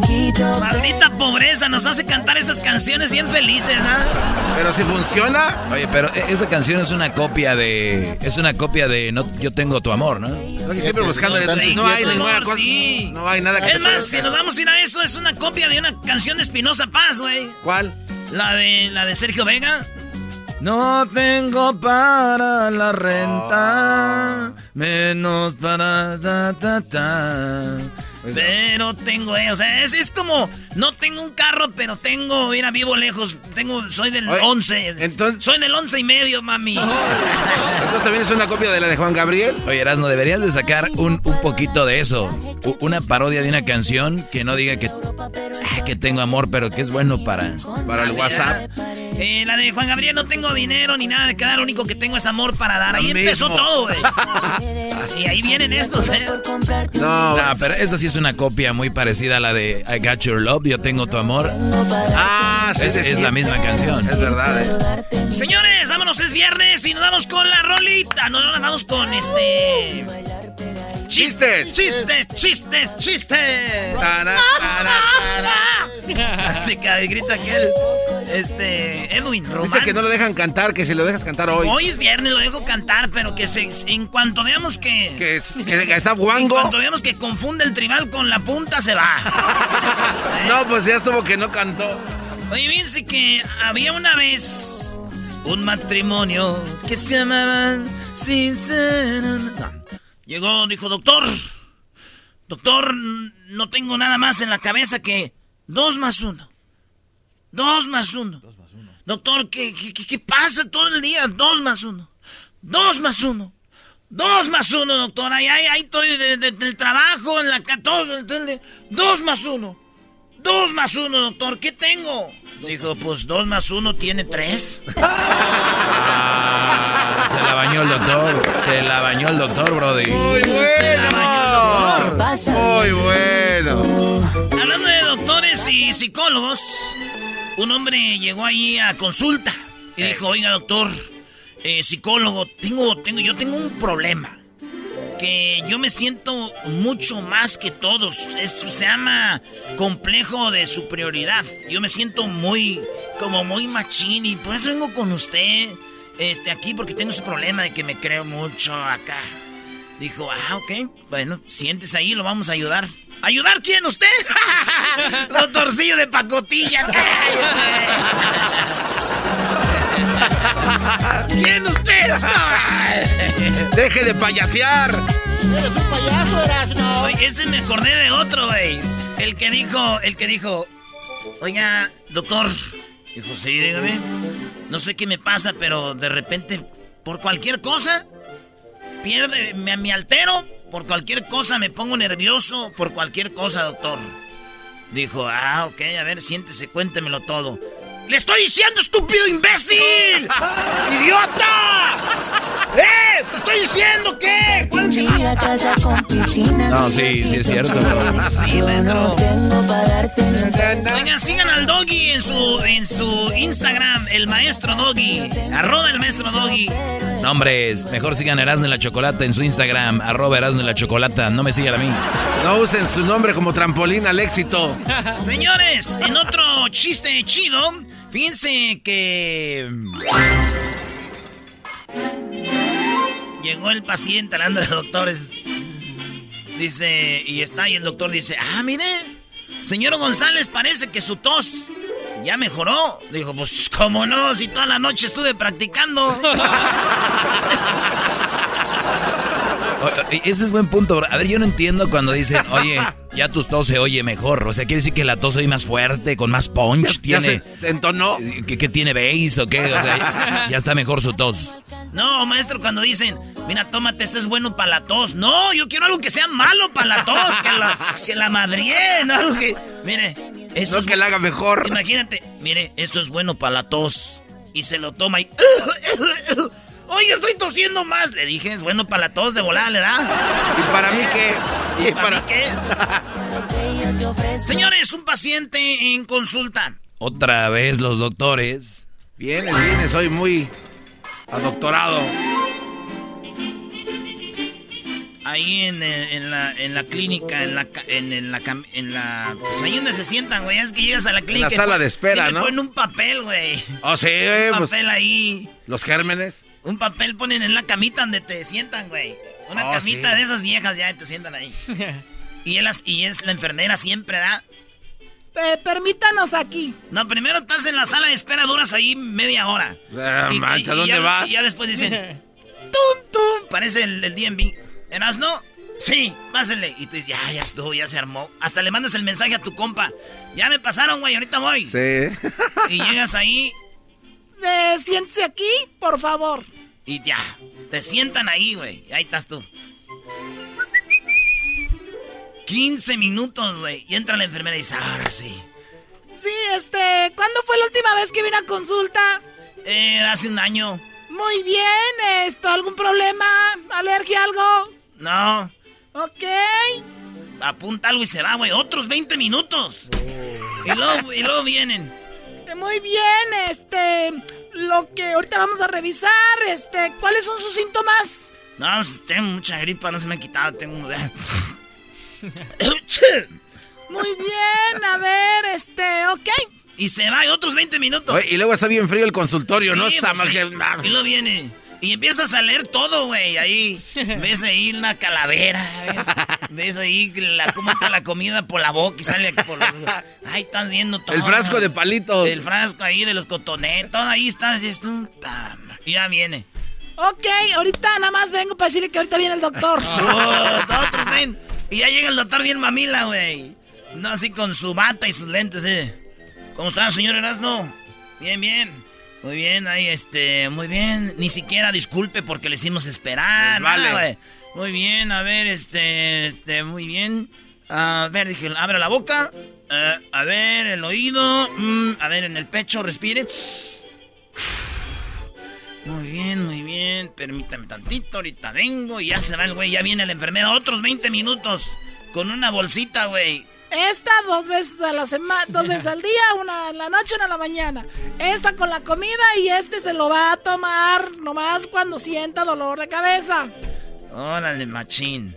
Poquito. Maldita pobreza, nos hace cantar esas canciones bien felices, ¿no? Pero si funciona. Oye, pero e- esa canción es una copia de. Es una copia de no, Yo tengo tu amor, ¿no? Siempre buscando. No, No, hay ninguna amor, cosa. sí. No hay nada que Es más, si nos vamos a ir a eso, es una copia de una canción de Espinosa Paz, güey. ¿Cuál? La de, la de Sergio Vega. No tengo para la renta, menos para ta, ta, ta. Pero tengo, eh, o sea, es, es como, no tengo un carro, pero tengo, mira, vivo lejos, tengo, soy del Oye, 11, entonces- soy del 11 y medio, mami. Entonces también es una copia de la de Juan Gabriel. Oye, Erasmo, deberías de sacar un, un poquito de eso. U- Una parodia de una canción que no diga que, ah, que tengo amor, pero que es bueno para, Para el WhatsApp. Eh, la de Juan Gabriel, no tengo dinero ni nada de quedar, lo único que tengo es amor para dar. Ahí Lo empezó mismo. todo, güey. y ahí vienen estos, eh. No. Ah, pero esa sí es una copia muy parecida a la de I Got Your Love, Yo Tengo Tu Amor. Ah, sí, Es, sí, es sí. la misma canción. Es verdad, eh. Señores, vámonos, es viernes y nos vamos con la rolita. No, no, nos vamos con este. Chistes. Chistes, chistes, chistes. Así que grita aquel. Este. Edwin Román. Dice que no lo dejan cantar, que si lo dejas cantar hoy. Hoy es viernes, lo dejo cantar, pero que se, en cuanto veamos que. Que, es- que está En guango. cuanto veamos que confunde el tribal con la punta, se va. No, pues ya estuvo que no cantó. Oye, fíjense que había una vez un matrimonio que se llamaban sinceramente. Llegó, dijo, doctor, doctor, no tengo nada más en la cabeza que dos más uno. Dos más uno. Doctor, ¿qué, qué, qué- qué pasa todo el día? Dos más uno. Dos más uno. Dos más uno, doctor. Ahí, ahí, ahí estoy de- de- del trabajo, en la ca- todo, entonces, Dos más uno. Dos más uno, doctor. ¿Qué tengo? Dijo, pues dos más uno tiene tres. Ah, se la bañó el doctor. Se la bañó el doctor, Brody. Muy Se la bañó el bueno. Muy bueno. Hablando de doctores y psicólogos, un hombre llegó ahí a consulta y dijo, oiga doctor, eh, psicólogo, tengo, tengo, yo tengo un problema. Que yo me siento mucho más que todos. Eso se llama complejo de superioridad. Yo me siento muy, como muy machín y por eso vengo con usted, este, aquí porque tengo ese problema de que me creo mucho acá. Dijo, ah, ok, bueno, siéntese ahí, lo vamos a ayudar. ¿Ayudar quién, usted? Doctorcillo de pacotilla. ¿Quién usted? Deje de payasear. Eres un payaso, Erasmo. Oye, ese me acordé de otro, güey. El que dijo, el que dijo, oiga, doctor. Dijo, sí, dígame. No sé qué me pasa, pero de repente, por cualquier cosa, pierde, me, me altero. Por cualquier cosa me pongo nervioso. Por cualquier cosa, doctor. Dijo, ah, ok, a ver, siéntese, cuéntemelo todo. ¡Le estoy diciendo, estúpido imbécil! ¡Idiota! ¡Eh! ¡Te estoy diciendo qué! ¿Cuál es el- Mira casa con piscina. No, sí, sí es cierto. Sí, maestro. Oigan, sigan al Doggy en su, en su Instagram, el maestro Doggy. Arroba el maestro Doggy. No, hombres, mejor sigan Erasmo y la Chocolata en su Instagram, arroba Erasmo y la Chocolata. No me sigan a mí. No usen su nombre como trampolín al éxito. Señores, en otro chiste chido, fíjense que. Llegó el paciente hablando de doctores. Dice, y está ahí el doctor dice, ah, mire, señor González, parece que su tos ya mejoró. Dijo, pues, ¿cómo no? Si toda la noche estuve practicando. Ese es buen punto. bro. A ver, yo no entiendo cuando dicen, oye, ya tu tos se oye mejor. O sea, quiere decir que la tos oye más fuerte, con más punch. Ya tiene, se entonó. ¿qué, qué tiene bass o qué? O sea, ya, ya está mejor su tos. No, maestro, cuando dicen, mira, tómate, esto es bueno para la tos. No, yo quiero algo que sea malo para la tos, que la, que la madrié, no algo que... Mire, esto No es... que la haga mejor. Imagínate, mire, esto es bueno para la tos. Y se lo toma y... Oye, estoy tosiendo más. Le dije, es bueno para la tos de volada, ¿le da? ¿Y para mí qué? ¿Y ¿Para para mí qué? Señores, un paciente en consulta. Otra vez los doctores. Vienes, vienes, soy muy adoctorado. Ahí en, eh, en la, en la clínica, en la, ca- en, en la, en la, pues ahí donde se sientan, güey, es que llegas a la clínica. y sala pon- de espera, ¿no? ponen un papel, güey. Oh, sí, Un pues, papel ahí. los gérmenes. Un papel ponen en la camita donde te sientan, güey. Una Oh, camita sí. de esas viejas ya te sientan ahí. y, él, as- y es la enfermera siempre, ¿da? permítanos aquí. No, primero estás en la sala de espera, duras ahí media hora. Ah, Y- mancha, y ¿dónde ya, vas? Y ya después dicen, tum, tum, parece el, el DMV. ¿Eras no? Sí, pásenle. Y tú dices, ya, ya estuvo, ya se armó. Hasta le mandas el mensaje a tu compa. Ya me pasaron, güey, ahorita voy. Sí. Y llegas ahí. Eh, siéntese aquí, por favor. Y ya, te sientan ahí, güey. Ahí estás tú. 15 minutos, güey. Y entra la enfermera y dice, ahora sí. Sí, este, ¿cuándo fue la última vez que vine a consulta? Eh, hace un año. Muy bien, ¿es algún problema? ¿Alergia algo? No. Ok. Apunta algo y se va, güey. Otros 20 minutos. Y luego, y luego vienen. Muy bien, este, lo que ahorita vamos a revisar, este, ¿cuáles son sus síntomas? No, pues, tengo mucha gripa, no se me ha quitado, tengo. Muy bien, a ver, este, ok. Y se va, y otros 20 minutos. Oye, y luego está bien frío el consultorio, ¿no? Sí, Está pues, mal que- Y lo viene. Y empiezas a leer todo, güey. Ahí ves ahí una calavera. Ves, ves ahí la, cómo entra la comida por la boca y sale por los. Ahí estás viendo todo. El frasco de palitos. El frasco ahí de los cotonetos. Todo ahí estás. Y, esto, y ya viene. Ok, ahorita nada más vengo para decirle que ahorita viene el doctor. Oh, otros ven. Y ya llega el doctor bien mamila, güey. No, así con su bata y sus lentes, eh. ¿Cómo está, señor Erasmo? Bien, bien. Muy bien, ahí, este, muy bien. Ni siquiera disculpe porque le hicimos esperar. Pues vale. nada. Muy bien, a ver, este, este, muy bien. A ver, dije, abre la boca. Eh, a ver, el oído. Mm, a ver, en el pecho, respire. Muy bien, muy bien. Permítame tantito, ahorita vengo. Y ya se va el güey, ya viene la enfermera. Otros 20 minutos. Con una bolsita, güey. Esta dos veces a la semana, dos veces al día, una en la noche, una en la mañana. Esta con la comida y este se lo va a tomar nomás cuando sienta dolor de cabeza. Órale, machín.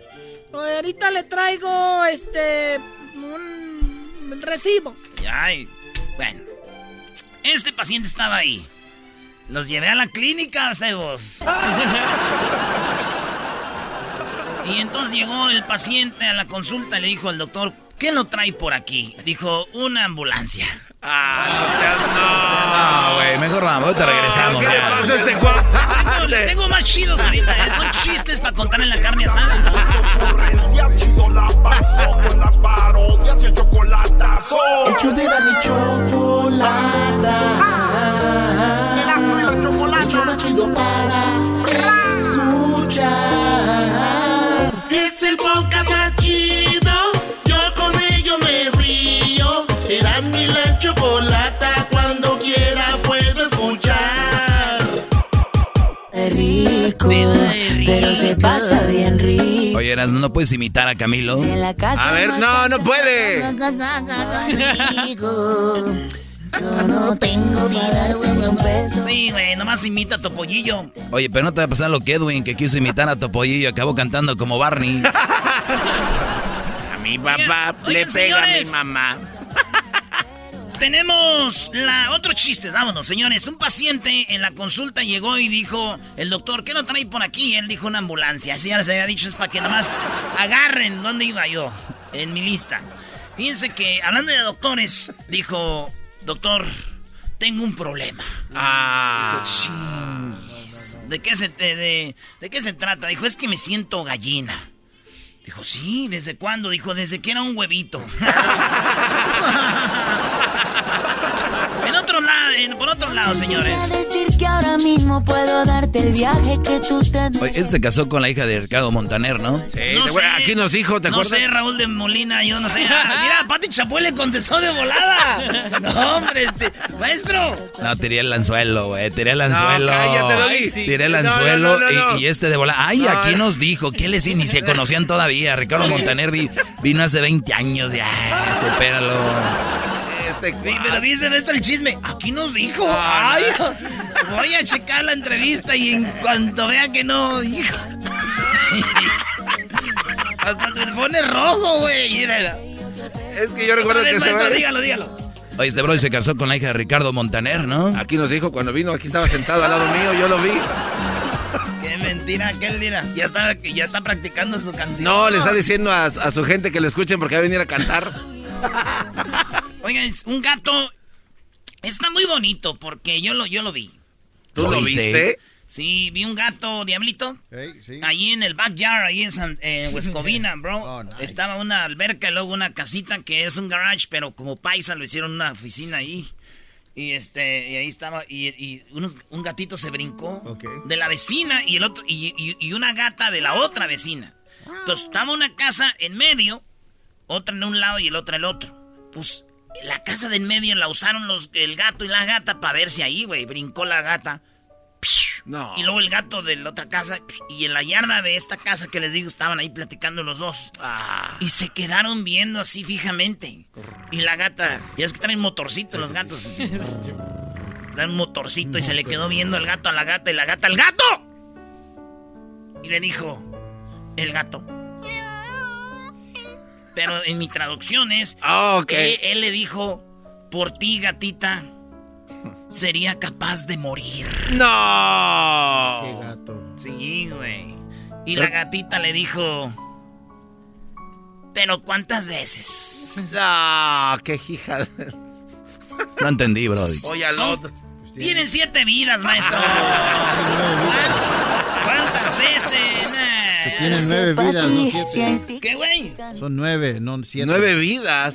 Ahorita le traigo este un recibo. Ay, bueno. Este paciente estaba ahí. Los llevé a la clínica, cebos. Y entonces llegó el paciente a la consulta y le dijo al doctor, ¿qué lo trae por aquí? Dijo, una ambulancia. Ah, No, güey, mejor vamos, te regresamos. ¿Qué le ya. pasa a este Les cuate? tengo más chidos ahorita, ¿eh? son chistes para contar en la carne asada. ocurrencia, chido la paso con las parodias y el chocolatazo. El show de la ni chocolata. El show más chido para rico, Ay, rico. pero se pasa bien rico. Oye, Eras, ¿no puedes imitar a Camilo? En la casa A ver, no, no puede. rico. Yo no tengo darme un beso. Sí, güey, nomás imita a Topollillo. Oye, pero no te va a pasar lo que Edwin, que quiso imitar a Topollillo y acabó cantando como Barney. A mi papá le oigan, pega a mi mamá. Tenemos la otro chiste, vámonos, señores. Un paciente en la consulta llegó y dijo, el doctor, ¿qué no trae por aquí? Él dijo una ambulancia. Así ya les había dicho, es para que nomás agarren dónde iba yo, en mi lista. Fíjense que, hablando de doctores, dijo, doctor, tengo un problema. Ah. ¿De qué, se, de, de- de qué se trata? Dijo, es que me siento gallina. Dijo, sí, ¿desde cuándo? Dijo, desde que era un huevito. lado, por otro lado, señores. decir que ahora mismo puedo darte el viaje que tú te Oye, él se casó con la hija de Ricardo Montaner, ¿no? Sí, No te- sé. aquí nos dijo, ¿te no acuerdas? sé, Raúl de Molina, yo no sé. Ah, mira, Pati Chapoy le contestó de volada. No, hombre, este, maestro. No, tiré el anzuelo, güey. Tiré el anzuelo. cállate, Doggy. Ay, sí. Tiré el No, no, anzuelo no, no, no. Y, y este de volar. Ay, No, aquí no. nos dijo. ¿Qué les ni se conocían todavía? Ricardo Montaner vi- vino hace 20 años ya. Supéralo. Este Sí, pero dice esto el chisme. Aquí nos dijo. Ay, voy a checar la entrevista y en cuanto vea que no, hijo. Hasta te pone rojo, güey. Es que yo recuerdo que vez, se maestro, va- dígalo, dígalo. Oye, este bro se casó con la hija de Ricardo Montaner, ¿no? Aquí nos dijo cuando vino, aquí estaba sentado al lado mío, yo lo vi. Qué mentira, qué mira. Ya está, ya está practicando su canción. No, le está diciendo a, a su gente que lo escuchen porque va a venir a cantar. Oigan, un gato está muy bonito porque yo lo, yo lo vi. ¿Tú ¿Lo lo, viste? viste? Sí, vi un gato diablito. sí. Ahí en el backyard, ahí en, San, en Huescovina, bro. Oh, nice. Estaba una alberca y luego una casita que es un garage, pero como paisa lo hicieron una oficina ahí. Y este, y ahí estaba, y, y unos- un gatito se brincó de la vecina y el otro, y, y- y una gata de la otra vecina. Entonces estaba una casa en medio, otra en un lado y el otro en el otro. Pues la casa de en medio la usaron los, el gato y la gata para verse ahí, güey. Brincó la gata. No. Y luego el gato de la otra casa. Y en la yarda de esta casa que les digo, estaban ahí platicando los dos. Ah. Y se quedaron viendo así fijamente. Y la gata, ya es que traen motorcito los gatos. Dan motorcito y se le quedó viendo el gato a la gata y la gata al gato. Y le dijo, el gato. Pero en mi traducción es, Ah, ok. él, él le dijo, por ti gatita, sería capaz de morir. No. Qué gato. Sí, güey. Y la gatita le dijo, pero ¿cuántas veces? No, qué hija. No entendí, bro. Oye, al otro. Tienen siete vidas, maestro. ¿Cuántas veces? Nah. Tienen nueve vidas, no siete. ¿Qué, güey? Son nueve, no siete. Nueve vidas.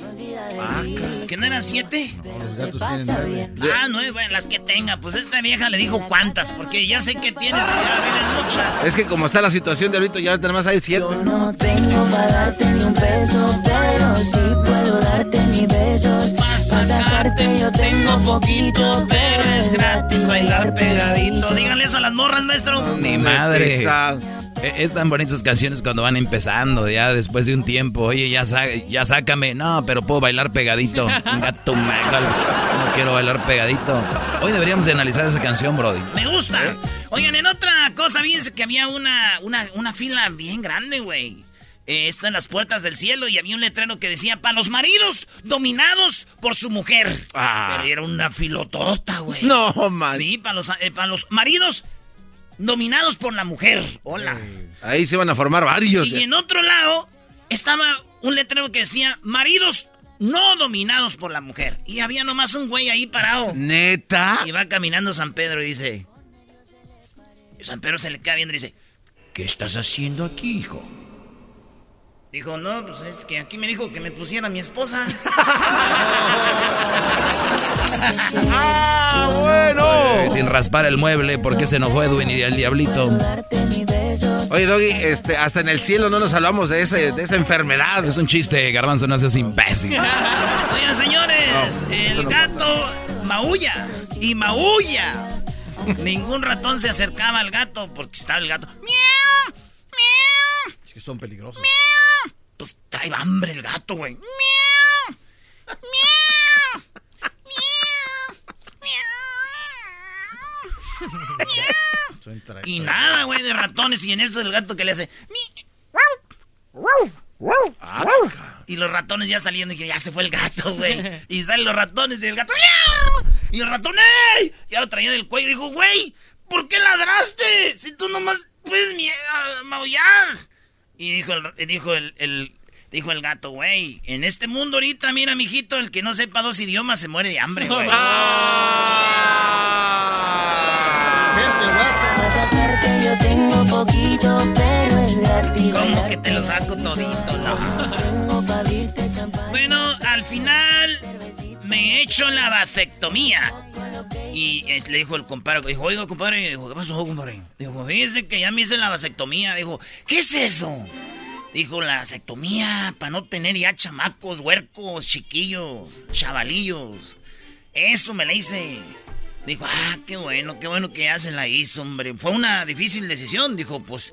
¿Que no eran siete? Los gatos tienen nueve. Ah, nueve, bueno, las que tenga. Pues esta vieja le dijo cuántas, porque ya sé que tienes, ya muchas. Es que como está la situación de ahorita, ya nada más hay siete. Yo no tengo para darte ni un peso, pero sí puedo darte mis besos. Pa' sacarte yo tengo poquito, pero es gratis bailar pegadito. Díganle eso a las morras, maestro. Ni madre. E- Es tan bonitas canciones cuando van empezando, ya después de un tiempo. Oye, ya, sa- ya sácame. No, pero puedo bailar pegadito. Gato. No quiero bailar pegadito. Hoy deberíamos de analizar esa canción, Brody. Me gusta. Oigan, en otra cosa, fíjense que había una, una, una fila bien grande, güey. Eh, está en las puertas del cielo y había un letrero que decía, para los maridos dominados por su mujer. Ah. Pero era una filotota, güey. No, man. Sí, para los, eh, para los maridos dominados por la mujer. Hola. Ahí se van a formar varios. Y en otro lado estaba un letrero que decía, maridos no dominados por la mujer. Y había nomás un güey ahí parado. ¿Neta? Y va caminando San Pedro y dice... San Pedro se le queda viendo y dice... ¿Qué estás haciendo aquí, hijo? Dijo, no, pues es que aquí me dijo que me pusiera mi esposa. ¡Ah, bueno! Eh, sin raspar el mueble, porque se enojó Edwin y el diablito. Oye, Doggy, este, hasta en el cielo no nos hablamos de, ese, de esa enfermedad. Es un chiste, Garbanzo, no seas imbécil. Oigan, señores, el gato maulla y maulla. Ningún ratón se acercaba al gato porque estaba el gato. ¡Miau! ¡Miau! Que son peligrosos. ¡Miau! Pues trae hambre el gato, güey. ¡Miau! ¡Miau! ¡Miau! ¡Miau! Tra- Y nada, güey, de ratones. Y en eso el gato que le hace. "Mi- Ah, Y los ratones ya saliendo y que ya se fue el gato, güey. Y salen los ratones y el gato. "Miau". Y el ratón, ¡ey! Ya lo traía del cuello y dijo, güey, ¿por qué ladraste? Si tú nomás puedes maullar. Y dijo el, dijo el, el- dijo el gato, güey, en este mundo ahorita, mira, mijito, el que no sepa dos idiomas se muere de hambre, güey. Gratis. Como que te lo saco todito, he hecho la vasectomía. Y es- le dijo el compadre, dijo, oiga, compadre, dijo, ¿qué pasó, compadre? Dijo, fíjese que ya me hice la vasectomía. Dijo, ¿qué es eso? Dijo, la vasectomía, para no tener ya chamacos, huercos, chiquillos, chavalillos. Eso me la hice. Dijo, ah, qué bueno, qué bueno que ya se la hizo, hombre. Fue una difícil decisión. Dijo, pues,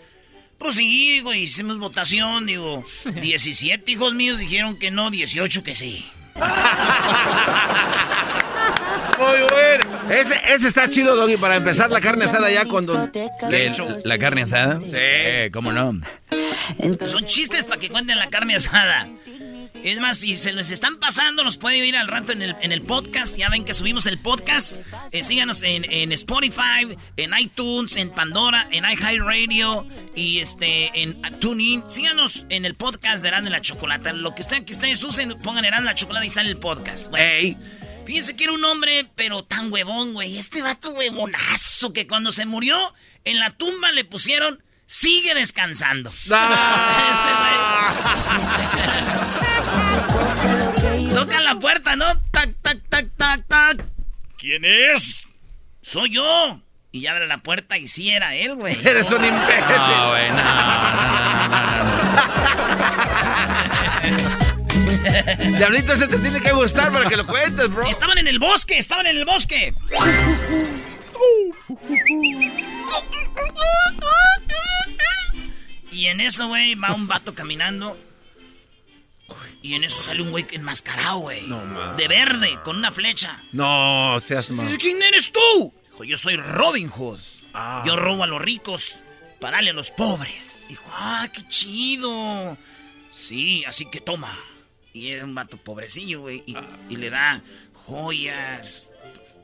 pues sí, digo, hicimos votación, digo. 17 hijos míos dijeron que no, 18 que sí. Muy bueno. Ese, ese está chido, Doggy, para empezar la carne asada ya cuando... ¿Qué, ¿La carne asada? Sí. Eh, ¿Cómo no? Son chistes para que cuenten la carne asada. Es más, si se les están pasando, nos pueden ir al rato en el, en el podcast. Ya ven que subimos el podcast. Eh, síganos en, en Spotify, en iTunes, en Pandora, en iHeartRadio y este en TuneIn. Síganos en el podcast de Erasmo y la Chocolata. Lo que, estén, que ustedes usen, pongan Erasmo y la Chocolata y sale el podcast. Bueno. Fíjense que era un hombre, pero tan huevón, güey. Este vato huevonazo que cuando se murió, en la tumba le pusieron, sigue descansando. Tocan la puerta, ¿no? Tac, tac, tac, tac, tac. ¿Quién es? Soy yo. Y ya abre la puerta y sí era él, güey. Eres un imbécil. No, güey, no, no, no, no, no. Diablito, ese te tiene que gustar para que lo cuentes, bro. Estaban en el bosque, estaban en el bosque. Y en eso, güey, va un vato caminando. Y en eso sale un güey enmascarado, güey. de verde, con una flecha. No, seas mal. ¿Quién eres tú? Dijo, yo soy Robin Hood. Ah. Yo robo a los ricos para darle a los pobres. Dijo, ah, qué chido. Sí, así que toma. Y era un vato pobrecillo, güey. Y, y le da joyas.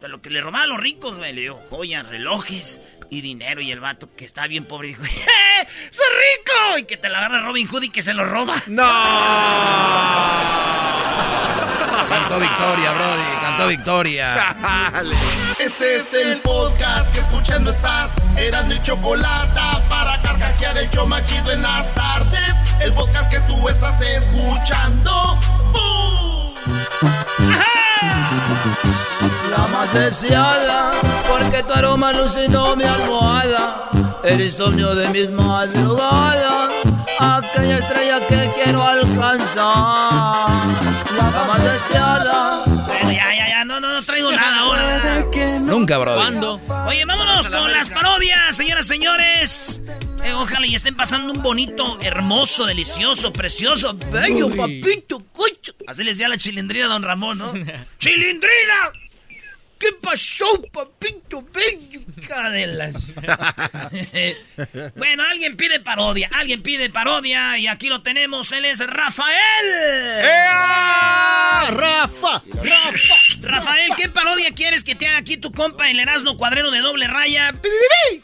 De lo que le robaba a los ricos, güey. Le dio joyas, relojes y dinero. Y el vato que está bien pobre dijo, ¡eh! ¡Soy rico! Y que te la agarra Robin Hood y que se lo roba. ¡No! Cantó victoria, Brody, cantó victoria. Chale. Este es el podcast que escuchando estás. Eran mi chocolate para carcajear el show machido en las tardes. El podcast que tú estás escuchando. ¡Bum! La más deseada, porque tu aroma alucinó mi almohada. El insomnio de mis madrugadas, aquella estrella que quiero alcanzar. La más deseada. Bueno, ya, ya, ya. No, no, no traigo nada ahora. Nunca, Brody. ¿Cuándo? Oye, vámonos con las parodias, señoras y señores. Eh, ojalá y estén pasando un bonito, hermoso, delicioso, precioso, bello, papito, cucho. Así le decía la chilindrina a don Ramón, ¿no? ¡Chilindrina! ¿Qué pasó, papito bello? Hija de las- bueno, alguien pide parodia, alguien pide parodia y aquí lo tenemos, él es Rafael. ¡Ea! ¡Rafa! ¡Rafa! Rafael, ¿qué parodia quieres que te haga aquí tu compa el Erasmo Cuadrero de doble raya? ¡Pi,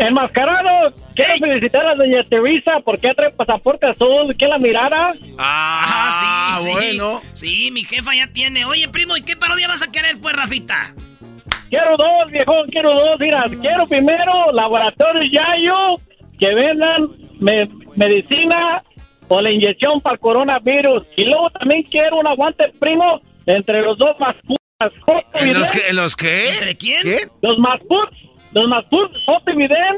pi, pi, pi! Enmascarado, quiero felicitar a doña Teresa porque trae pasaporte azul. ¿Quién la mirara? Ah, sí, sí. bueno. Sí, mi jefa ya tiene. Oye, primo, ¿y qué parodia vas a querer, pues, Rafita? Quiero dos, viejón, quiero dos. Mira, quiero primero Laboratorio Yayo que vendan me- medicina o la inyección para el coronavirus. Y luego también quiero un aguante, primo, entre los dos más putas. ¿En los, que, ¿En los qué? ¿Entre quién? Los más puts, los más puts, Joto Vidén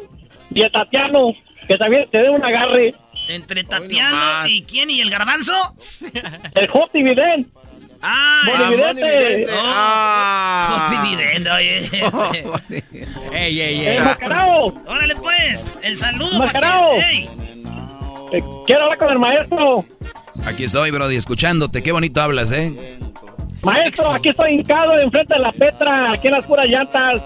y el Tatiano, que también te dé un agarre. ¿Entre Tatiano y quién? ¿Y el garbanzo? El Vidén. Ah, evidente. Oh, Ah. oh, dividendo, oye. Ey, ey, ey. Enmascarado, Órale, pues, el saludo. Que- Ey, eh, quiero hablar con el maestro. Aquí estoy, Brody, escuchándote. Qué bonito hablas, ¿eh? Maestro, aquí estoy hincado enfrente de la Petra, aquí en las puras llantas.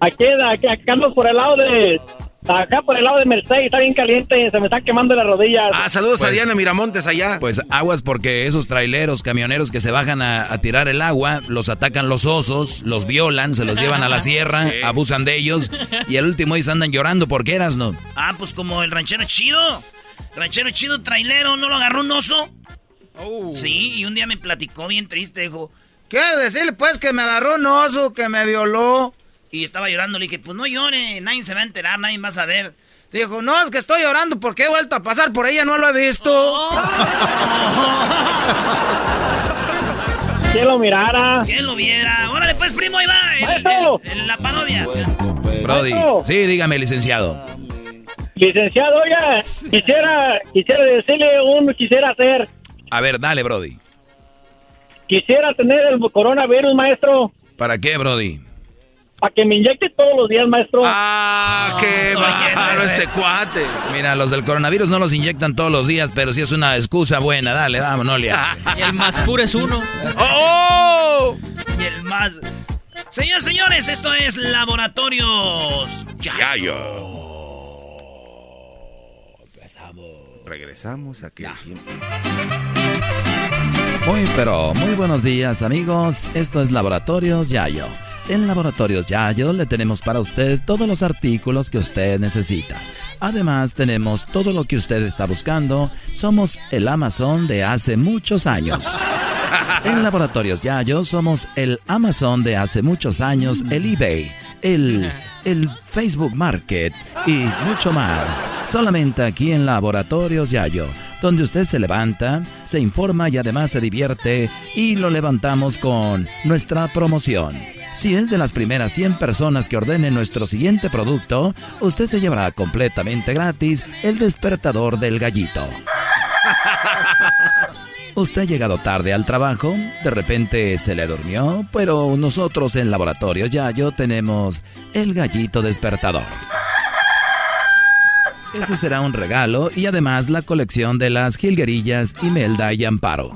Aquí, aquí, acá ando por el lado de... Acá por el lado de Mercedes, está bien caliente, se me están quemando las rodillas. Ah, saludos a Pues- Diana Miramontes allá. Pues aguas porque esos traileros, camioneros que se bajan a, a tirar el agua, los atacan los osos, los violan, se los llevan a la sierra, abusan de ellos y al último ellos andan llorando porque eras, ¿no? Ah, pues como el ranchero chido. Ranchero chido, trailero, ¿no lo agarró un oso? Oh. Sí, y un día me platicó bien triste, dijo, quiero decirle pues que me agarró un oso, que me violó. Y estaba llorando, le dije, pues no llore, nadie se va a enterar, nadie va a saber. Dijo, no, es que estoy llorando porque he vuelto a pasar por ella, no lo he visto. ¿Quién lo mirara? ¿Quién lo viera? Órale pues, primo, ahí va, el- el- el- la parodia. Brody. Sí, dígame, licenciado. Licenciado, oiga, quisiera, quisiera decirle un, quisiera hacer, A ver, dale, Brody. quisiera tener el coronavirus, maestro, ¿Para qué, Brody? Para que me inyecte todos los días, maestro. Ah, qué bárbaro este cuate. Mira, los del coronavirus no los inyectan todos los días, pero si es una excusa buena, dale, vamos, no le hagas. Y el más puro es uno. ¡Oh! Y el más... Señores, señores, esto es Laboratorios Yayo. Regresamos aquí. Muy, pero muy buenos días, amigos. Esto es Laboratorios Yayo. En Laboratorios Yayo le tenemos para usted todos los artículos que usted necesita. Además, tenemos todo lo que usted está buscando. Somos el Amazon de hace muchos años. En Laboratorios Yayo somos el Amazon de hace muchos años, el eBay, el, el Facebook Market y mucho más. Solamente aquí en Laboratorios Yayo, donde usted se levanta, se informa y además se divierte y lo levantamos con nuestra promoción. Si es de las primeras 100 personas que ordenen nuestro siguiente producto, usted se llevará completamente gratis el despertador del gallito. Usted ha llegado tarde al trabajo, de repente se le durmió, pero nosotros en Laboratorios Yayo tenemos el gallito despertador. Ese será un regalo y además la colección de las jilguerillas Imelda y Amparo.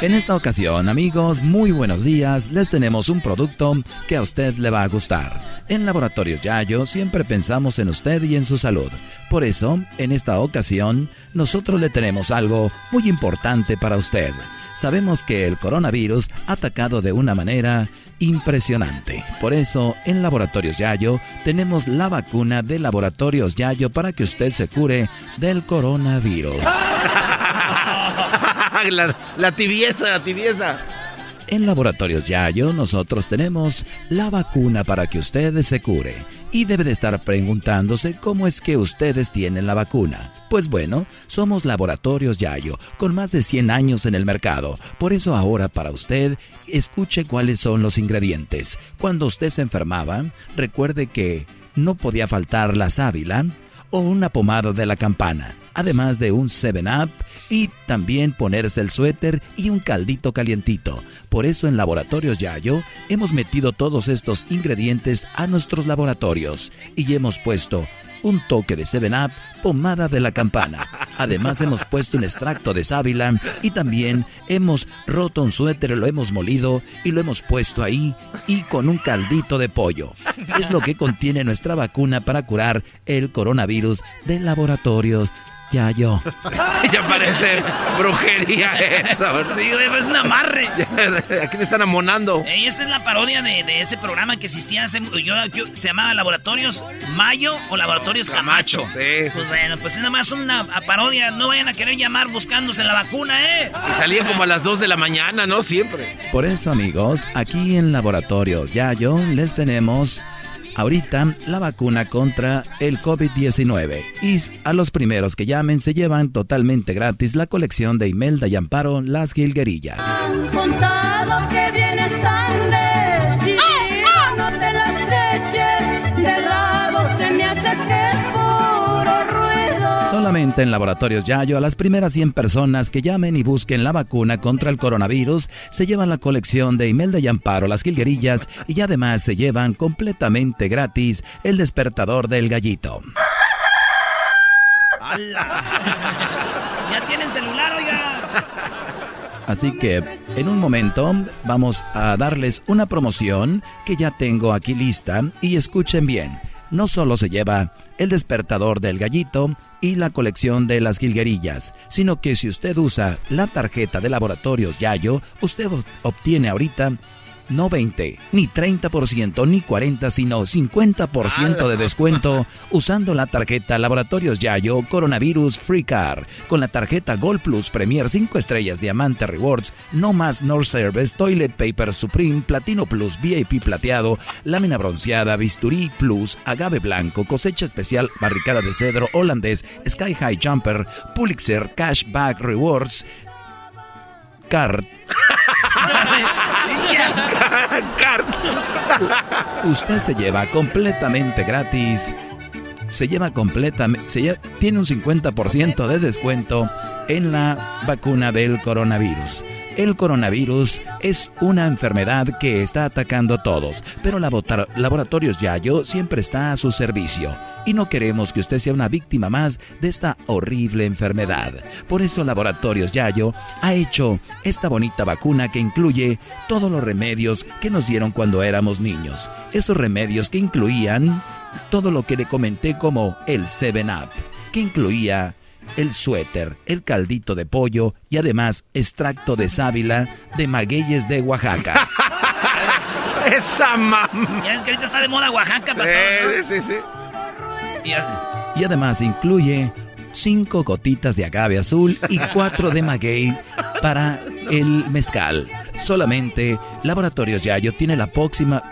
En esta ocasión, amigos, muy buenos días. Les tenemos un producto que a usted le va a gustar. En Laboratorios Yayo siempre pensamos en usted y en su salud. Por eso, en esta ocasión, nosotros le tenemos algo muy importante para usted. Sabemos que el coronavirus ha atacado de una manera impresionante. Por eso, en Laboratorios Yayo tenemos la vacuna de Laboratorios Yayo para que usted se cure del coronavirus. La, la tibieza, la tibieza. En Laboratorios Yayo nosotros tenemos la vacuna para que usted se cure. Y debe de estar preguntándose cómo es que ustedes tienen la vacuna. Pues bueno, somos Laboratorios Yayo, con más de 100 años en el mercado. Por eso ahora para usted, escuche cuáles son los ingredientes. Cuando usted se enfermaba, recuerde que no podía faltar la sábila o una pomada de la campana, además de un 7-Up y también ponerse el suéter y un caldito calientito. Por eso en Laboratorios Yayo hemos metido todos estos ingredientes a nuestros laboratorios y hemos puesto un toque de 7-Up, pomada de la campana. Además hemos puesto un extracto de sábila y también hemos roto un suéter, lo hemos molido y lo hemos puesto ahí y con un caldito de pollo. Es lo que contiene nuestra vacuna para curar el coronavirus de laboratorios ya yo. ya parece brujería eso. Sí, güey, es un amarre. Aquí me están amonando. Ey, esta es la parodia de, de ese programa que existía hace... Yo, yo- se llamaba Laboratorios Mayo o Laboratorios Camacho. Sí. Pues bueno, pues es nada más una parodia. No vayan a querer llamar buscándose la vacuna, ¿eh? Y salía como a las 2 de la mañana, ¿no? Siempre. Por eso, amigos, aquí en Laboratorios Yayo les tenemos ahorita la vacuna contra el COVID-19. Y a los primeros que llamen se llevan totalmente gratis la colección de Imelda y Amparo Las Gilguerillas. En Laboratorios Yayo, a las primeras 100 personas que llamen y busquen la vacuna contra el coronavirus, se llevan la colección de Imelda y Amparo, las Gilguerillas, y además se llevan completamente gratis el despertador del gallito. Ya tienen celular, oiga. Así que en un momento vamos a darles una promoción que ya tengo aquí lista y escuchen bien. No solo se lleva el despertador del gallito y la colección de las jilguerillas, sino que si usted usa la tarjeta de laboratorios Yayo, usted obtiene ahorita no 20, ni 30%, ni 40, sino 50% de descuento usando la tarjeta Laboratorios Yayo Coronavirus Free Car. Con la tarjeta Gold Plus Premier 5 estrellas Diamante Rewards, No Más Nor Service, Toilet Paper Supreme, Platino Plus VIP plateado, lámina bronceada, bisturí Plus, agave blanco, cosecha especial, barricada de cedro holandés, Sky High Jumper, Pulitzer Cashback Rewards, Card. Usted se lleva completamente gratis. Se lleva completamente. Tiene un 50% de descuento en la vacuna del coronavirus. El coronavirus es una enfermedad que está atacando a todos, pero Laboratorios Yayo siempre está a su servicio y no queremos que usted sea una víctima más de esta horrible enfermedad. Por eso Laboratorios Yayo ha hecho esta bonita vacuna que incluye todos los remedios que nos dieron cuando éramos niños. Esos remedios que incluían todo lo que le comenté como el 7-Up, que incluía el suéter, el caldito de pollo y además extracto de sábila de magueyes de Oaxaca. Esa mamá. Ya ves que ahorita está de moda Oaxaca para Eh, sí, sí. Y además incluye cinco gotitas de agave azul y cuatro de maguey para el mezcal. Solamente Laboratorios Yayo tiene la pócima,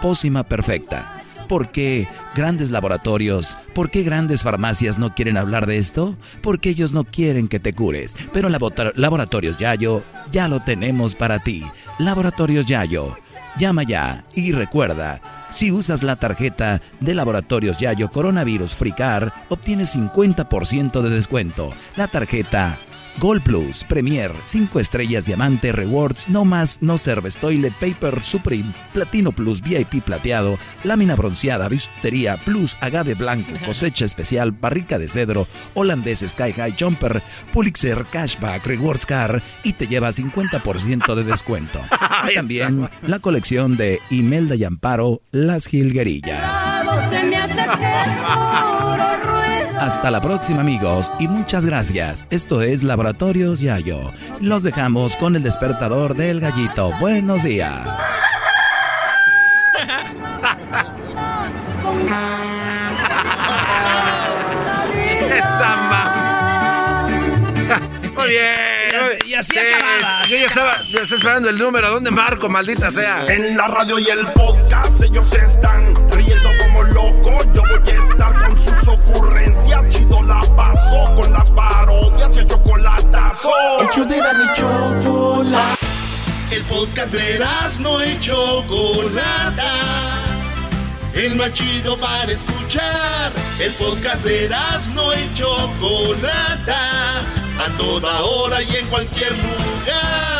pócima perfecta. ¿Por qué grandes laboratorios, por qué grandes farmacias no quieren hablar de esto? Porque ellos no quieren que te cures. Pero Laboratorios Yayo ya lo tenemos para ti. Laboratorios Yayo. Llama ya y recuerda, si usas la tarjeta de Laboratorios Yayo Coronavirus Free Car, obtienes 50% de descuento. La tarjeta Gold Plus, Premier, 5 estrellas diamante, rewards, no más, no serves, toilet paper, Supreme, Platino Plus, VIP plateado, lámina bronceada, bisutería, Plus, agave blanco, cosecha especial, barrica de cedro, holandés Sky High Jumper, Pulitzer, Cashback, Rewards Car y te lleva 50% de descuento. Y también la colección de Imelda y Amparo, Las Gilguerillas. Hasta la próxima amigos y muchas gracias. Esto es Laboratorios Yayo. Los dejamos con el despertador del gallito. Buenos días. Esa mamá. Muy bien. Y así Sí, acababa, sí, yo estaba, yo estaba esperando el número. ¿Dónde marco, maldita sea? En la radio y el podcast ellos están riendo como locos. Yo voy a ocurrencias. Chido la paso con las parodias y el chocolatazo. El show de la chocolate. El podcast de no y Chocolata. El más chido para escuchar. El podcast de no y Chocolata. A toda hora y en cualquier lugar.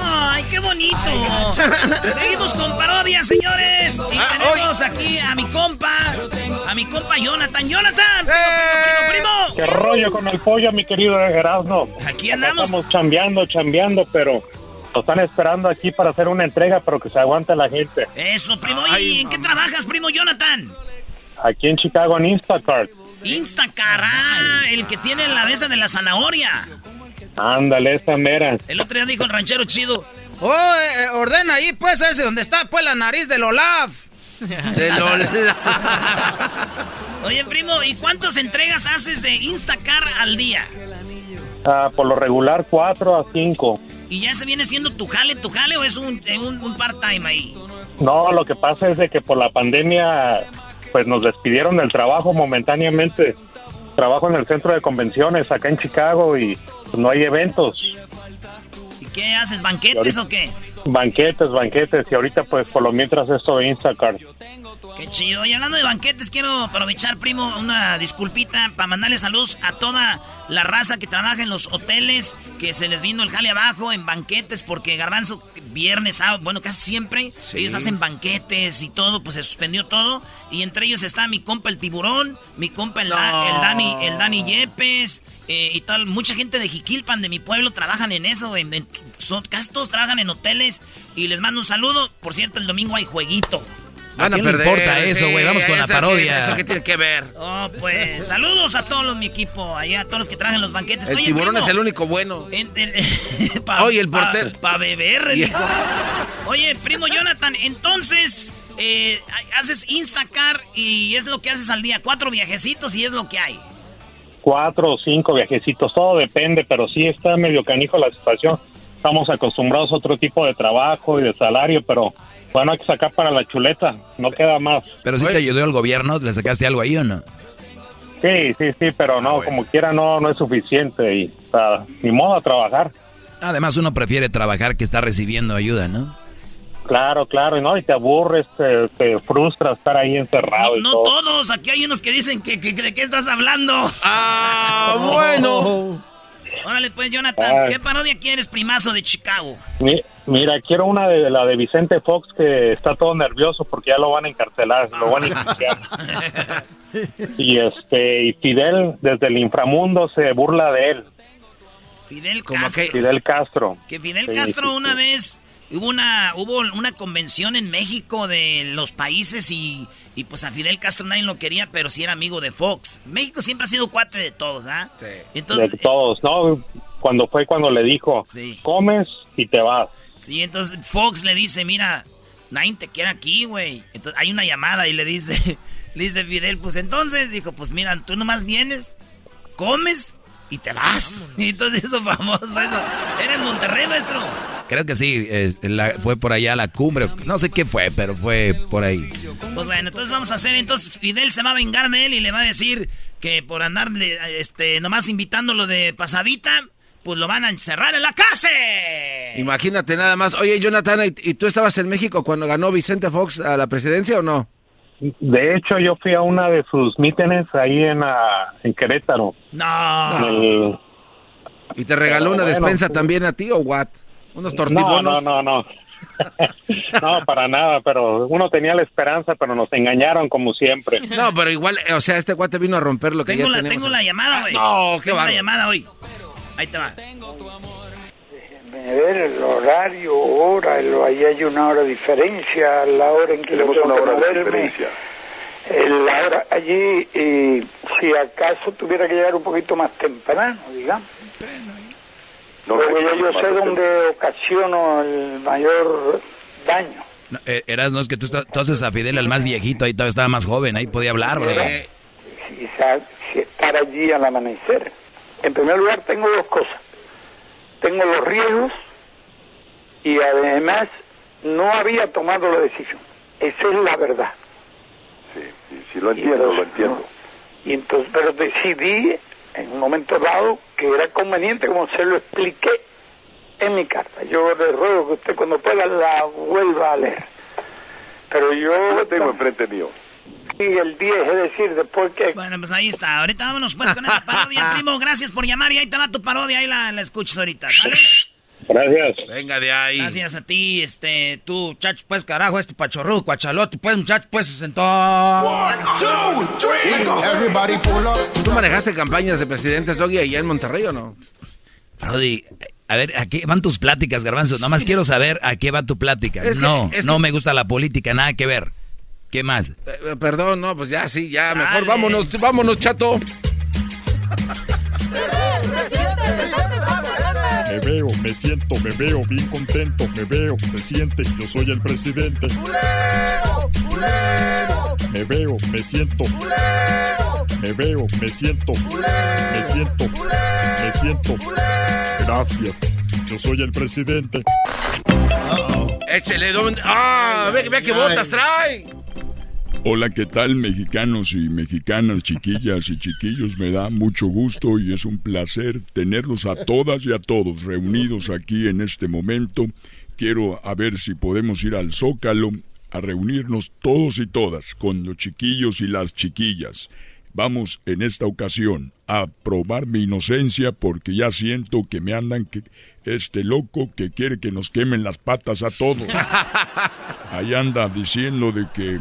¡Ay, qué bonito! Seguimos con parodias, señores. Y Ah, tenemos aquí a mi compa, a mi compa Jonathan. ¡Jonathan! ¡Primo, primo, primo, primo! ¿Qué rollo con el pollo, mi querido Erasmo? Aquí andamos. Estamos chambeando, chambeando, pero nos están esperando aquí para hacer una entrega, pero que se aguante la gente. Eso, primo. ¿Y en qué trabajas, primo Jonathan? Aquí en Chicago, en Instacart. Instacar, ah, el que tiene la de esa de la zanahoria. Ándale, esa mera. El otro día dijo el ranchero chido. Oh, eh, eh, ordena ahí, pues, ese donde está, pues, la nariz del Olaf. Del Olaf. Oye, primo, ¿y cuántas entregas haces de Instacar al día? Ah, por lo regular, cuatro a cinco. ¿Y ya se viene siendo tu jale, tu jale o es un, eh, un, un part-time ahí? No, lo que pasa es de que por la pandemia, pues nos despidieron del trabajo momentáneamente. Trabajo en el centro de convenciones acá en Chicago y no hay eventos. ¿Y qué haces, banquetes o qué? Banquetes, banquetes. Y ahorita, pues, por lo mientras esto de Instacart. Qué chido. Y hablando de banquetes, quiero aprovechar, primo, una disculpita para mandarle saludos a toda la raza que trabaja en los hoteles, que se les vino el jale abajo en banquetes, porque Garbanzo, viernes, sábado, bueno, casi siempre, Sí. ellos hacen banquetes y todo, pues se suspendió todo. Y entre ellos está mi compa el tiburón, mi compa el, Da- el Dani, el Dani Yepes. Eh, y tal, mucha gente de Jiquilpan, de mi pueblo, trabajan en eso. En, en- son, casi todos trabajan en hoteles. Y les mando un saludo. Por cierto, el domingo hay jueguito. ¿A quién le importa eso, güey? Vamos con la parodia. que- ¿Eso qué tiene que ver? Oh, pues, saludos a todos los mi equipo, allá, a todos los que traen los banquetes. El Oye, tiburón primo, es el único bueno. en- en- pa- Oye, el portero. Pa, beber. Oye, primo Jonathan, entonces, eh, haces Instacar y es lo que haces al día. Cuatro viajecitos y es lo que hay. Cuatro o cinco viajecitos, todo depende, pero sí está medio canijo la situación. Estamos acostumbrados a otro tipo de trabajo y de salario, pero bueno, hay que sacar para la chuleta, no queda más. Pero si te ayudó el gobierno, ¿le sacaste algo ahí o no? Sí, sí, sí, pero no, como quiera no, no es suficiente y o ni modo a trabajar. Además, uno prefiere trabajar que estar recibiendo ayuda, ¿no? Claro, claro, y no, y te aburres, te, te frustra estar ahí encerrado y No todo. todos, aquí hay unos que dicen que, que- ¿de qué estás hablando? Ah, bueno. Órale, pues, Jonathan. ¿qué parodia quieres, primazo de Chicago? Mi- Mira, quiero una de la de Vicente Fox que está todo nervioso porque ya lo van a encarcelar, lo van a enjuiciar. Y este, y Fidel desde el inframundo se burla de él, Fidel Castro. Fidel Castro. Que Fidel Sí, Castro sí, una sí. vez hubo una hubo una convención en México de los países y, y pues a Fidel Castro nadie lo quería, pero sí era amigo de Fox. México siempre ha sido cuate de todos, ¿ah? Entonces, de todos, ¿no? Cuando fue cuando le dijo, comes y te vas. sí, entonces Fox le dice, mira, nadie te quiere aquí, güey. Entonces hay una llamada y le dice, le dice Fidel, pues entonces, dijo, pues mira, tú nomás vienes, comes y te vas. Y entonces hizo famoso eso. Era en Monterrey, maestro. Creo que sí, eh, la- fue por allá a la cumbre. No sé qué fue, pero fue por ahí. Pues bueno, entonces vamos a hacer, entonces Fidel se va a vengar de él y le va a decir que por andarle, este, nomás invitándolo de pasadita, pues lo van a encerrar en la cárcel. Imagínate nada más. Oye, Jonathan, ¿y, y tú estabas en México cuando ganó Vicente Fox a la presidencia o no? De hecho, yo fui a una de sus mítines ahí en, ah, en Querétaro. No. El- ¿Y te regaló Pero una bueno, despensa también a ti o what? ¿Unos No, tortibonos? no, no, no. no, para nada, pero uno tenía la esperanza, pero nos engañaron como siempre. No, pero igual, o sea, este cuate vino a romper lo que Tengo ya la, tenemos. tengo la llamada, güey. No, qué Tengo la llamada hoy. Ahí te va. Ver el horario, hora, el- ahí hay una hora de diferencia, la hora en que yo tengo una que moverme, diferencia. el- la hora allí, y si acaso tuviera que llegar un poquito más temprano, digamos. No, Porque ya yo sé dónde ocasiono el mayor daño. No, eh, Eras, no es que tú, haces a Fidel al más viejito, ahí todavía estaba más joven, ahí podía hablar, sa- si estar allí al amanecer. En primer lugar, tengo dos cosas. Tengo los riesgos y además no había tomado la decisión. Esa es la verdad. Sí, sí, sí, lo entiendo, lo entiendo. Y entonces, pero decidí en un momento dado que era conveniente, como se lo expliqué en mi carta. Yo le ruego que usted cuando pueda la vuelva a leer. Pero yo... Lo tengo enfrente mío. Y el 10, es decir, después que... Bueno, pues ahí está. Ahorita vámonos pues con esa parodia, primo. Gracias por llamar y ahí te va tu parodia. Ahí la, la escuchas ahorita, ¿vale? Gracias. Venga de ahí. Gracias a ti, este, tú, chacho, pues, carajo, este pachorro, cuachalote, pues, muchacho, pues, se sentó. ¿Tú manejaste campañas de presidentes, Doggy, allá en Monterrey o no? Brody, a ver, ¿a qué van tus pláticas, Garbanzo? Nada más quiero saber a qué va tu plática. Es que- no, es no que- me gusta la política, nada que ver. ¿Qué más? Eh, perdón, no, pues ya, sí, ya, mejor Dale. vámonos, vámonos, chato. Me veo, me siento, me veo bien contento, me veo, se siente, yo soy el presidente. Me veo, me siento. Me veo, me siento. Me siento. Me siento. Gracias. Yo soy el presidente. Échele, ¿dónde? ¡Ah! Ve, ve qué botas trae. Hola, ¿qué tal mexicanos y mexicanas, chiquillas y chiquillos? Me da mucho gusto y es un placer tenerlos a todas y a todos reunidos aquí en este momento. Quiero a ver si podemos ir al Zócalo a reunirnos todos y todas con los chiquillos y las chiquillas. Vamos en esta ocasión a probar mi inocencia porque ya siento que me andan que este loco que quiere que nos quemen las patas a todos. Ahí anda diciendo de que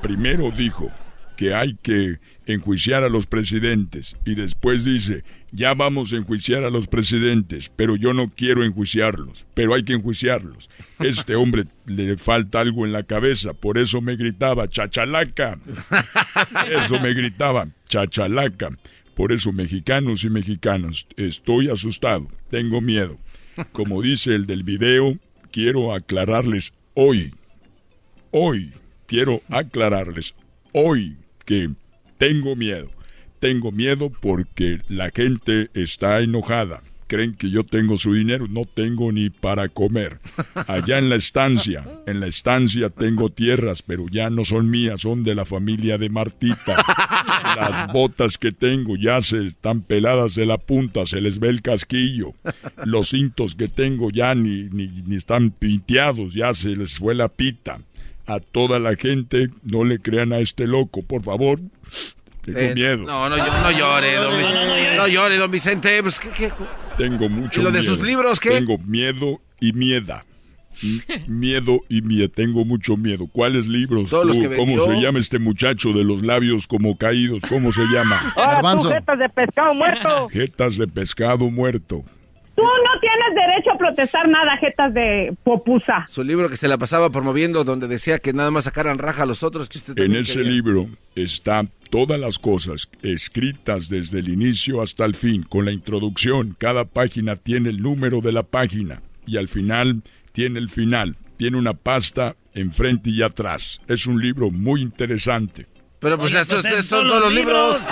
primero dijo que hay que enjuiciar a los presidentes y después dice, ya vamos a enjuiciar a los presidentes, pero yo no quiero enjuiciarlos, pero hay que enjuiciarlos. Este hombre le falta algo en la cabeza, por eso me gritaba, chachalaca. Eso me gritaba, chachalaca. Por eso, mexicanos y mexicanas, estoy asustado, tengo miedo. Como dice el del video, quiero aclararles hoy, hoy, quiero aclararles hoy que tengo miedo. Tengo miedo porque la gente está enojada. Creen que yo tengo su dinero, no tengo ni para comer. Allá en la estancia, en la estancia tengo tierras, pero ya no son mías, son de la familia de Martita. Las botas que tengo ya se están peladas de la punta, se les ve el casquillo. Los cintos que tengo ya ni, ni, ni están pinteados, ya se les fue la pita. A toda la gente, no le crean a este loco, por favor. Tengo Eh, miedo. No, no, no llore, don Vicente. No llore, don Vicente. Pues, ¿qué, qué? Tengo mucho ¿Y lo de miedo. sus libros, qué? Tengo miedo y mieda. Miedo y miedo. Tengo mucho miedo. ¿Cuáles libros? Todos los tú? que ¿Cómo se llama este muchacho de los labios como caídos? ¿Cómo se llama? Ahora tú, jetas de pescado muerto. Jetas de pescado muerto. Tú no tienes derecho a protestar nada, jetas de popusa. Su libro que se la pasaba promoviendo donde decía que nada más sacaran raja a los otros. Que usted En ese quería. libro está todas las cosas escritas desde el inicio hasta el fin, con la introducción. Cada página tiene el número de la página y al final tiene el final. Tiene una pasta enfrente y atrás. Es un libro muy interesante. Pero pues, Oye, estos, pues, estos son son todos los libros.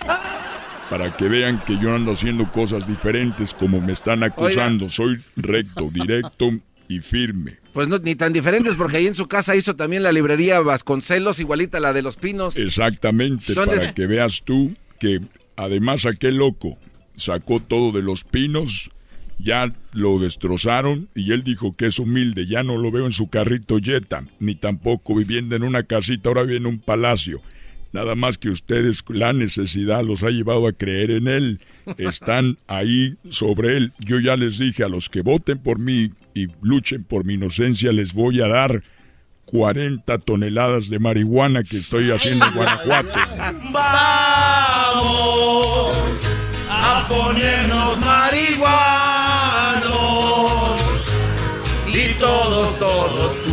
Para que vean que yo ando haciendo cosas diferentes como me están acusando. Soy recto, directo y firme. Pues no, ni tan diferentes, porque ahí en su casa hizo también la librería Vasconcelos, igualita a la de los pinos. Exactamente, ¿Dónde? para que veas tú que además aquel loco sacó todo de los pinos, ya lo destrozaron y él dijo que es humilde, ya no lo veo en su carrito Jetta, ni tampoco viviendo en una casita, ahora vive en un palacio. Nada más que ustedes, la necesidad los ha llevado a creer en él. Están ahí sobre él. Yo ya les dije a los que voten por mí y luchen por mi inocencia, les voy a dar 40 toneladas de marihuana que estoy haciendo en Guanajuato. Vamos a ponernos marihuanos y todos, todos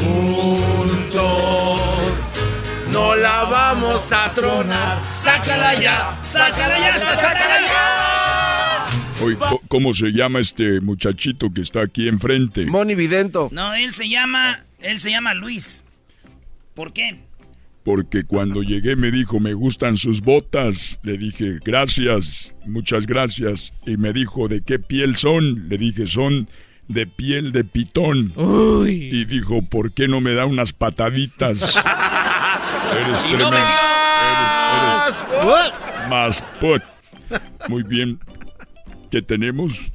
la vamos a tronar. Sácala ya, sácala ya, sácala ya. Oye, ¿cómo se llama este muchachito que está aquí enfrente? Moni Vidento. No, él se llama, él se llama Luis. ¿Por qué? Porque cuando llegué me dijo, me gustan sus botas. Le dije, gracias, muchas gracias. Y me dijo, ¿de qué piel son? Le dije, son de piel de pitón. Y dijo, ¿por qué no me da unas pataditas? eres Y no tremendo. me Eres- eres- Más put. Muy bien. ¿Qué tenemos?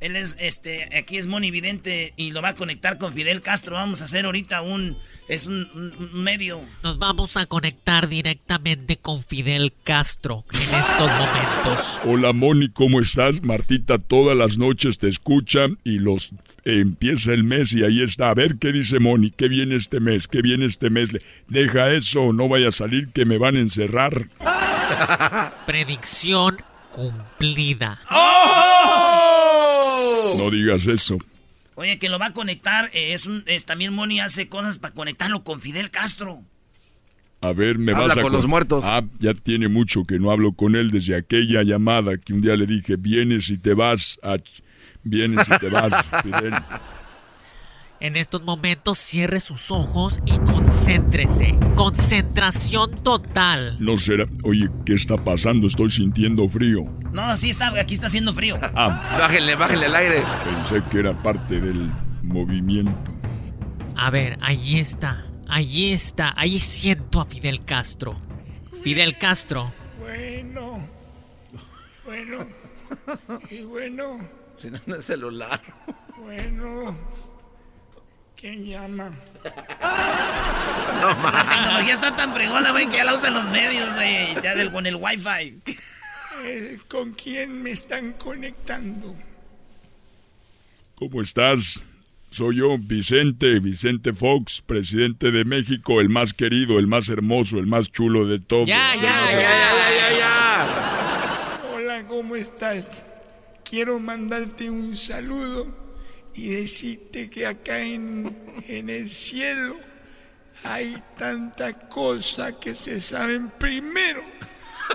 Él es, este, aquí es monividente y lo va a conectar con Fidel Castro. Vamos a hacer ahorita un, es un, medio. Nos vamos a conectar directamente con Fidel Castro en estos momentos. Hola Moni, ¿cómo estás? Martita todas las noches te escucha y los eh, empieza el mes y ahí está. A ver qué dice Moni, qué viene este mes, qué viene este mes. Deja eso, no vaya a salir que me van a encerrar. Predicción cumplida. No digas eso. Oye, que lo va a conectar, eh, es un, es, también Moni hace cosas para conectarlo con Fidel Castro. A ver, me Habla vas a con los muertos. Ah, ya tiene mucho que no hablo con él desde aquella llamada que un día le dije, vienes y te vas, a... vienes y te vas, Fidel. En estos momentos cierre sus ojos y concéntrese. Concentración total. No será. Oye, ¿qué está pasando? Estoy sintiendo frío. No, así está, aquí está haciendo frío. Ah, Bájenle, bájenle el aire. pensé que era parte del movimiento. A ver, allí está. Allí está. Ahí siento a Fidel Castro. Fidel Castro. Bueno, bueno, y bueno, Si no, no es celular. bueno. ¿Quién llama? La tecnología está tan fregona, güey, que ya la usan los medios, güey, ya del, con el wifi. Eh, ¿Con quién me están conectando? ¿Cómo estás? Soy yo, Vicente, Vicente Fox, presidente de México, el más querido, el más hermoso, el más chulo de todos. Ya, ya, Ya, ya. ya, ya, ya. Hola, ¿cómo estás? Quiero mandarte un saludo y decirte que acá en, en el cielo hay tanta cosa que se saben primero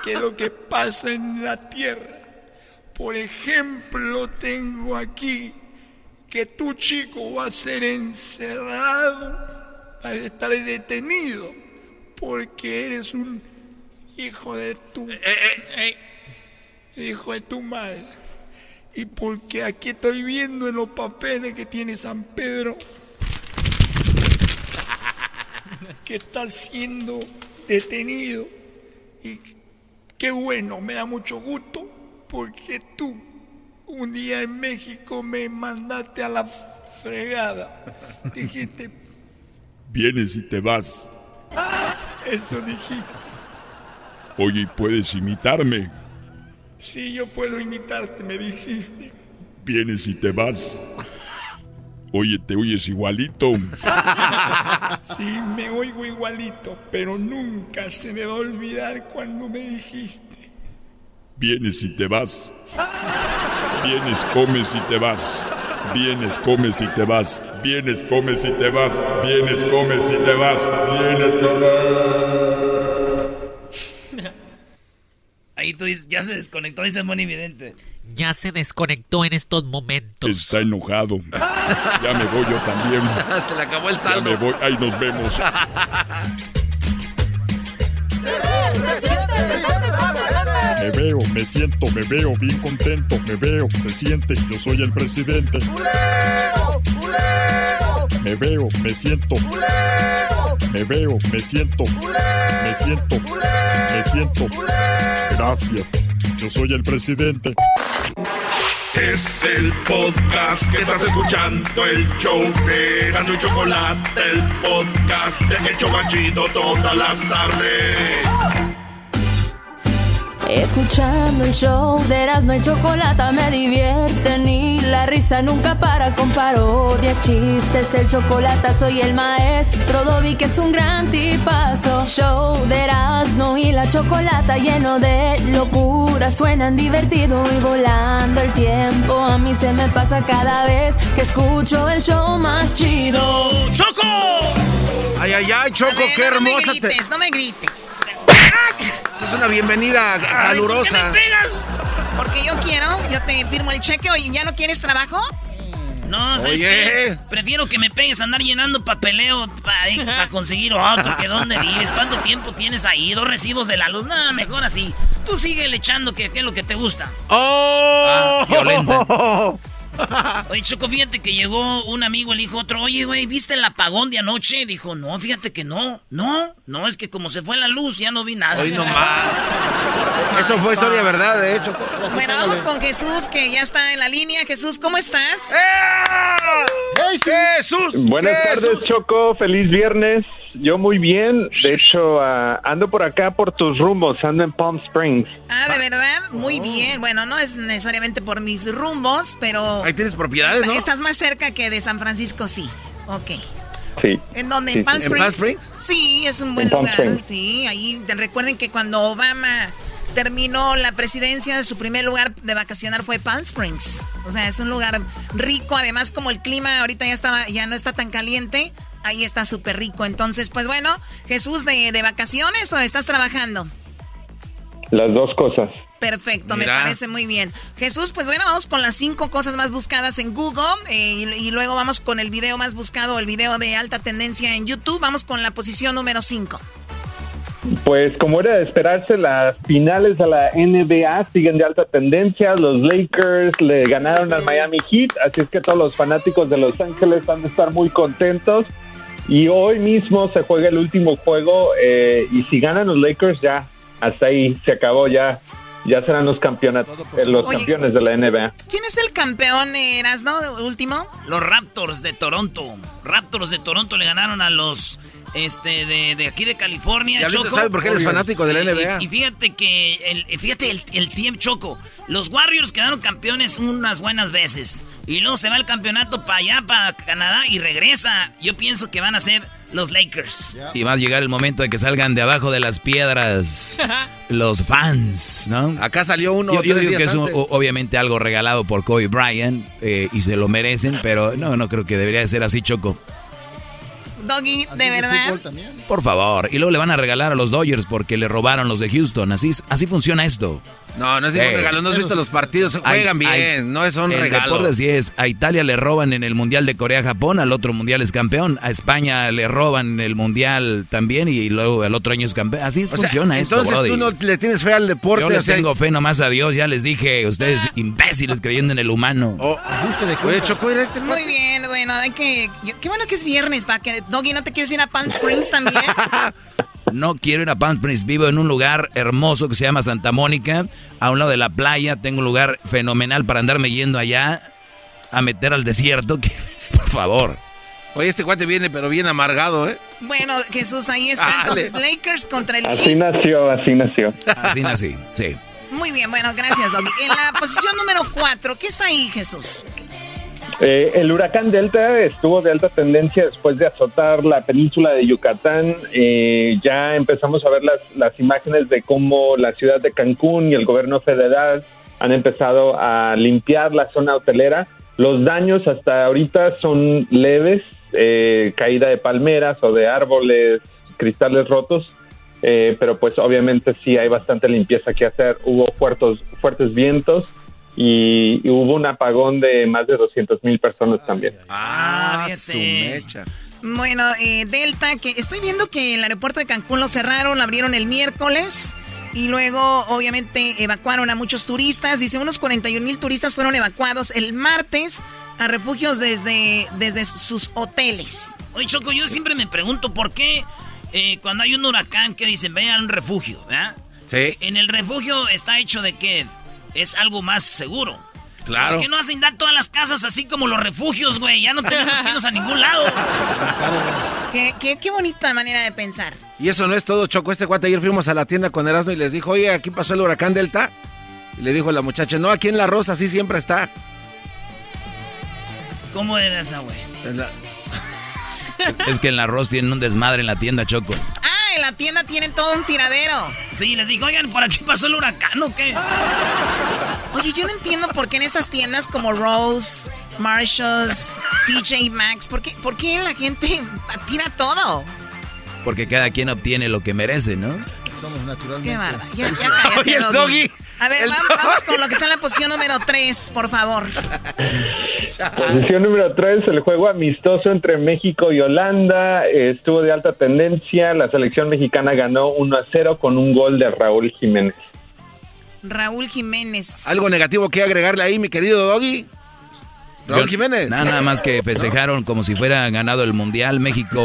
que lo que pasa en la tierra. Por ejemplo, tengo aquí que tu chico va a ser encerrado, va a estar detenido, porque eres un hijo de tu hijo de tu madre. Y porque aquí estoy viendo en los papeles que tiene San Pedro que está siendo detenido. Y qué bueno, me da mucho gusto porque tú un día en México me mandaste a la fregada. Dijiste, Vienes y te vas. eso dijiste. Oye, ¿puedes imitarme? Sí, yo puedo imitarte, me dijiste. Vienes y te vas. Oye, te oyes igualito. Sí, me oigo igualito, pero nunca se me va a olvidar cuando me dijiste. Vienes y te vas. Vienes, comes y te vas. Vienes, comes y te vas. Vienes, comes y te vas. Vienes, comes y te vas. Vienes, comes. Ahí tú dices, ya se desconectó, dice Moni Vidente. Ya se desconectó en estos momentos. Está enojado. Ya me voy yo también. Se le acabó el Ya saldo. me voy. Ahí nos vemos. Me veo, me siento, me veo bien contento. Me veo, se siente, yo soy el presidente. Me veo, me siento. Me veo, me siento. Me siento. Me siento. Gracias. Yo soy el presidente. Es el podcast que estás escuchando, el show de Gano y Chocolate, el podcast de El Chobachito todas las tardes. Escuchando el show de Erasmo y Chocolata me divierten y la risa nunca para con parodias, chistes, el chocolate soy el maestro Dobby que es un gran tipazo. Show de Erasmo y la Chocolata lleno de locura, suenan divertido y volando el tiempo. A mí se me pasa cada vez que escucho el show más chido. ¡Choco! Ay, ay, ay, Choco, ver, qué no me hermosa. te- grites, no me grites. Es una bienvenida calurosa. pegas? Porque yo quiero, yo te firmo el cheque. Oye, ¿ya no quieres trabajo? No, ¿sabes Oye. qué? Prefiero que me pegues a andar llenando papeleo para conseguir otro. ¿Que dónde vives? ¿Cuánto tiempo tienes ahí? ¿Dos recibos de la luz? No, mejor así. Tú sigue echando que, que es lo que te gusta. ¡Oh! Ah, violenta. Oye, Choco, fíjate que llegó un amigo, le dijo otro, oye, güey, ¿viste el apagón de anoche? Dijo, no, fíjate que no, no, no, es que como se fue la luz, ya no vi nada. Hoy nomás. Eso fue historia verdad, de hecho. Bueno, vamos con Jesús, que ya está en la línea. Jesús, ¿cómo estás? ¡Jesús! Buenas ¡Jesús! tardes, Choco. Feliz viernes. Yo muy bien. De hecho, ah, ando por acá por tus rumbos. Ando en Palm Springs. Ah, ¿de verdad? Muy bien. Bueno, no es necesariamente por mis rumbos, pero... Ahí tienes propiedades, ¿no? Estás más cerca que de San Francisco, sí. Ok. Sí. ¿En dónde? Sí, ¿En Palm sí. ¿En Springs? Palm Springs? Sí, es un buen lugar. Sí, ahí te- recuerden que cuando Obama terminó la presidencia, su primer lugar de vacacionar fue Palm Springs. O sea, es un lugar rico. Además, como el clima ahorita ya estaba, ya no está tan caliente, ahí está súper rico. Entonces, pues bueno, Jesús, ¿de, de vacaciones o estás trabajando? Las dos cosas. Perfecto, Mira. me parece muy bien. Jesús, pues bueno, vamos con las cinco cosas más buscadas en Google eh, y, y luego vamos con el video más buscado, el video de alta tendencia en YouTube. Vamos con la posición número 5. Pues como era de esperarse, las finales de la NBA siguen de alta tendencia. Los Lakers le ganaron al Miami Heat, así es que todos los fanáticos de Los Ángeles van a estar muy contentos. Y hoy mismo se juega el último juego eh, y si ganan los Lakers ya, hasta ahí se acabó ya. Ya serán los campeonatos, eh, los Oye. campeones de la NBA. ¿Quién es el campeón, eras, no? Último. Los Raptors de Toronto. Raptors de Toronto le ganaron a los este de, de aquí de California. Diablito, Choco. ¿sabe por qué eres fanático de la NBA? Y, y fíjate que el, fíjate el, el tiempo Choco. Los Warriors quedaron campeones unas buenas veces. Y luego se va el campeonato para allá, para Canadá, y regresa. Yo pienso que van a ser los Lakers. Y va a llegar el momento de que salgan de abajo de las piedras los fans, ¿no? Acá salió uno. Yo, yo digo días que es un- obviamente algo regalado por Kobe Bryant eh, y se lo merecen, pero no, no creo que debería de ser así, Choco. Doggy, de verdad. Por favor. Y luego le van a regalar a los Dodgers porque le robaron los de Houston. Así, así funciona esto. No, no es ningún Eh, regalo. No has visto los partidos. Juegan Hay- bien. hay- no son en regalos. deportes así es. A Italia le roban en el Mundial de Corea-Japón, al otro Mundial es campeón. A España le roban en el Mundial también y luego el otro año es campeón. Así O sea, funciona esto, entonces brody. tú no le tienes fe al deporte. Yo le o sea, tengo fe nomás a Dios, ya les dije, ustedes Ah. imbéciles creyendo en el humano. Oh, Oye, Choco, era este Muy bien, bueno, hay que. yo- qué bueno que es viernes, para que Doggy no te quieres ir a Palm Springs también. No quiero ir a Palm Springs, vivo en un lugar hermoso que se llama Santa Mónica, a un lado de la playa, tengo un lugar fenomenal para andarme yendo allá a meter al desierto, que, por favor. Oye, este cuate viene, pero bien amargado, ¿eh? bueno, Jesús, ahí está. Dale. Entonces, Lakers contra el Así nació, así nació. Así nací, sí. Muy bien, bueno, gracias, Doggy. En la posición número 4, ¿qué está ahí, Jesús? Eh, el huracán Delta estuvo de alta tendencia después de azotar la península de Yucatán. Eh, ya empezamos a ver las, las imágenes de cómo la ciudad de Cancún y el gobierno federal han empezado a limpiar la zona hotelera. Los daños hasta ahorita son leves, eh, caída de palmeras o de árboles, cristales rotos, eh, pero pues obviamente sí hay bastante limpieza que hacer. Hubo fuertes, fuertes vientos y, y hubo un apagón de más de 200 mil personas también. Ah, fíjate. su mecha. Bueno, eh, Delta, que estoy viendo que el aeropuerto de Cancún lo cerraron, lo abrieron el miércoles. Y luego, obviamente, evacuaron a muchos turistas. Dice, unos 41 mil turistas fueron evacuados el martes a refugios desde, desde sus hoteles. Oye, Choco, yo siempre me pregunto por qué eh, cuando hay un huracán que dicen, vayan a un refugio, ¿verdad? Sí. En el refugio está hecho de que es algo más seguro. Claro. ¿Por qué no hacen dar todas las casas así como los refugios, güey? Ya no tenemos que irnos a ningún lado. Qué, qué, qué bonita manera de pensar. Y eso no es todo, Choco. Este cuate ayer fuimos a la tienda con Erasmo y les dijo, oye, aquí pasó el huracán Delta. Y le dijo la muchacha, no, aquí en La Rosa sí siempre está. ¿Cómo era esa, güey? La- Es que en la arroz tienen un desmadre en la tienda, Choco. Ah, en la tienda tienen todo un tiradero. Sí, les digo, oigan, ¿por aquí pasó el huracán o qué? Oye, yo no entiendo por qué en estas tiendas como Rose, Marshalls, TJ Maxx, ¿por qué, por qué la gente tira todo? Porque cada quien obtiene lo que merece, ¿no? Somos naturalmente. Qué bárbaro. Ya, ya cállate, Oye, el Doggy. A ver, vamos, vamos con lo que está en la posición número 3, por favor. Posición número 3, el juego amistoso entre México y Holanda estuvo de alta tendencia. La selección mexicana ganó 1 a 0 con un gol de Raúl Jiménez. Raúl Jiménez. ¿Algo negativo que agregarle ahí, mi querido Doggy? Raúl Yo- Jiménez. Nada, nada más que festejaron como si fuera ganado el mundial. México,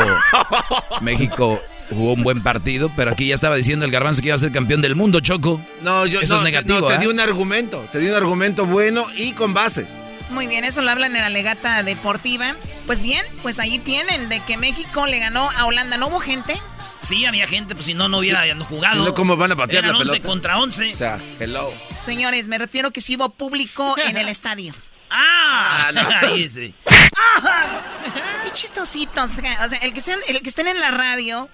México jugó un buen partido, pero aquí ya estaba diciendo el garbanzo que iba a ser campeón del mundo, Choco. No, yo Eso no, es negativo, no, te ¿eh? di un argumento, te di un argumento bueno y con bases. Muy bien, eso lo hablan en la legata deportiva. Pues bien, pues ahí tienen de que México le ganó a Holanda. ¿No hubo gente? Sí, había gente, pues si no, no hubiera jugado. Si no, ¿cómo van a patear Eran la 11 pelota? contra 11. O sea, hello. Señores, me refiero que sí hubo público en el estadio. ¡Ah! Ahí sí. Qué chistositos. O sea, el que, sean, el que estén en la radio,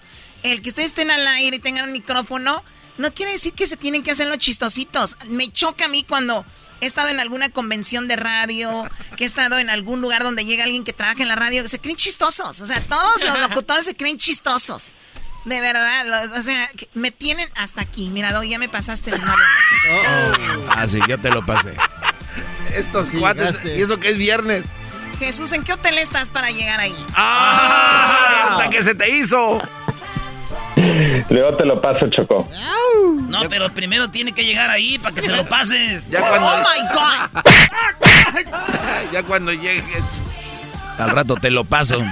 el que ustedes estén al aire y tengan un micrófono, no quiere decir que se tienen que hacer los chistositos. Me choca a mí cuando he estado en alguna convención de radio, que he estado en algún lugar donde llega alguien que trabaja en la radio, que se creen chistosos. O sea, todos los locutores se creen chistosos. De verdad, lo- o sea, me tienen hasta aquí. Mira, Doy, ya me pasaste el malo. Ah, sí, yo te lo pasé. Estos Sí, cuates, y eso que es viernes. Jesús, ¿en qué hotel estás para llegar ahí? ¡Ah! Hasta que se te hizo. Luego te lo paso, Choco. No, pero primero tiene que llegar ahí para que se lo pases. Ya cuando, ¡Oh, my God! ya cuando llegues. Al rato te lo paso.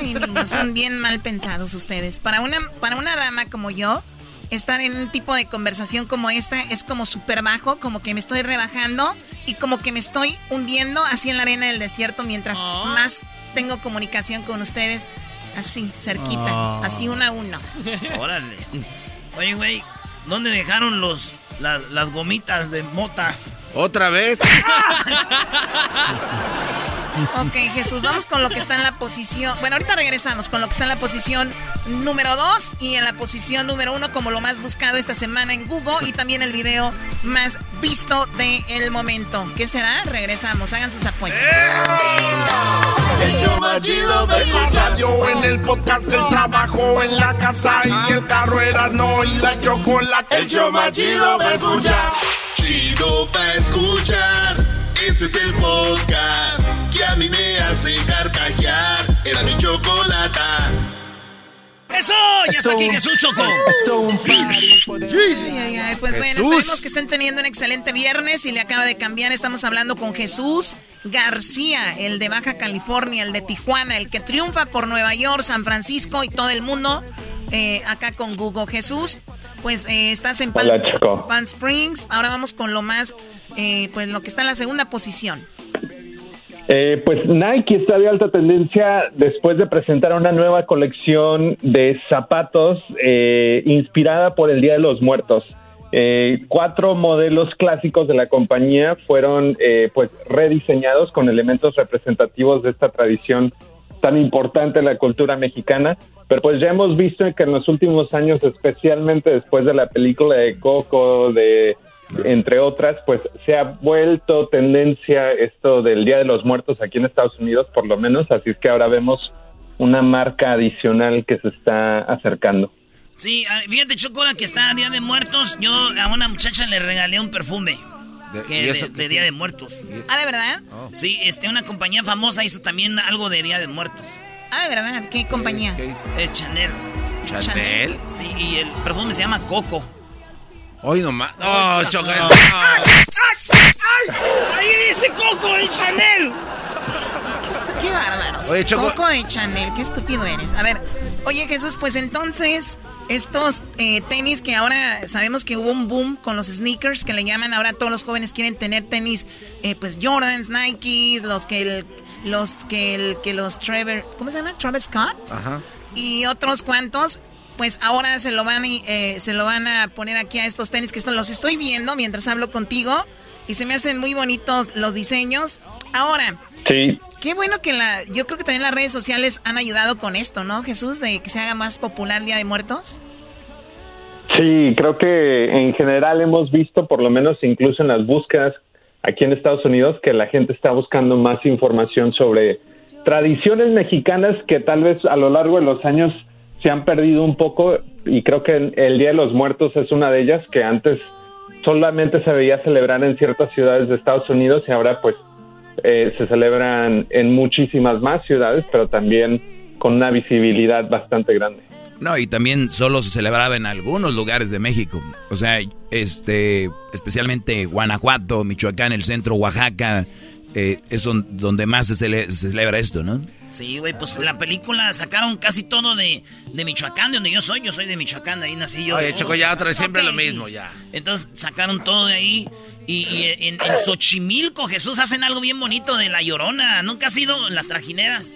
Ay, niños, son bien mal pensados ustedes. Para una, para una dama como yo, estar en un tipo de conversación como esta es como súper bajo, como que me estoy rebajando y como que me estoy hundiendo así en la arena del desierto mientras más tengo comunicación con ustedes, así, cerquita, Oh. así uno a uno. Órale. Oye, güey, ¿dónde dejaron los, las, las gomitas de mota? ¿Otra vez? Ok, Jesús, vamos con lo que está en la posición. Bueno, ahorita regresamos con lo que está en la posición número 2 y en la posición número 1 como lo más buscado esta semana en Google y también el video más visto del momento. ¿Qué será? Regresamos, hagan sus apuestas. El show más chido de la radio, en el podcast, el trabajo, en la casa y el carro Erasmo y la chocolate. El show más chido para escuchar. Chido pa' escuchar. Este es el podcast a mí me hace carcajear. Era mi chocolata. ¡Eso! ¡Ya está aquí Jesús Choco! Ay, ay, ay, Pues bueno, Jesús. esperemos que estén teniendo un excelente viernes y le acaba de cambiar. Estamos hablando con Jesús García, el de Baja California, el de Tijuana, el que triunfa por Nueva York, San Francisco y todo el mundo. eh, acá con Google. Jesús, pues eh, estás en Palm, Hola, Choco. Palm Springs. Ahora vamos con lo más, eh, pues lo que está en la segunda posición. Eh, pues Nike está de alta tendencia después de presentar una nueva colección de zapatos eh, inspirada por el Día de los Muertos. Eh, cuatro modelos clásicos de la compañía fueron eh, pues rediseñados con elementos representativos de esta tradición tan importante en la cultura mexicana, pero pues ya hemos visto que en los últimos años, especialmente después de la película de Coco, de entre otras, pues se ha vuelto tendencia esto del Día de los Muertos aquí en Estados Unidos, por lo menos, así es que ahora vemos una marca adicional que se está acercando. Sí, ah, fíjate, Choco, ahora que está Día de Muertos, yo a una muchacha le regalé un perfume. que ¿y de, Día tiene? de Muertos. Ah, ¿de verdad? Sí, este, una compañía famosa hizo también algo de Día de Muertos. Ah, ¿de verdad? ¿Qué compañía? Es Chanel. ¿Chanel? Sí, y el perfume se llama Coco. Hoy nomás. No, Choco. ¡Ay! ¡Ahí dice Coco el Chanel! Qué, qué bárbaros. Oye, Choco- Coco de Chanel, qué estúpido eres. A ver, oye Jesús, pues entonces, estos eh, tenis que ahora sabemos que hubo un boom con los sneakers que le llaman, ahora todos los jóvenes quieren tener tenis, eh, pues Jordans, Nikes, los que el, los que el, que los Trevor, ¿cómo se llama? Travis Scott Ajá. y otros cuantos. Pues ahora se lo van eh, se lo van a poner aquí a estos tenis que los estoy viendo mientras hablo contigo y se me hacen muy bonitos los diseños. Ahora, Sí, Qué bueno que la, yo creo que también las redes sociales han ayudado con esto, ¿no, Jesús? De que se haga más popular el Día de Muertos. Sí, creo que en general hemos visto, por lo menos incluso en las búsquedas aquí en Estados Unidos, que la gente está buscando más información sobre tradiciones mexicanas que tal vez a lo largo de los años se han perdido un poco y creo que el, Día de los Muertos es una de ellas que antes solamente se veía celebrar en ciertas ciudades de Estados Unidos y ahora pues eh, se celebran en muchísimas más ciudades, pero también con una visibilidad bastante grande. No, y también solo se celebraba en algunos lugares de México. O sea, este, especialmente Guanajuato, Michoacán, el centro, Oaxaca, eh, es don- donde más se, cele- se celebra esto, ¿no? Sí, güey, pues la película sacaron casi todo de, de Michoacán, de donde yo soy. Yo soy de Michoacán, de ahí nací yo. Oye, Choco, ya otra vez siempre lo mismo, sí. ya. Entonces sacaron todo de ahí. Y, y en, en Xochimilco, Jesús, hacen algo bien bonito de La Llorona. ¿Nunca has ido en las trajineras?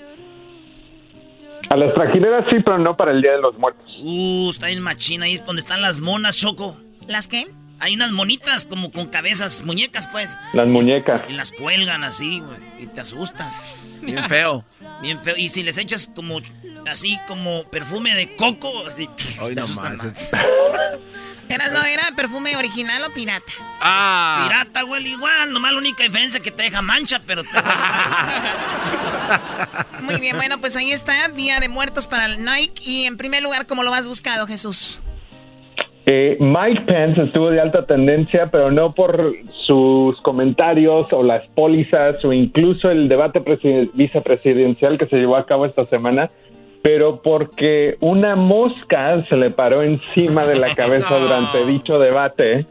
A las trajineras sí, pero no para el Día de los Muertos. Uh, está en machina, ahí es donde están las monas, Choco. ¿Las qué? Hay unas monitas como con cabezas, muñecas, pues. Las muñecas. Y las cuelgan así, güey. Y te asustas. Bien feo. Bien feo. Y si les echas como, así como perfume de coco, así. Hoy asustan más. ¿Era, no, ¿Era perfume original o pirata? Ah. Pirata, güey, igual. Nomás la única diferencia que te deja mancha, pero te Muy bien, bueno, pues ahí está, Día de Muertos para el Nike. Y en primer lugar, ¿cómo lo has buscado, Jesús? Eh, Mike Pence estuvo de alta tendencia, pero no por sus comentarios o las pólizas o incluso el debate presiden- vicepresidencial que se llevó a cabo esta semana, pero porque una mosca se le paró encima de la cabeza No. durante dicho debate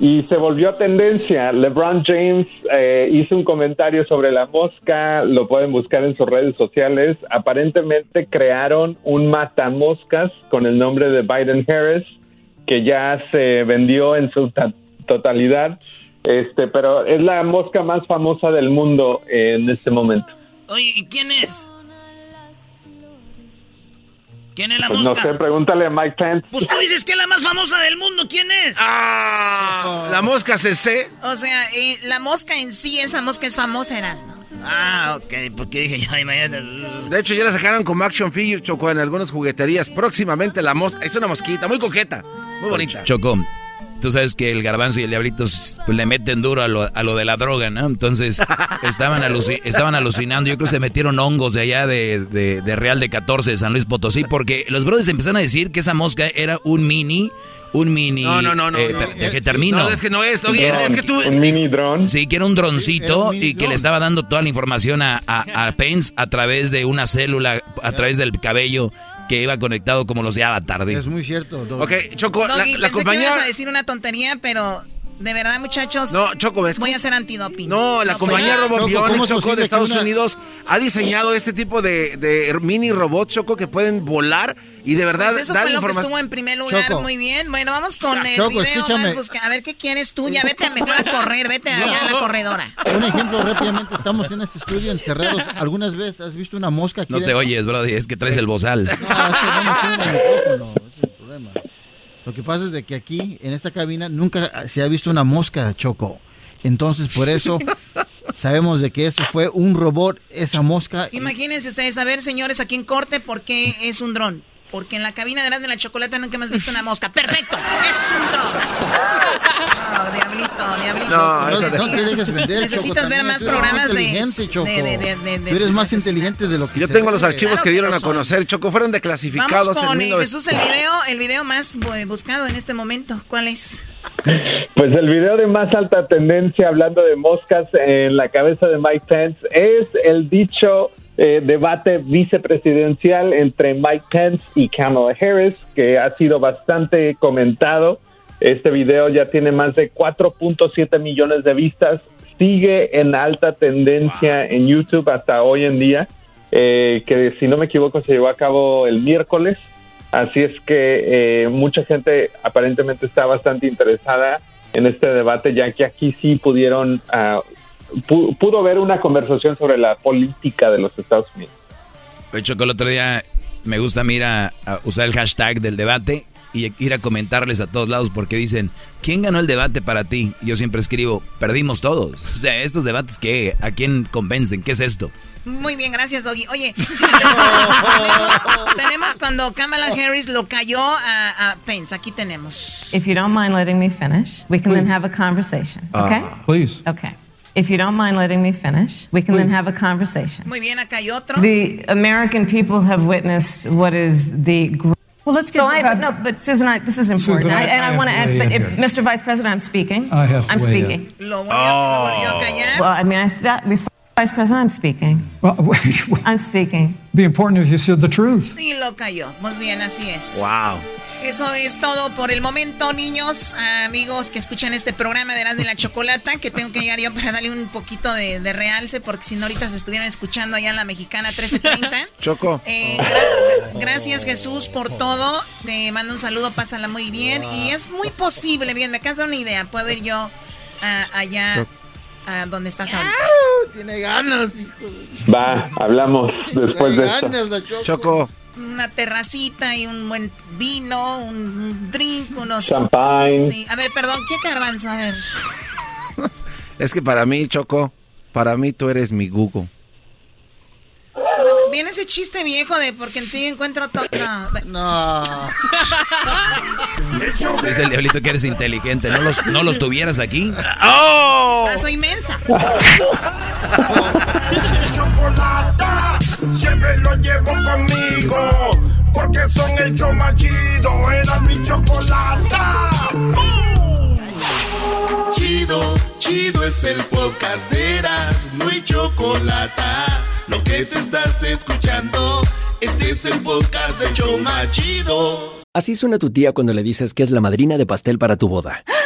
y se volvió tendencia. LeBron James eh, hizo un comentario sobre la mosca, lo pueden buscar en sus redes sociales. Aparentemente crearon un matamoscas con el nombre de Biden Harris, que ya se vendió en su ta- totalidad. Este, pero es la mosca más famosa del mundo en este momento. Oye, ¿y quién es? ¿Quién es la Pues no mosca? sé, pregúntale a Mike Pence. Pues tú dices que es la más famosa del mundo. ¿Quién es? Ah, la mosca CC. O sea, eh, la mosca en sí, esa mosca es famosa, Erasmo. Ah, ok, porque dije ya, imagínate. De hecho, ya la sacaron como action figure, Choco, en algunas jugueterías. Próximamente la mosca. Es una mosquita muy coqueta, muy bonita. Choco, tú sabes que el garbanzo y el diablito pues, le meten duro a lo, a lo de la droga, ¿no? Entonces estaban, aluci- estaban alucinando. Yo creo que se metieron hongos de allá de, de- de Real de 14 de San Luis Potosí porque los brothers empezaron a decir que esa mosca era un mini, un mini... No, no, no, no, eh, no. de que termino. No, es que no es, oye, Era es que tú... Un mini dron. Sí, que era un droncito Sí, era un y que le estaba dando toda la información a, a, a Pence a través de una célula, a través del cabello que iba conectado como los de Avatar. Es muy cierto. Doggy. Ok, Choco, la, la pensé compañía... que ibas a decir una tontería, pero de verdad, muchachos. No, Choco, ¿ves? Voy a hacer antidoping. No, la compañía pues, Robot Choco, ¿cómo Bionics, es Choco, posible de Estados una- Unidos, ha diseñado este tipo de, de mini robots, Choco, que pueden volar y de verdad Pues eso dar fue lo que información. estuvo en primer lugar. Choco. Muy bien. Bueno, vamos con el Choco, video escúchame. más busca- A ver qué quieres tú. Ya vete a mejor a correr. Vete allá a la corredora. Un ejemplo rápidamente, estamos en este estudio encerrados. ¿Algunas veces has visto una mosca aquí? No te dentro? oyes, brody, es que traes el bozal. No, es que no me suena el micrófono, ese es el problema. Lo que pasa es de que aquí, en esta cabina, nunca se ha visto una mosca, Choco. Entonces, por eso, sabemos de que eso fue un robot, esa mosca. Imagínense ustedes, a ver, señores, aquí en corte, ¿por qué es un dron? Porque en la cabina de de la chocolate nunca hemos visto una mosca. ¡Perfecto! ¡Es un dron! No, diablito, diablito. No, no te dejes vender, Necesitas Choco, ver más tú eres programas de, Choco. de, de, de- de- Tú eres más de- inteligente de lo que Yo tengo los archivos Claro que que dieron lo a conocer, Choco, fueron Vamos declasificados en con eh, 19... Jesús, el video, el video más eh, buscado en este momento. ¿Cuál es? Pues el video de más alta tendencia hablando de moscas en la cabeza de Mike Pence es el dicho eh, debate vicepresidencial entre Mike Pence y Kamala Harris, que ha sido bastante comentado. Este video ya tiene más de 4.7 millones de vistas, sigue en alta tendencia en YouTube hasta hoy en día, eh, que si no me equivoco se llevó a cabo el miércoles. Así es que eh, mucha gente aparentemente está bastante interesada en este debate, ya que aquí sí pudieron, ah, pu- pudo haber una conversación sobre la política de los Estados Unidos. De hecho, que el otro día me gusta mira a usar el hashtag del debate y ir a comentarles a todos lados porque dicen, ¿quién ganó el debate para ti? Yo siempre escribo, perdimos todos. O sea, estos debates, ¿qué? ¿A quién convencen? ¿Qué es esto? Muy bien, gracias, Doggy. Oye, tenemos, tenemos cuando Kamala Harris lo cayó a, a Pence. Aquí tenemos. If you don't mind letting me finish, we can then have a conversation. Okay? Please. Okay. If you don't mind letting me finish, we can then have a conversation. Muy bien, acá hay otro. The American people have witnessed what is the. Well, let's get. So I, no, but Susan, I, this is important, Susan, I- I, and I I, want to have add. to But if. Mr. Vice President, I'm speaking. I have. I'm speaking. Lo volvió, a callar. Well, I mean, I thought we. Vice President, I'm speaking. Well, wait, I'm speaking. Be important if you said the truth. Y lo cayó. Muy bien, así es. Wow. Eso es todo por el momento, niños, amigos que escuchan este programa de Erasmo y la Chocolata, que tengo que llegar yo para darle un poquito de, de realce, porque si no ahorita se estuvieran escuchando allá en la Mexicana 1330. Choco. Eh, gra- gracias Jesús por todo. Te mando un saludo, pásala muy bien. Y es muy posible, bien, me acabas de dar una idea. Puedo ir yo allá a donde estás ahorita. Tiene ganas, hijo. Va, hablamos después de esto. ganas Choco. Choco. Una terracita y un buen vino, un, un drink, unos... Champagne. Sí, a ver, perdón, ¿qué garbanzo? A ver. Es que para mí, Choco, para mí tú eres mi Google. Viene ese chiste viejo de porque en ti encuentro todo. No. No. Dice el diablito que eres inteligente. ¿No los, no los tuvieras aquí? Ah, soy inmensa. Chocolata, siempre lo llevo conmigo, porque son el show más chido, era mi chocolata. Chido, chido es el podcast de Eras, no hay chocolate. Lo que te estás escuchando, este es el podcast de Choma Chido. Así suena tu tía cuando le dices que es la madrina de pastel para tu boda.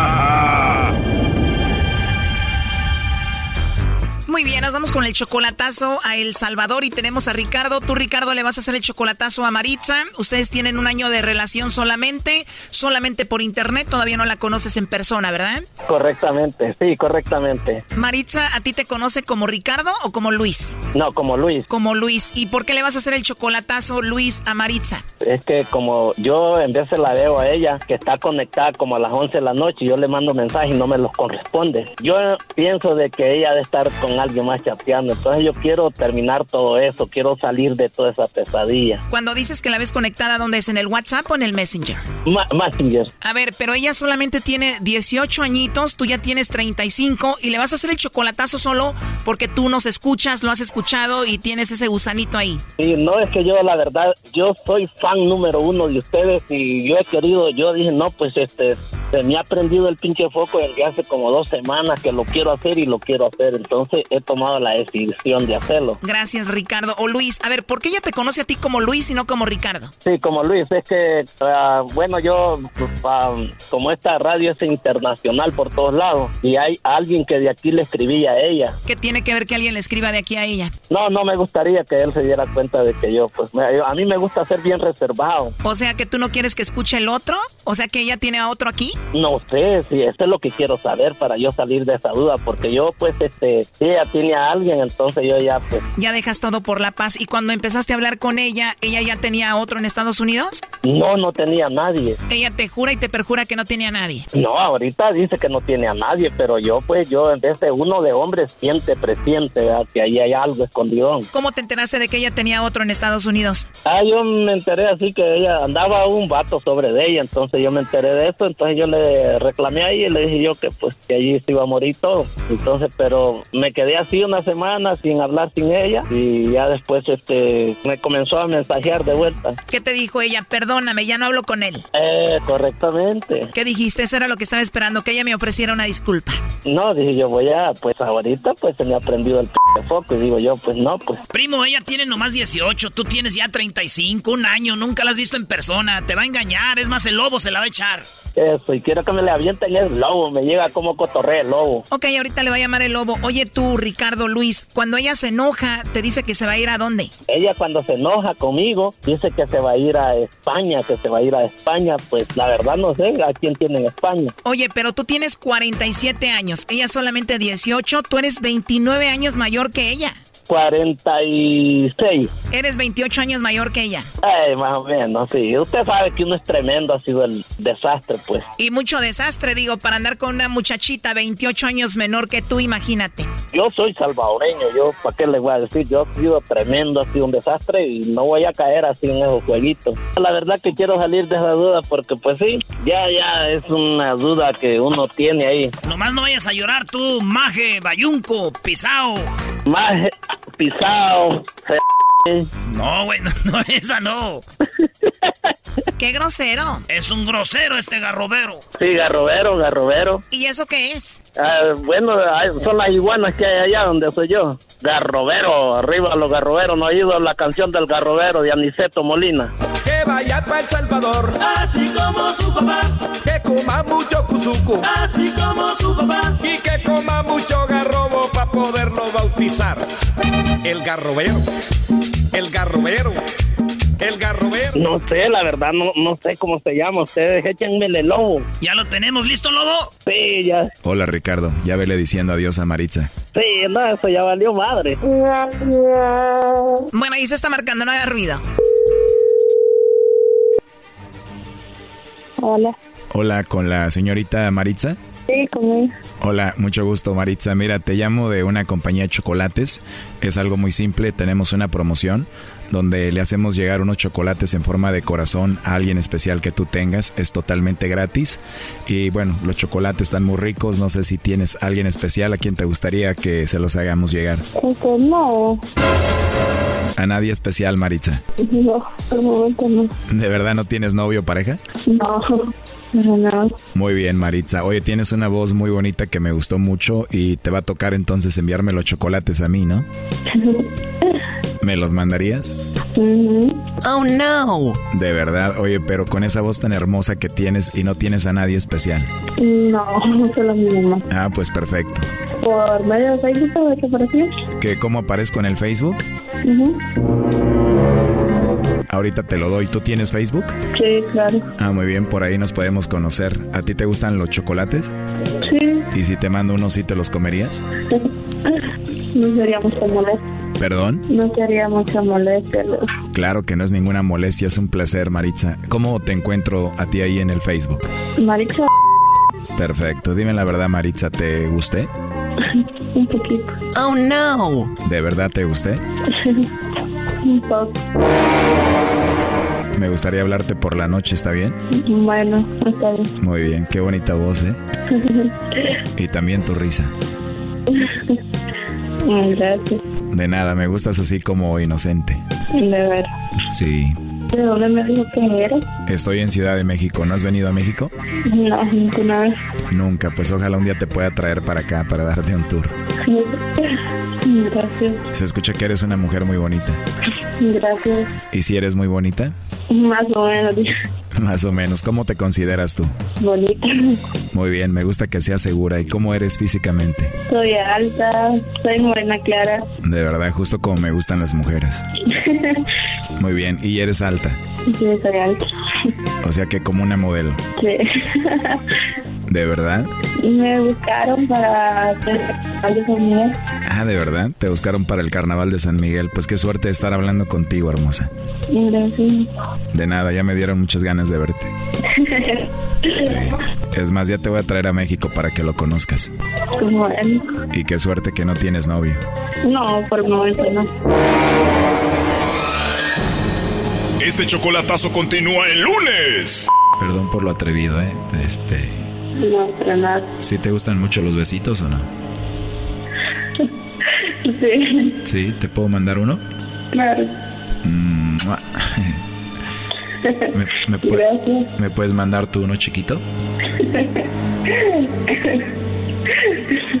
Muy bien, nos vamos con el chocolatazo a El Salvador y tenemos a Ricardo. Tú, Ricardo, le vas a hacer el chocolatazo a Maritza. Ustedes tienen un año de relación solamente, solamente por internet. Todavía no la conoces en persona, ¿verdad? Correctamente, sí, correctamente. Maritza, ¿a ti te conoce como Ricardo o como Luis? No, como Luis. Como Luis. ¿Y por qué le vas a hacer el chocolatazo, Luis, a Maritza? Es que como yo en veces la veo a ella, que está conectada como a las 11 de la noche, yo le mando mensajes y no me los corresponde. Yo pienso de que ella ha de estar con alguien más chateando. Entonces yo quiero terminar todo eso, quiero salir de toda esa pesadilla. Cuando dices que la ves conectada, ¿dónde es? ¿En el WhatsApp o en el Messenger? messenger. A ver, pero ella solamente tiene 18 añitos, tú ya tienes 35 y le vas a hacer el chocolatazo solo porque tú nos escuchas, lo has escuchado y tienes ese gusanito ahí. Sí, no es que yo la verdad, yo soy fan número uno de ustedes y yo he querido, yo dije, no, pues este, se me ha prendido el pinche foco desde hace como dos semanas que lo quiero hacer y lo quiero hacer, entonces he tomado la decisión de hacerlo. Gracias, Ricardo. O Luis, a ver, ¿por qué ella te conoce a ti como Luis y no como Ricardo? Sí, como Luis, es que, ah, bueno, yo, ah, como esta radio es internacional por todos lados y hay alguien que de aquí le escribía a ella. ¿Qué tiene que ver que alguien le escriba de aquí a ella? No, no me gustaría que él se diera cuenta de que yo, pues, a mí me gusta ser bien reservado. O sea, que tú no quieres que escuche el otro, o sea, que ella tiene a otro aquí. No sé, si esto es lo que quiero saber para yo salir de esa duda, porque yo, pues, este, si ella tiene a alguien, entonces yo ya, pues. Ya dejas todo por la paz. ¿Y cuando empezaste a hablar con ella, ella ya tenía otro en Estados Unidos? No, no tenía a nadie. Ella te jura y te perjura que no tiene a nadie. No, ahorita dice que no tiene a nadie, pero yo, pues, yo, en vez de uno de hombres, siente, presiente, que ahí hay algo escondido. ¿Cómo te enteraste de que ella tenía otro en Estados Unidos? Ah, yo me enteré así que ella andaba un vato sobre de ella, entonces yo me enteré de eso, entonces yo le reclamé ahí y le dije yo que pues que allí se iba a morir todo. Entonces, pero me quedé así una semana sin hablar sin ella y ya después este me comenzó a mensajear de vuelta. ¿Qué te dijo ella? Perdóname, ya no hablo con él. Eh, correctamente. ¿Qué dijiste? Eso era lo que estaba esperando, que ella me ofreciera una disculpa. No, dije yo voy a, pues ahorita pues se me ha prendido el p foco y digo yo, pues no, pues. Primo, ella tiene nomás 18, tú tienes ya 35, un año, nunca la has visto en persona, te va a engañar, es más el lobo se la va a echar. Eso, y quiero que me le avienten el lobo, me llega como cotorre el lobo. Ok, ahorita le va a llamar el lobo. Oye tú, Ricardo Luis, cuando ella se enoja, ¿te dice que se va a ir a dónde? Ella cuando se enoja conmigo, dice que se va a ir a España, que se va a ir a España. Pues la verdad no sé a quién tiene en España. Oye, pero tú tienes 47 años, ella solamente 18, tú eres 29 años mayor que ella. 46. Eres 28 años mayor que ella. Ay, más o menos, sí. Usted sabe que uno es tremendo, ha sido el desastre, pues. Y mucho desastre, digo, para andar con una muchachita 28 años menor que tú, imagínate. Yo soy salvadoreño, yo, ¿para qué le voy a decir? Yo he sido tremendo, ha sido un desastre y no voy a caer así en esos jueguitos. La verdad que quiero salir de esa duda porque, pues sí, ya, ya es una duda que uno tiene ahí. Nomás no vayas a llorar tú, maje, bayunco, pisao. Maje, pisado. No, güey, no, esa no. Qué grosero. Es un grosero este garrobero. Sí, garrobero, garrobero. ¿Y eso qué es? Ah, bueno, son las iguanas que hay allá donde soy yo. Garrobero, arriba los garroberos. ¿No ha oído la canción del garrobero de Aniceto Molina? Que vaya para El Salvador, así como su papá. Que coma mucho cuzuco, así como su papá. Y que coma mucho garrobo para poderlo bautizar. El garrobero, el garrobero. El garrobero. No sé, la verdad, no, no sé cómo se llama. Ustedes échenme el lobo. ¿Ya lo tenemos listo, lobo? Sí, ya. Hola, Ricardo. Ya vele diciendo adiós a Maritza. Sí, no, eso ya valió madre. Bueno, ahí se está marcando, no haga ruido. Hola. Hola, con la señorita Maritza. Sí, conmigo. Hola, mucho gusto Maritza. Mira, te llamo de una compañía de chocolates. Es algo muy simple. Tenemos una promoción donde le hacemos llegar unos chocolates en forma de corazón a alguien especial que tú tengas. Es totalmente gratis. Y bueno, los chocolates están muy ricos. No sé si tienes alguien especial a quien te gustaría que se los hagamos llegar. Este, no. ¿A nadie especial, Maritza? No, por momento no. ¿De verdad no tienes novio o pareja? No. No. Muy bien, Maritza. Oye, tienes una voz muy bonita que me gustó mucho y te va a tocar entonces enviarme los chocolates a mí, ¿no? ¿Me los mandarías? Oh, no. De verdad, oye, pero con esa voz tan hermosa que tienes y no tienes a nadie especial. No, solo mi mamá. Ah, pues perfecto. ¿Por medio de Facebook o de qué apareció? ¿Que cómo aparezco en el Facebook? Ahorita te lo doy. ¿Tú tienes Facebook? Sí, claro. Ah, muy bien, por ahí nos podemos conocer. ¿A ti te gustan los chocolates? Sí. ¿Y si te mando unos, sí te los comerías? No sería mucha molestia. ¿Perdón? No sería mucha molestia. Claro que no es ninguna molestia, es un placer, Maritza. ¿Cómo te encuentro a ti ahí en el Facebook? Maritza. Perfecto. Dime la verdad, Maritza, ¿te gusté? Un poquito. Oh, no. ¿De verdad te gusté? Un poco. Me gustaría hablarte por la noche, ¿está bien? Bueno, está bien. Muy bien, qué bonita voz, ¿eh? Y también tu risa. Gracias. De nada, me gustas así como inocente. De verdad. Sí. ¿De dónde me dijo que eres? Estoy en Ciudad de México. ¿No has venido a México? No, ninguna vez. Nunca, pues ojalá un día te pueda traer para acá para darte un tour. Gracias. Se escucha que eres una mujer muy bonita. Gracias. ¿Y si eres muy bonita? Más o menos. Más o menos. ¿Cómo te consideras tú? Bonita. Muy bien, me gusta que seas segura. ¿Y cómo eres físicamente? Soy alta, soy morena clara. De verdad, justo como me gustan las mujeres. Muy bien, ¿y eres alta? Sí, soy alta. O sea que como una modelo. Sí. ¿De verdad? Me buscaron para el de San Miguel. Ah, ¿de verdad? Te buscaron para el carnaval de San Miguel. Pues qué suerte de estar hablando contigo, hermosa. Gracias. De nada, ya me dieron muchas ganas de verte. Es más, ya te voy a traer a México para que lo conozcas. Y qué suerte que no tienes novio. No, por el momento no. Este chocolatazo continúa el lunes. Perdón por lo atrevido, ¿eh? Este... No, pero nada. ¿Sí te gustan mucho los besitos o no? Sí, ¿Sí? ¿Te puedo mandar uno? claro. Mm, mua. ¿Me, me pu- Gracias. ¿Me puedes mandar tú uno chiquito?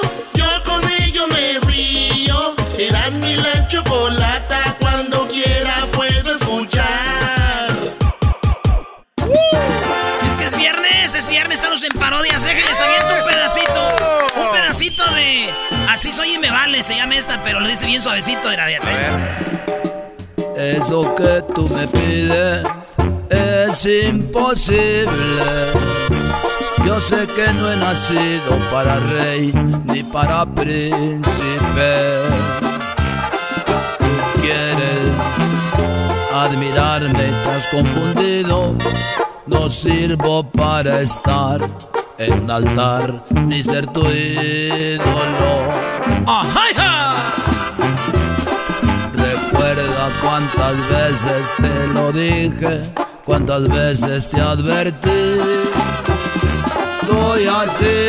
Mi la chocolata. Cuando quiera puedo escuchar. Es que es viernes, es viernes, estamos en parodias. Déjenles aviento un pedacito. Un pedacito de Así soy y me vale, se llama esta, pero lo dice bien suavecito de la de Eso que tú me pides es imposible. Yo sé que no he nacido para rey ni para príncipe. Admirarme has confundido. No sirvo para estar en un altar ni ser tu ídolo. Recuerda cuántas veces te lo dije, cuántas veces te advertí. Soy así,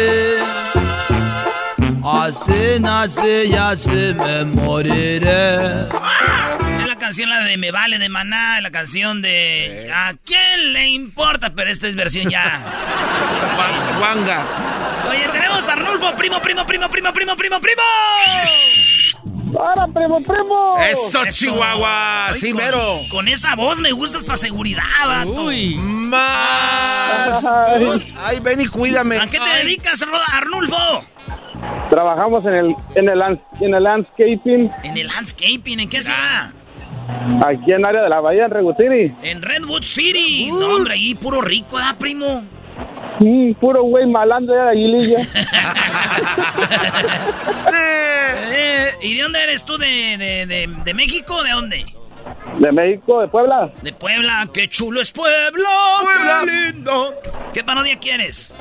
así nací y así me moriré. Canción la de Me Vale de Maná, la canción de ¿A quién le importa? Pero esta es versión ya. Wanga. Oye, tenemos a Arnulfo, primo, primo, primo, primo, primo, primo, primo. ¡Para, primo, primo! Eso, Chihuahua, Ay, sí, con- mero. Con esa voz me gustas para seguridad, vato. Uy. Más. Ay, ven y cuídame. ¿A qué te dedicas, Roda- Arnulfo? Trabajamos en el, en el, en el landscaping En el landscaping, ¿en qué ciudad? Aquí en área de la bahía, en Redwood City. En Redwood City. No, hombre, ahí puro rico, ¿ah, primo? Mm, puro güey malandro de Aguililla. Eh, ¿Y de dónde eres tú? ¿De, de, de, de México o de dónde? de México, de Puebla. De Puebla. ¡Qué chulo es Puebla! ¡Qué lindo! ¿Qué parodia quieres?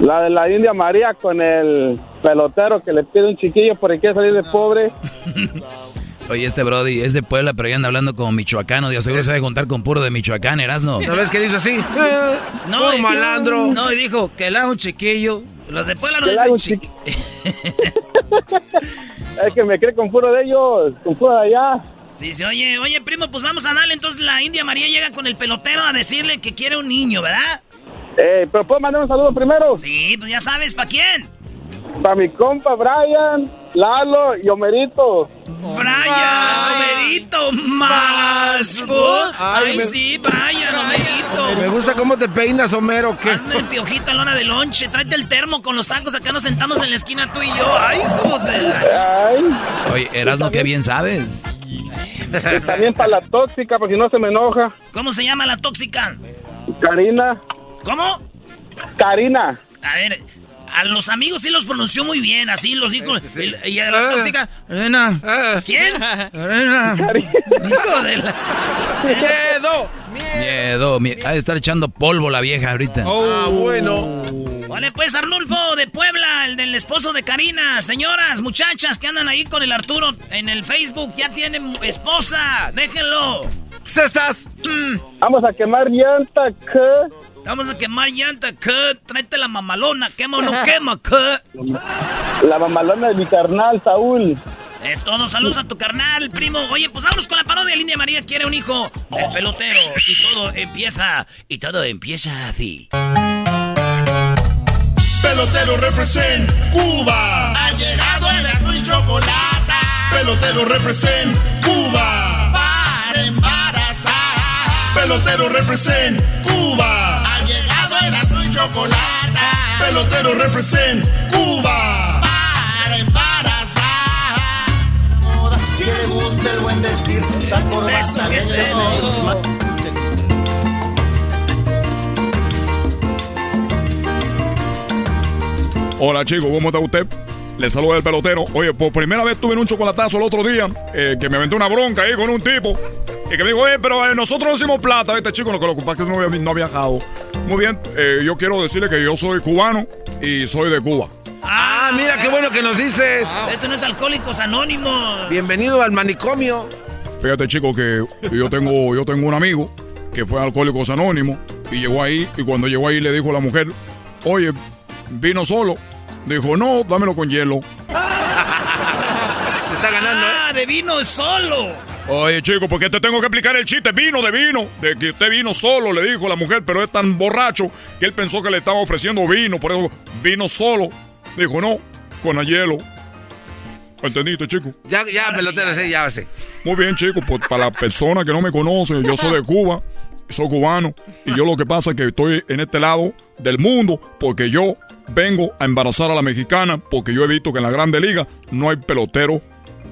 La de la India María con el pelotero que le pide un chiquillo porque quiere salir de pobre. Oye, este Brody es de Puebla, pero ya anda hablando como michoacano. Dios seguro se debe juntar con puro de Michoacán, Erasno. ¿No ves que le hizo así? No, puro y- malandro. No, y dijo que le haga un chiquillo. Los de Puebla no dicen un chiqui. Es que me cree con puro de ellos, con puro de allá. Sí, sí, oye, oye, primo, pues vamos a darle. Entonces la India María llega con el pelotero a decirle que quiere un niño, ¿verdad? Eh, pero puedo mandar un saludo primero. Sí, pues ya sabes, ¿para quién? Para mi compa Brian, Lalo y Homerito. Brian, Homerito más. Ay, sí, Brian, Homerito. Me gusta cómo te peinas, Homero. ¿qué? Hazme el piojito en lona de lonche. Tráete el termo con los tacos. Acá nos sentamos en la esquina tú y yo. Ay, José. Oye, Erasmo, qué bien sabes. También para la tóxica, porque si no se me enoja. ¿Cómo se llama la tóxica? Karina. ¿Cómo? Karina. A ver, a los amigos sí los pronunció muy bien, así los dijo. el- y a la tóxica. Arena. ¿Quién? Arena. Hijo de la. ¡Miedo! Miedo, mie- ha de estar echando polvo la vieja ahorita. Ah, bueno. Vale, pues Arnulfo de Puebla, el del esposo de Karina. Señoras, muchachas que andan ahí con el Arturo en el Facebook, ya tienen esposa. Déjenlo. ¡Cestas! Vamos a quemar llanta, ¿qué? Vamos a quemar llanta, ¿qué? Tráete la mamalona, quema o no quema, ¿qué? La mamalona de mi carnal, Saúl. Es todo, saludos a tu carnal, primo. Oye, pues vámonos con la parodia. Lindia María quiere un hijo del pelotero. Y todo empieza, y todo empieza así. Pelotero represent Cuba. Ha llegado el azul y chocolate. Pelotero represent Cuba. Para embarazar. Pelotero represent Cuba. Chocolate. Pelotero represent Cuba. Para embarazar. Que le guste el buen vestir, esa corbata ¿Qué es de eso? león. Hola chicos, ¿cómo está usted? Le saluda el pelotero. Oye, por primera vez tuve un chocolatazo el otro día, eh, que me aventé una bronca ahí con un tipo. Y que me dijo, oye, pero eh, nosotros no hicimos plata. Este chico no, que lo que pasa es que no, había- no ha viajado. Muy bien, eh, yo quiero decirle que yo soy cubano y soy de Cuba. Ah, mira qué bueno que nos dices. Esto no es Alcohólicos Anónimos. Bienvenido al manicomio. Fíjate, chico, que yo tengo, yo tengo un amigo que fue a Alcohólicos Anónimos y llegó ahí. Y cuando llegó ahí le dijo a la mujer, oye, vino solo. Dijo, no, dámelo con hielo. Está ganando, ¿eh? Ah, de vino solo. Oye, chico, ¿por qué te tengo que explicar el chiste? Vino de vino. De que usted vino solo, le dijo la mujer, pero es tan borracho que él pensó que le estaba ofreciendo vino. Por eso vino solo. Dijo, no, con el hielo. ¿Entendiste, chico? Ya, ya, pelotero, sí, ya sé. Muy bien, chicos, pues para la persona que no me conoce, yo soy de Cuba, soy cubano, y yo lo que pasa es que estoy en este lado del mundo porque yo vengo a embarazar a la mexicana, porque yo he visto que en la Grande Liga no hay pelotero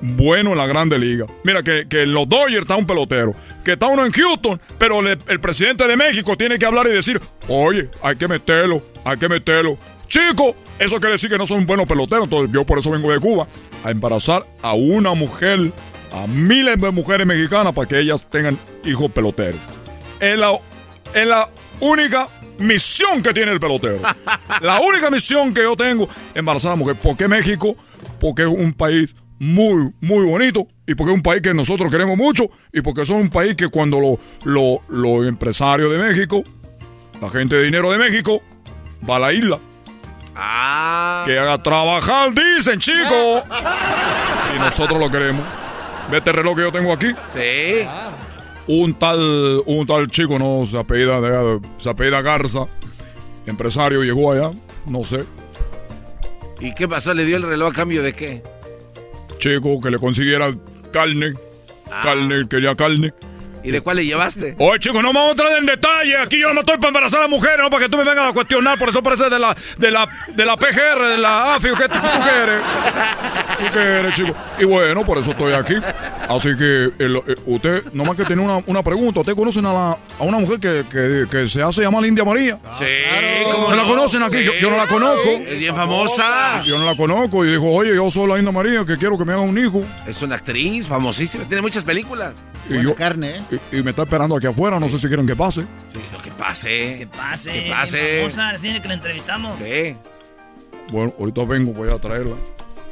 bueno en la Grande Liga. Mira, que, que en los Dodgers está un pelotero, que está uno en Houston, pero le- el presidente de México tiene que hablar y decir, oye, hay que meterlo, hay que meterlo. Chico, eso quiere decir que no son buenos peloteros, entonces yo por eso vengo de Cuba, a embarazar a una mujer, a miles de mujeres mexicanas para que ellas tengan hijos peloteros. Es la, es la única misión que tiene el pelotero. La única misión que yo tengo, embarazar a la mujer. ¿Por qué México? Porque es un país muy, muy bonito y porque es un país que nosotros queremos mucho y porque son un país que cuando lo- lo- los empresarios de México, la gente de dinero de México, va a la isla. Ah. Que haga trabajar, dicen, chicos. Y nosotros lo queremos. ¿Ve este reloj que yo tengo aquí? Sí. Un tal, un tal chico, no, se apellida, de- se apellida Garza, empresario, llegó allá, no sé. ¿Y qué pasó? ¿Le dio el reloj a cambio de qué? Chico, que le consiguiera carne, carne, quería carne. ¿Y de cuál le llevaste? Oye, chico, no me vamos a entrar en detalle. Aquí yo no me estoy para embarazar a la mujer, no para que tú me vengas a cuestionar. Por eso parece de la, de la, de la PGR, de la AFI. ¿Qué tú, tú qué eres? ¿Tú qué eres, chico? Y bueno, por eso estoy aquí. Así que el- eh, usted, nomás que tiene una, una pregunta. ¿Usted conocen a, la, a una mujer que, que, que se hace llamar India María? Sí, ¿cómo ¿Se la no? conocen aquí? Yo, yo no la conozco. Es bien famosa. Yo no la conozco y dijo, oye, yo soy la India María que quiero que me haga un hijo. Es una actriz famosísima, tiene muchas películas. Y, yo, carne, ¿eh? y, y me está esperando aquí afuera, no sé si quieren que pase. Sí, lo que pase. Que pase. Que pase. tiene que la entrevistamos. Sí. Bueno, ahorita vengo, voy a traerla.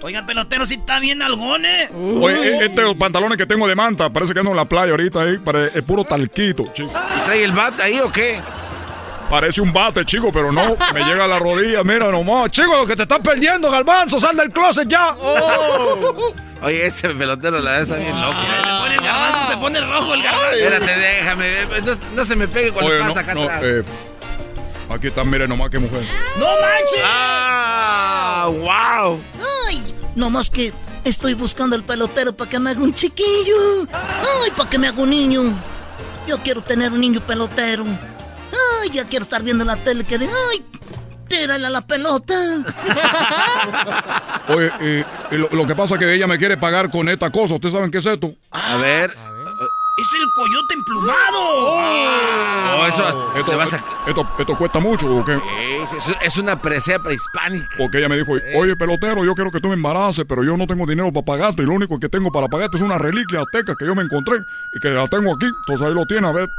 Oiga, pelotero, si está bien algone. Oye, e- este pantalones que tengo de manta, parece que ando en la playa ahorita ahí, pare- es puro talquito, chico. ¿Y trae el bat ahí o qué? Parece un bate, chico, pero no, me llega a la rodilla, mira nomás. Chico, lo que te estás perdiendo, Galbanzo, sal del closet ya. Oye, ese pelotero la verdad está bien loco. Se pone el garbanzo, se pone rojo el garbanzo. Espérate, déjame. No, no se me pegue cuando Oye, no, pasa acá no, atrás. eh, aquí está, mire nomás qué mujer. ¡No manches! ¡Ah! ¡Wow! Ay, no más que Estoy buscando al pelotero para que me haga un chiquillo. Ay, para que me haga un niño. Yo quiero tener un niño pelotero. Ay, ya quiero estar viendo la tele que de, ay, tírale a la pelota. Oye, eh, lo, que pasa es que ella me quiere pagar con esta cosa. ¿Ustedes saben qué es esto? A ver. ¡Es el coyote emplumado! Oh, eso, esto, esto, cuesta mucho, ¿o qué? Es, una presea prehispánica. Porque ella me dijo, oye, pelotero, yo quiero que tú me embaraces, pero yo no tengo dinero para pagarte. Y lo único que tengo para pagarte es una reliquia azteca que yo me encontré y que la tengo aquí. Entonces ahí lo tiene, a ver.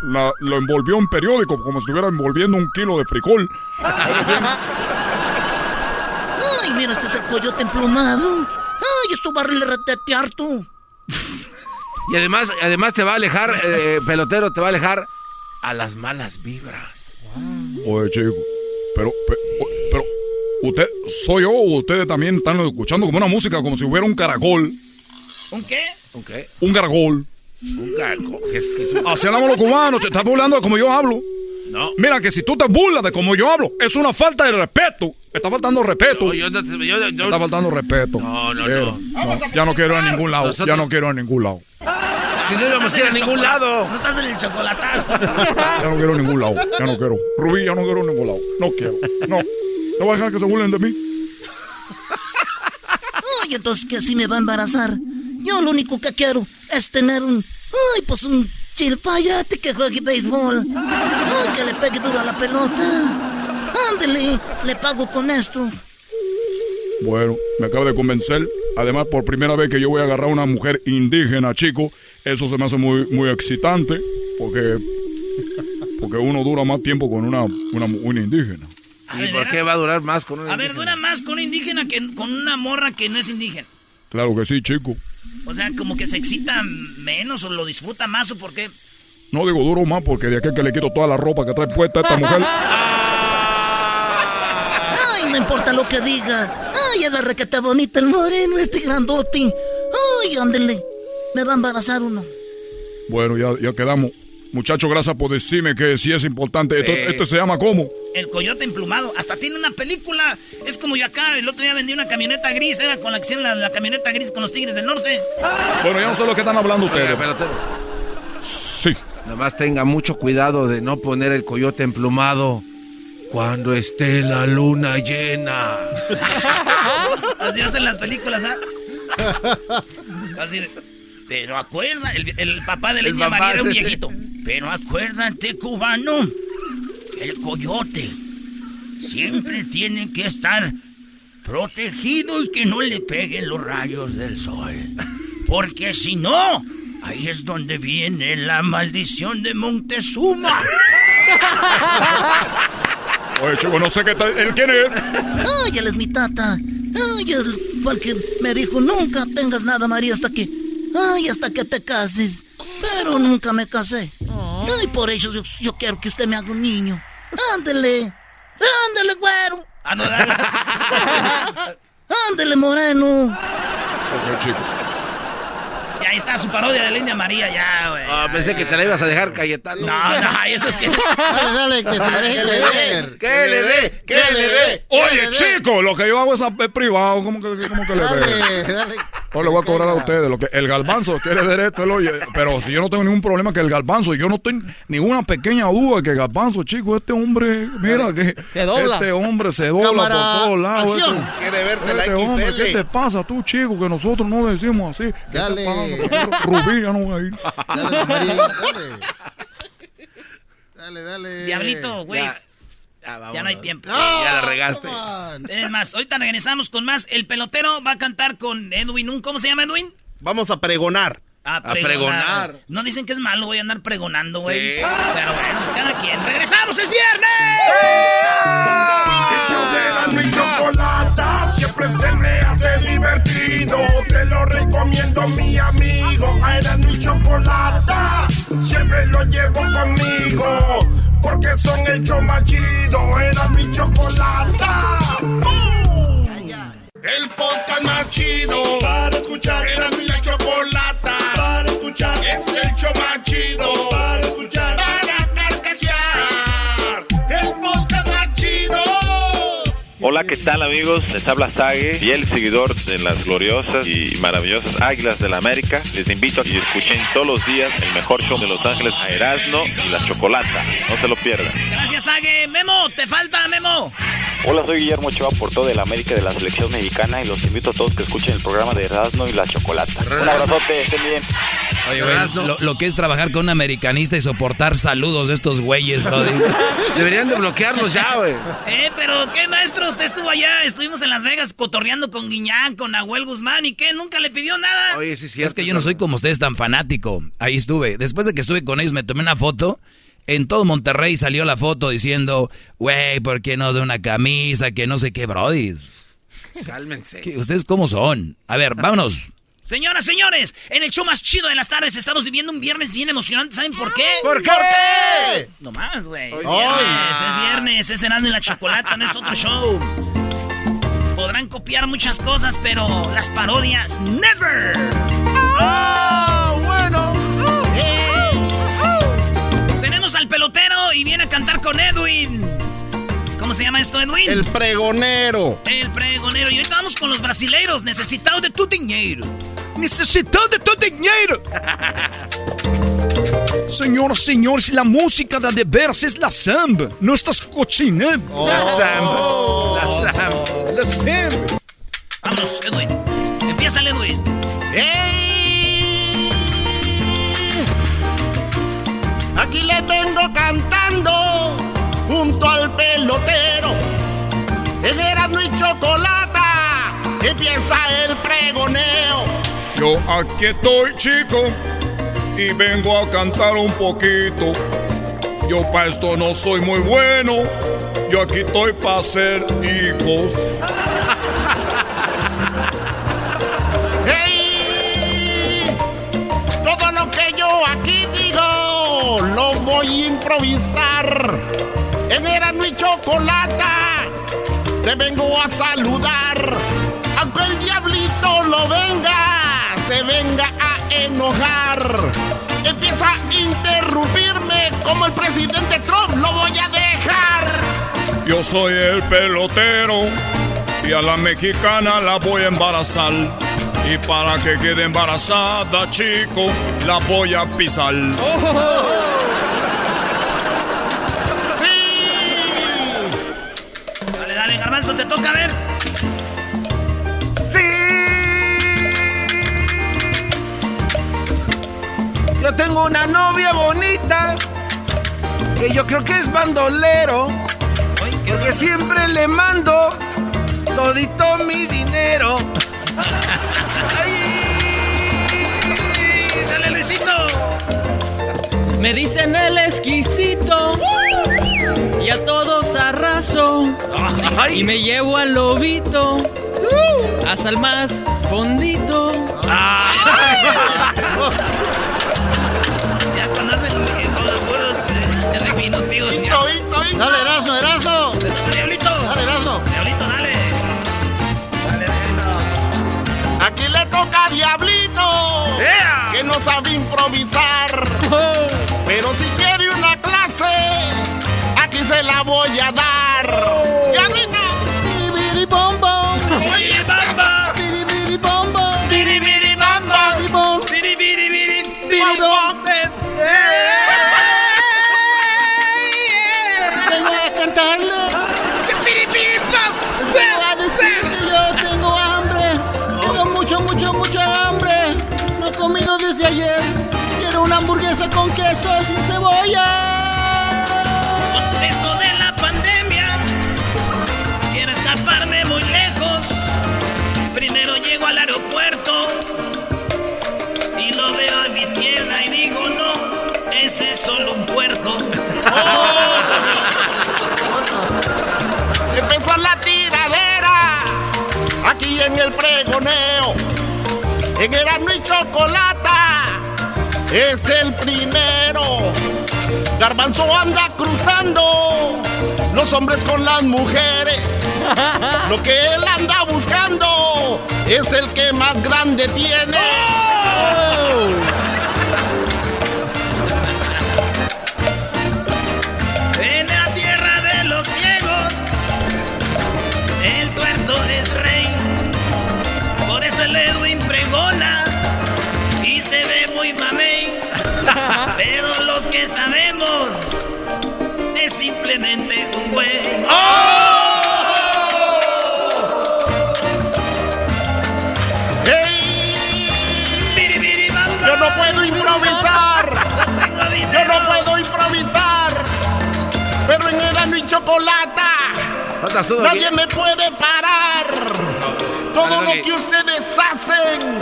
Lo envolvió en periódico como si estuviera envolviendo un kilo de frijol. Ay, mira, este es el coyote emplumado. Ay, esto va a retetear tú. Y además, además te va a alejar, eh, pelotero, te va a alejar a las malas vibras. Oye, chico, pero, pero, usted, soy yo o ustedes también están escuchando como una música, como si hubiera un caracol. ¿Un qué? ¿Un qué? Un caracol. Así hablamos los cubanos, te estás burlando de como yo hablo. No. Mira que si tú te burlas de como yo hablo, es una falta de respeto. Me está faltando respeto. yo, me está faltando respeto. No, no, no. Ya no quiero ir a ningún lado. Ya no quiero ir a ningún lado. Si no íbamos a ir a ningún lado. No estás en el chocolatazo. Ya no quiero a ningún lado. Ya no quiero. Rubí, ya no quiero a ningún lado. No quiero. No. No voy a dejar que se burlen de mí. Ay, entonces que así me va a embarazar. Yo lo único que quiero es tener un. Ay, pues un chilpayate que juegue béisbol. Ay, que le pegue duro a la pelota. Ándele, le pago con esto. Bueno, me acaba de convencer. Además, por primera vez que yo voy a agarrar a una mujer indígena, chico, eso se me hace muy, muy excitante, porque, porque uno dura más tiempo con una, una, indígena. ¿Y por qué va a durar más con una indígena? A ver, dura más con una indígena que con una morra que no es indígena. Claro que sí, chico. O sea, como que se excita menos o lo disfruta más o por qué. No digo duro más porque de aquel que le quito toda la ropa que trae puesta a esta mujer. Ay, no importa lo que diga. Ay, es la requeta bonita el moreno, este grandote. Ay, ándele. Me va a embarazar uno. Bueno, ya, ya quedamos. Muchacho, gracias por decirme que sí es importante. ¿Esto, se llama cómo? El coyote emplumado. Hasta tiene una película. Es como yo acá. El otro día vendí una camioneta gris. Era con la acción la, la camioneta gris con los tigres del norte. Bueno, ya no sé lo que están hablando ustedes. espérate. Sí. Nada más tenga mucho cuidado de no poner el coyote emplumado cuando esté la luna llena. Así hacen las películas, ¿ah? Así de... Pero acuerda, el, papá de la niña María era un viejito. Pero acuérdate, cubano, el coyote siempre tiene que estar protegido y que no le peguen los rayos del sol. Porque si no, ahí es donde viene la maldición de Montezuma. Oye, chico, no sé qué tal. ¿Él quién es? Ay, él es mi tata. Ay, él fue el que me dijo, nunca tengas nada, María, hasta que... Ay, hasta que te cases. Pero nunca me casé. Ay, por eso yo, quiero que usted me haga un niño. Ándele. Ándele, güero. Ah, Ándele, moreno. Ok, chico. Ya está su parodia de Linda María, ya, güey. Ah, pensé que te la ibas a dejar Cayetano. No, no, eso es que. Dale, dale, que se le dé. Que le dé, que le dé. Oye, chico, lo que yo hago es privado. ¿Cómo que, cómo que le dé? Dale, dale. Pues le voy a cobrar a ustedes. Lo que, el galbanzo quiere ver esto, oye. Pero si yo no tengo ningún problema que el galbanzo, yo no tengo ninguna pequeña duda que el galbanzo, chico, este hombre, mira que este hombre se dobla por todos lados. Este, quiere verte este la hombre, ¿qué te pasa tú, chico? Que nosotros no decimos así. ¿Qué dale. te pasa? Rubí, ya no voy a ir. Dale. Dale, dale. Diablito, güey. Ya, no hay tiempo. ya la regaste. Es más, ahorita regresamos con más. El pelotero va a cantar con Edwin. ¿Cómo se llama Edwin? Vamos a pregonar. A pregonar. No dicen que es malo, voy a andar pregonando, güey. Pero bueno, pues cada quien. ¡Regresamos! ¡Es viernes! mi chocolata siempre se me hace divertido. Te lo recomiendo, mi amigo. Era mi chocolata, siempre lo llevo conmigo. Porque son el chido. Era mi chocolata. El podcast más chido para escuchar. Era mi Hola, ¿qué tal amigos? Les habla Sage, y el seguidor de las gloriosas y maravillosas Águilas de la América. Les invito a que escuchen todos los días el mejor show de Los Ángeles a Erasmo y la Chocolata. No se lo pierdan. Gracias, Sage. Memo, te falta, Memo. Hola, soy Guillermo Ochoa, por todo el América de la selección mexicana y los invito a todos que escuchen el programa de Erasmo y la Chocolata. Un abrazote, estén bien. Oye, güey, lo, lo que es trabajar con un americanista y soportar saludos de estos güeyes, brody. Deberían de bloquearlos ya, güey. Eh, pero qué maestro, usted estuvo allá, estuvimos en Las Vegas cotorreando con Guiñán, con Nahuel Guzmán, ¿y qué? ¿Nunca le pidió nada? Oye, sí, sí. Es que yo no soy como ustedes tan fanático. Ahí estuve. Después de que estuve con ellos, me tomé una foto. En todo Monterrey salió la foto diciendo, güey, ¿por qué no de una camisa? Que no sé qué, brody. Cálmense. ¿Qué- ¿Ustedes cómo son? A ver, vámonos. Señoras, señores, en el show más chido de las tardes estamos viviendo un viernes bien emocionante. ¿Saben por qué? ¿Por qué? No más, güey. Es Hoy. viernes, es viernes, es Cenando y la Chocolata, no es otro show. Podrán copiar muchas cosas, pero las parodias, never. ¡Oh, bueno! Tenemos al pelotero y viene a cantar con Edwin. ¿Cómo se llama esto, Edwin? El pregonero. El pregonero. Y ahorita vamos con los brasileiros, necesitados de tu dinero. Necesitado de tu dinero. Señoras, señores, la música de de veras es la samba, no estas cochineras. La samba. La samba. La samba. Vámonos, Edwin. Empieza el Edwin. Aquí le vengo cantando junto al pelotero. En Erasmo y Chocolata empieza el pregoneo. Yo aquí estoy, chico, y vengo a cantar un poquito. Yo pa' esto no soy muy bueno, yo aquí estoy para ser hijos. ¡Hey! Todo lo que yo aquí digo lo voy a improvisar. En Erasmo y Chocolata te vengo a saludar. Aunque el diablito lo venga, se venga a enojar. Empieza a interrumpirme como el presidente Trump, lo voy a dejar. Yo soy el pelotero y a la mexicana la voy a embarazar. Y para que quede embarazada, chico, la voy a pisar. Dale, Garbanzo, te toca ver. Yo tengo una novia bonita que yo creo que es bandolero. Porque siempre le mando todito mi dinero. Dale, Luisito. Me dicen el exquisito y a todos arraso y me llevo al lobito hasta el más fondito. Ya cuando hacen de diminutivos. ya. Dale, Erasmo, Erasmo. Diablito. Dale, Erasmo. Diablito, dale. Dale, Diablito. Aquí le toca a Diablito, que no sabe improvisar. Pero si quiere una clase, se la voy a dar. En el pregoneo. En Erasmo y Chocolata es el primero. Garbanzo anda cruzando los hombres con las mujeres. Lo que él anda buscando es el que más grande tiene. En Pero los que sabemos es simplemente un güey. ¡Oh! Yo no puedo improvisar. Yo no puedo improvisar. Pero en el y chocolata. Nadie me puede parar. Todo lo que ustedes hacen,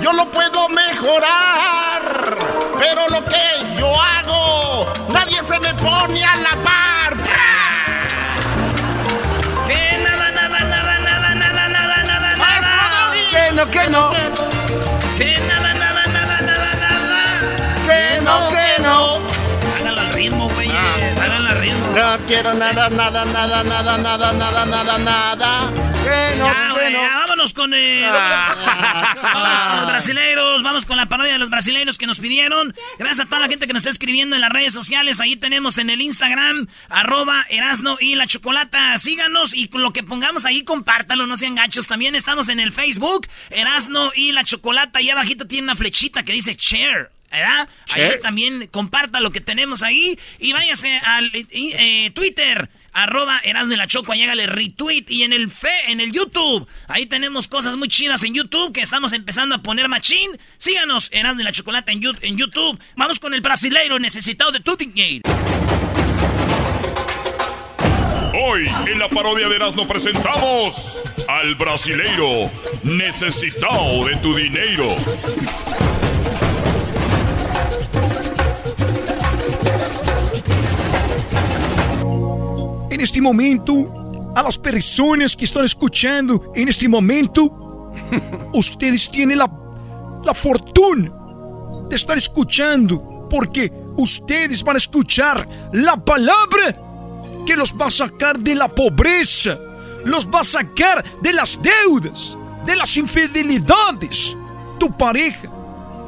yo lo puedo mejorar. Pero lo que yo hago, nadie se me pone a la par. Que nada, nada, nada, nada, nada, nada, nada, nada. Que no, que no. Que nada, nada, nada, nada, nada. Que no, que no. Háganlo al ritmo, güeyes. Háganlo al ritmo. No quiero nada, nada, nada, nada, nada, nada, nada, nada. Que no, Ya, que güey, no. ya, vámonos con, eh, vámonos con los brasileiros, vamos con la parodia de los brasileiros que nos pidieron. Gracias a toda la gente que nos está escribiendo en las redes sociales. Ahí tenemos en el Instagram, arroba Erasno y la Chocolata. Síganos y lo que pongamos ahí, compártalo, no sean gachos. También estamos en el Facebook, Erasno y la Chocolata. Y abajito tiene una flechita que dice share. ¿Verdad? Ahí también comparta lo que tenemos ahí y váyase al eh, eh, Twitter, arroba Erasmo y la Choco, llégale retweet y en el fe, en el YouTube. Ahí tenemos cosas muy chidas en YouTube que estamos empezando a poner machín. Síganos, Erasmo y la Chocolata en, YouTube. Vamos con el brasileiro necesitado de tu dinero. Hoy en la parodia de Erasmo presentamos al brasileiro necesitado de tu dinero. En este momento, a las personas que están escuchando en este momento, ustedes tienen la, la fortuna de estar escuchando, porque ustedes van a escuchar la palabra que los va a sacar de la pobreza, los va a sacar de las deudas, de las infidelidades. Tu pareja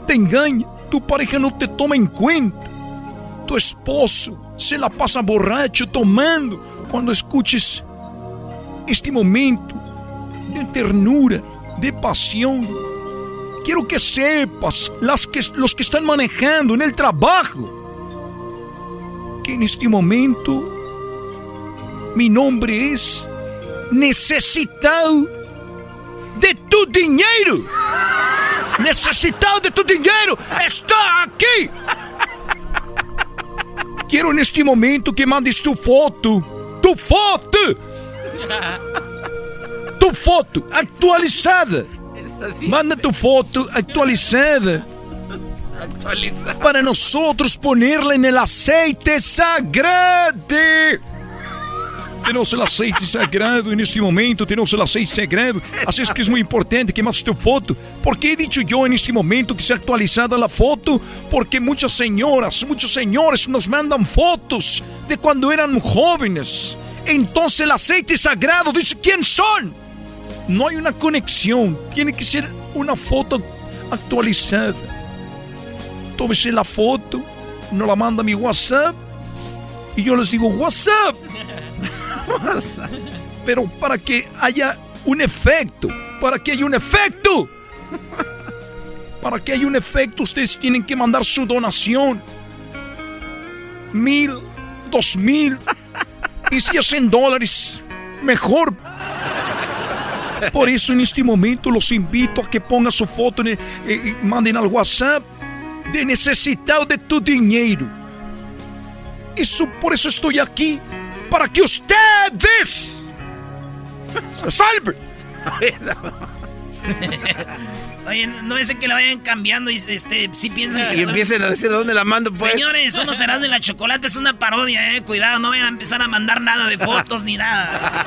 te engaña, tu pareja no te toma en cuenta. Tu esposo se la pasa borracho tomando. Cuando escuches este momento de ternura, de pasión, quiero que sepas, las que, los que están manejando en el trabajo, que en este momento mi nombre es necesitado de tu dinero. Necesitado de tu dinero. Está aquí. Quiero en este momento que mandes tu foto. Tu foto. Tu foto actualizada. Manda tu foto actualizada. Actualiza. Para nosotros ponerla en el aceite sagrado. Tenemos el aceite sagrado en este momento, tenemos el aceite sagrado. Es que es muy importante que mandes tu foto. ¿Por qué he dicho yo en este momento que sea actualizada la foto? Porque muchas señoras, muchos señores nos mandan fotos de cuando eran jóvenes. Entonces el aceite sagrado dice quién son. No hay una conexión, tiene que ser una foto actualizada. Tómese la foto, nos la manda a mi WhatsApp y yo les digo WhatsApp. Pero para que haya un efecto, para que haya un efecto, para que haya un efecto, ustedes tienen que mandar su donación. Mil, dos mil, y si es en dólares, mejor. Por eso en este momento los invito a que pongan su foto, el- eh, y manden al WhatsApp de necesitado de tu dinero. Eso, por eso estoy aquí, para que ustedes se salven. Oye, no es que la vayan cambiando y este, sí piensan que Y son- empiecen a decir de dónde la mando, pues. Señores, somos Erasmo y la Chocolate, es una parodia, eh. Cuidado, no vayan a empezar a mandar nada de fotos ni nada.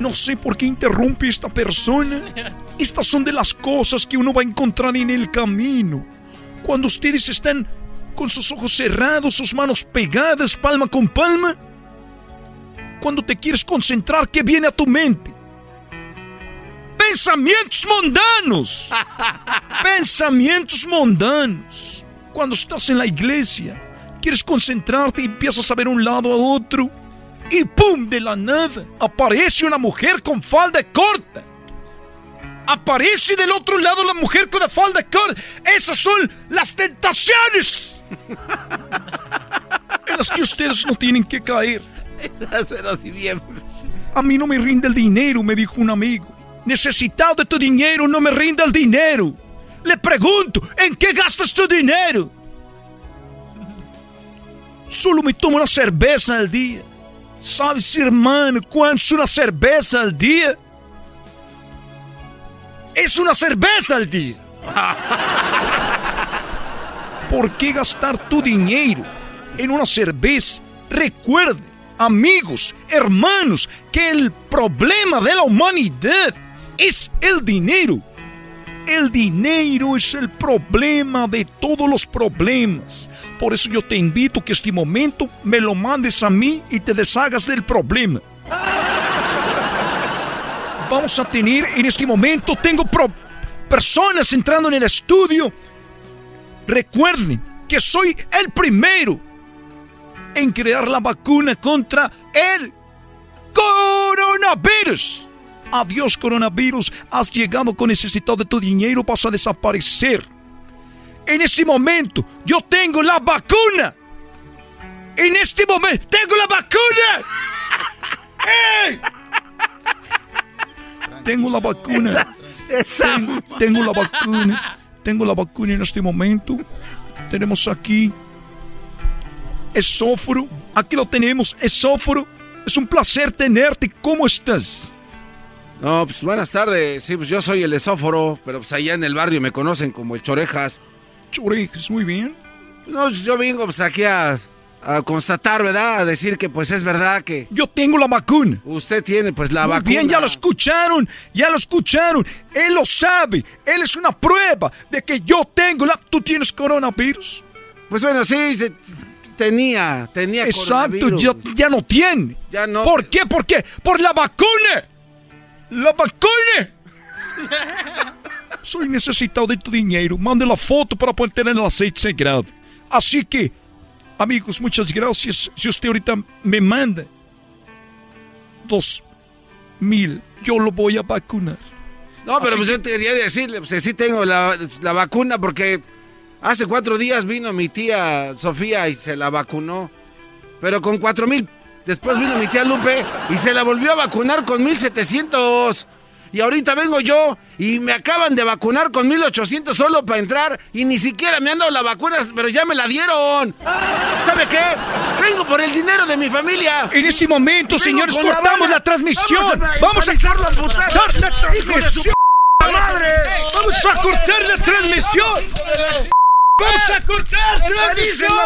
No sé por qué interrumpe esta persona. Estas son de las cosas que uno va a encontrar en el camino. Cuando ustedes están con sus ojos cerrados, sus manos pegadas, palma con palma. Cuando te quieres concentrar, ¿qué viene a tu mente? Pensamientos mundanos. Pensamientos mundanos. Cuando estás en la iglesia, quieres concentrarte y empiezas a ver un lado a otro. Y ¡pum! De la nada aparece una mujer con falda corta. Aparece del otro lado la mujer con la falda corta. Esas son las tentaciones en las que ustedes no tienen que caer. A mí no me rinde el dinero, me dijo un amigo. Necesitado de tu dinero, no me rinde el dinero. Le pregunto, ¿en qué gastas tu dinero? Solo me tomo una cerveza al día. ¿Sabes, hermano, cuánto es una cerveza al día? Es una cerveza al día. ¿Por qué gastar tu dinero en una cerveza? Recuerde, amigos, hermanos, que el problema de la humanidad es el dinero. El dinero es el problema de todos los problemas. Por eso yo te invito que este momento me lo mandes a mí y te deshagas del problema. Vamos a tener en este momento, tengo personas entrando en el estudio. Recuerden que soy el primero en crear la vacuna contra el coronavirus. Adiós coronavirus, has llegado con necesidad de tu dinero, vas a desaparecer. En este momento, yo tengo la vacuna. En este momento, tengo la vacuna. Tengo la vacuna. Tengo, tengo la vacuna. Tengo la vacuna en este momento. Tenemos aquí esóforo. Aquí lo tenemos, esóforo. Es un placer tenerte. ¿Cómo estás? No, pues buenas tardes. Sí, pues yo soy el esóforo, pero pues allá en el barrio me conocen como el Chorejas. Chorejas, muy bien. No, yo vengo pues aquí a, a constatar, ¿verdad? A decir que pues es verdad que... Yo tengo la vacuna. Usted tiene pues la Muy vacuna. bien, ya lo escucharon, ya lo escucharon. Él lo sabe. Él es una prueba de que yo tengo la... ¿Tú tienes coronavirus? Pues bueno, sí, se- tenía, tenía Exacto, ya, ya no tiene. Ya no. ¿Por qué? ¿Por qué? ¡Por la vacuna! ¡La vacuna! Soy necesitado de tu dinero. Mande la foto para poder tener el aceite sagrado. Así que, amigos, muchas gracias. Si usted ahorita me manda dos mil, yo lo voy a vacunar. No, pero pues yo te quería decirle, pues sí tengo la, la vacuna porque hace cuatro días vino mi tía Sofía y se la vacunó. Pero con cuatro mil. Después vino mi tía Lupe y se la volvió a vacunar con mil setecientos. Y ahorita vengo yo y me acaban de vacunar con 1800 solo para entrar y ni siquiera me han dado la vacuna, pero ya me la dieron. ¿Sabe qué? Vengo por el dinero de mi familia. En este momento, Vengo señores, la cortamos bala. la transmisión. Vamos a, cortar la ¡Hijo de su transmisión. madre! Vamos a cortar la transmisión. Vamos a cortar la la transmisión.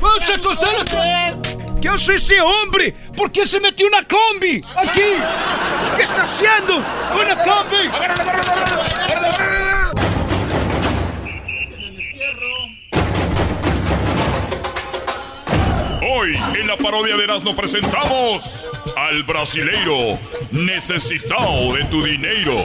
Vamos a cortar la transmisión. ¿Qué hace ese hombre? ¿Por qué se metió una combi aquí? ¿Qué está haciendo? ¡Una combi! Hoy en la parodia de Erasmo presentamos al brasileiro necesitado de tu dinero.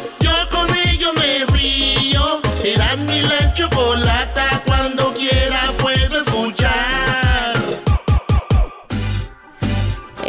Eras mi la chocolata.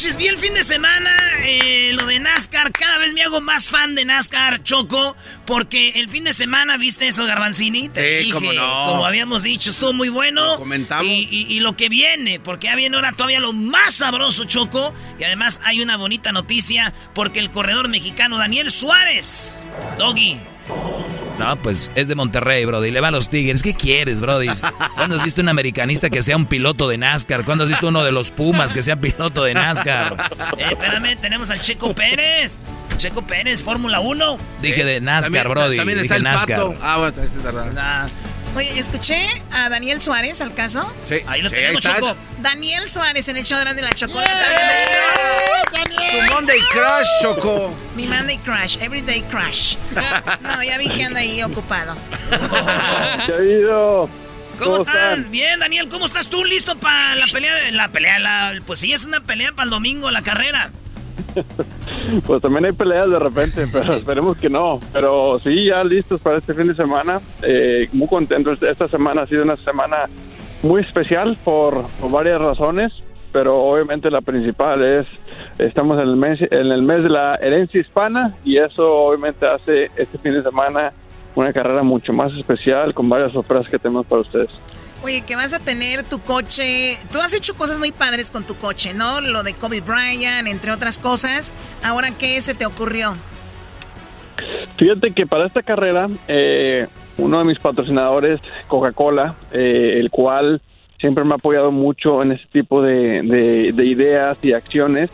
Manches, vi el fin de semana eh, lo de NASCAR. Cada vez me hago más fan de NASCAR, Choco, porque el fin de semana, ¿viste eso, Garbanzini? Te Sí, cómo no. Como habíamos dicho, estuvo muy bueno. comentamos. Y, y- y lo que viene, porque ya viene ahora todavía lo más sabroso, Choco. Y además hay una bonita noticia, porque el corredor mexicano Daniel Suárez, Doggy, No, pues es de Monterrey, Brody. Le va a los Tigres. ¿Qué quieres, Brody? ¿Cuándo has visto un americanista que sea un piloto de NASCAR? ¿Cuándo has visto uno de los Pumas que sea piloto de NASCAR? Eh, espérame, tenemos al Checo Pérez. Checo Pérez, Fórmula 1. Dije de NASCAR, También- Brody. También Dije está el NASCAR. pato. Ah, bueno, es verdad. Oye, escuché a Daniel Suárez al caso. Sí, Ahí lo sí, tenemos. Choco. Daniel Suárez en el show de la chocolata. Bienvenido. Tu Monday Crush, Choco. Mi Monday Crash, Everyday Crash. No, ya vi que anda ahí ocupado. ¿Qué ha habido? ¿Cómo, ¿Cómo estás? están? Bien, Daniel, ¿cómo estás tú? ¿Listo para la pelea? de- La pelea, la, pues sí, es una pelea para el domingo, la carrera. Pues también hay peleas de repente, pero esperemos que no. Pero sí, ya listos para este fin de semana. Eh, muy contentos. Esta semana ha sido una semana muy especial por, por varias razones, pero obviamente la principal es estamos en el mes en el mes de la herencia hispana y eso obviamente hace este fin de semana una carrera mucho más especial con varias sorpresas que tenemos para ustedes. Oye, que vas a tener tu coche. Tú has hecho cosas muy padres con tu coche, ¿no? Lo de Kobe Bryant, entre otras cosas. Ahora, ¿qué se te ocurrió? Fíjate que para esta carrera, eh, uno de mis patrocinadores, Coca-Cola, eh, el cual siempre me ha apoyado mucho en este tipo de, de- de ideas y acciones,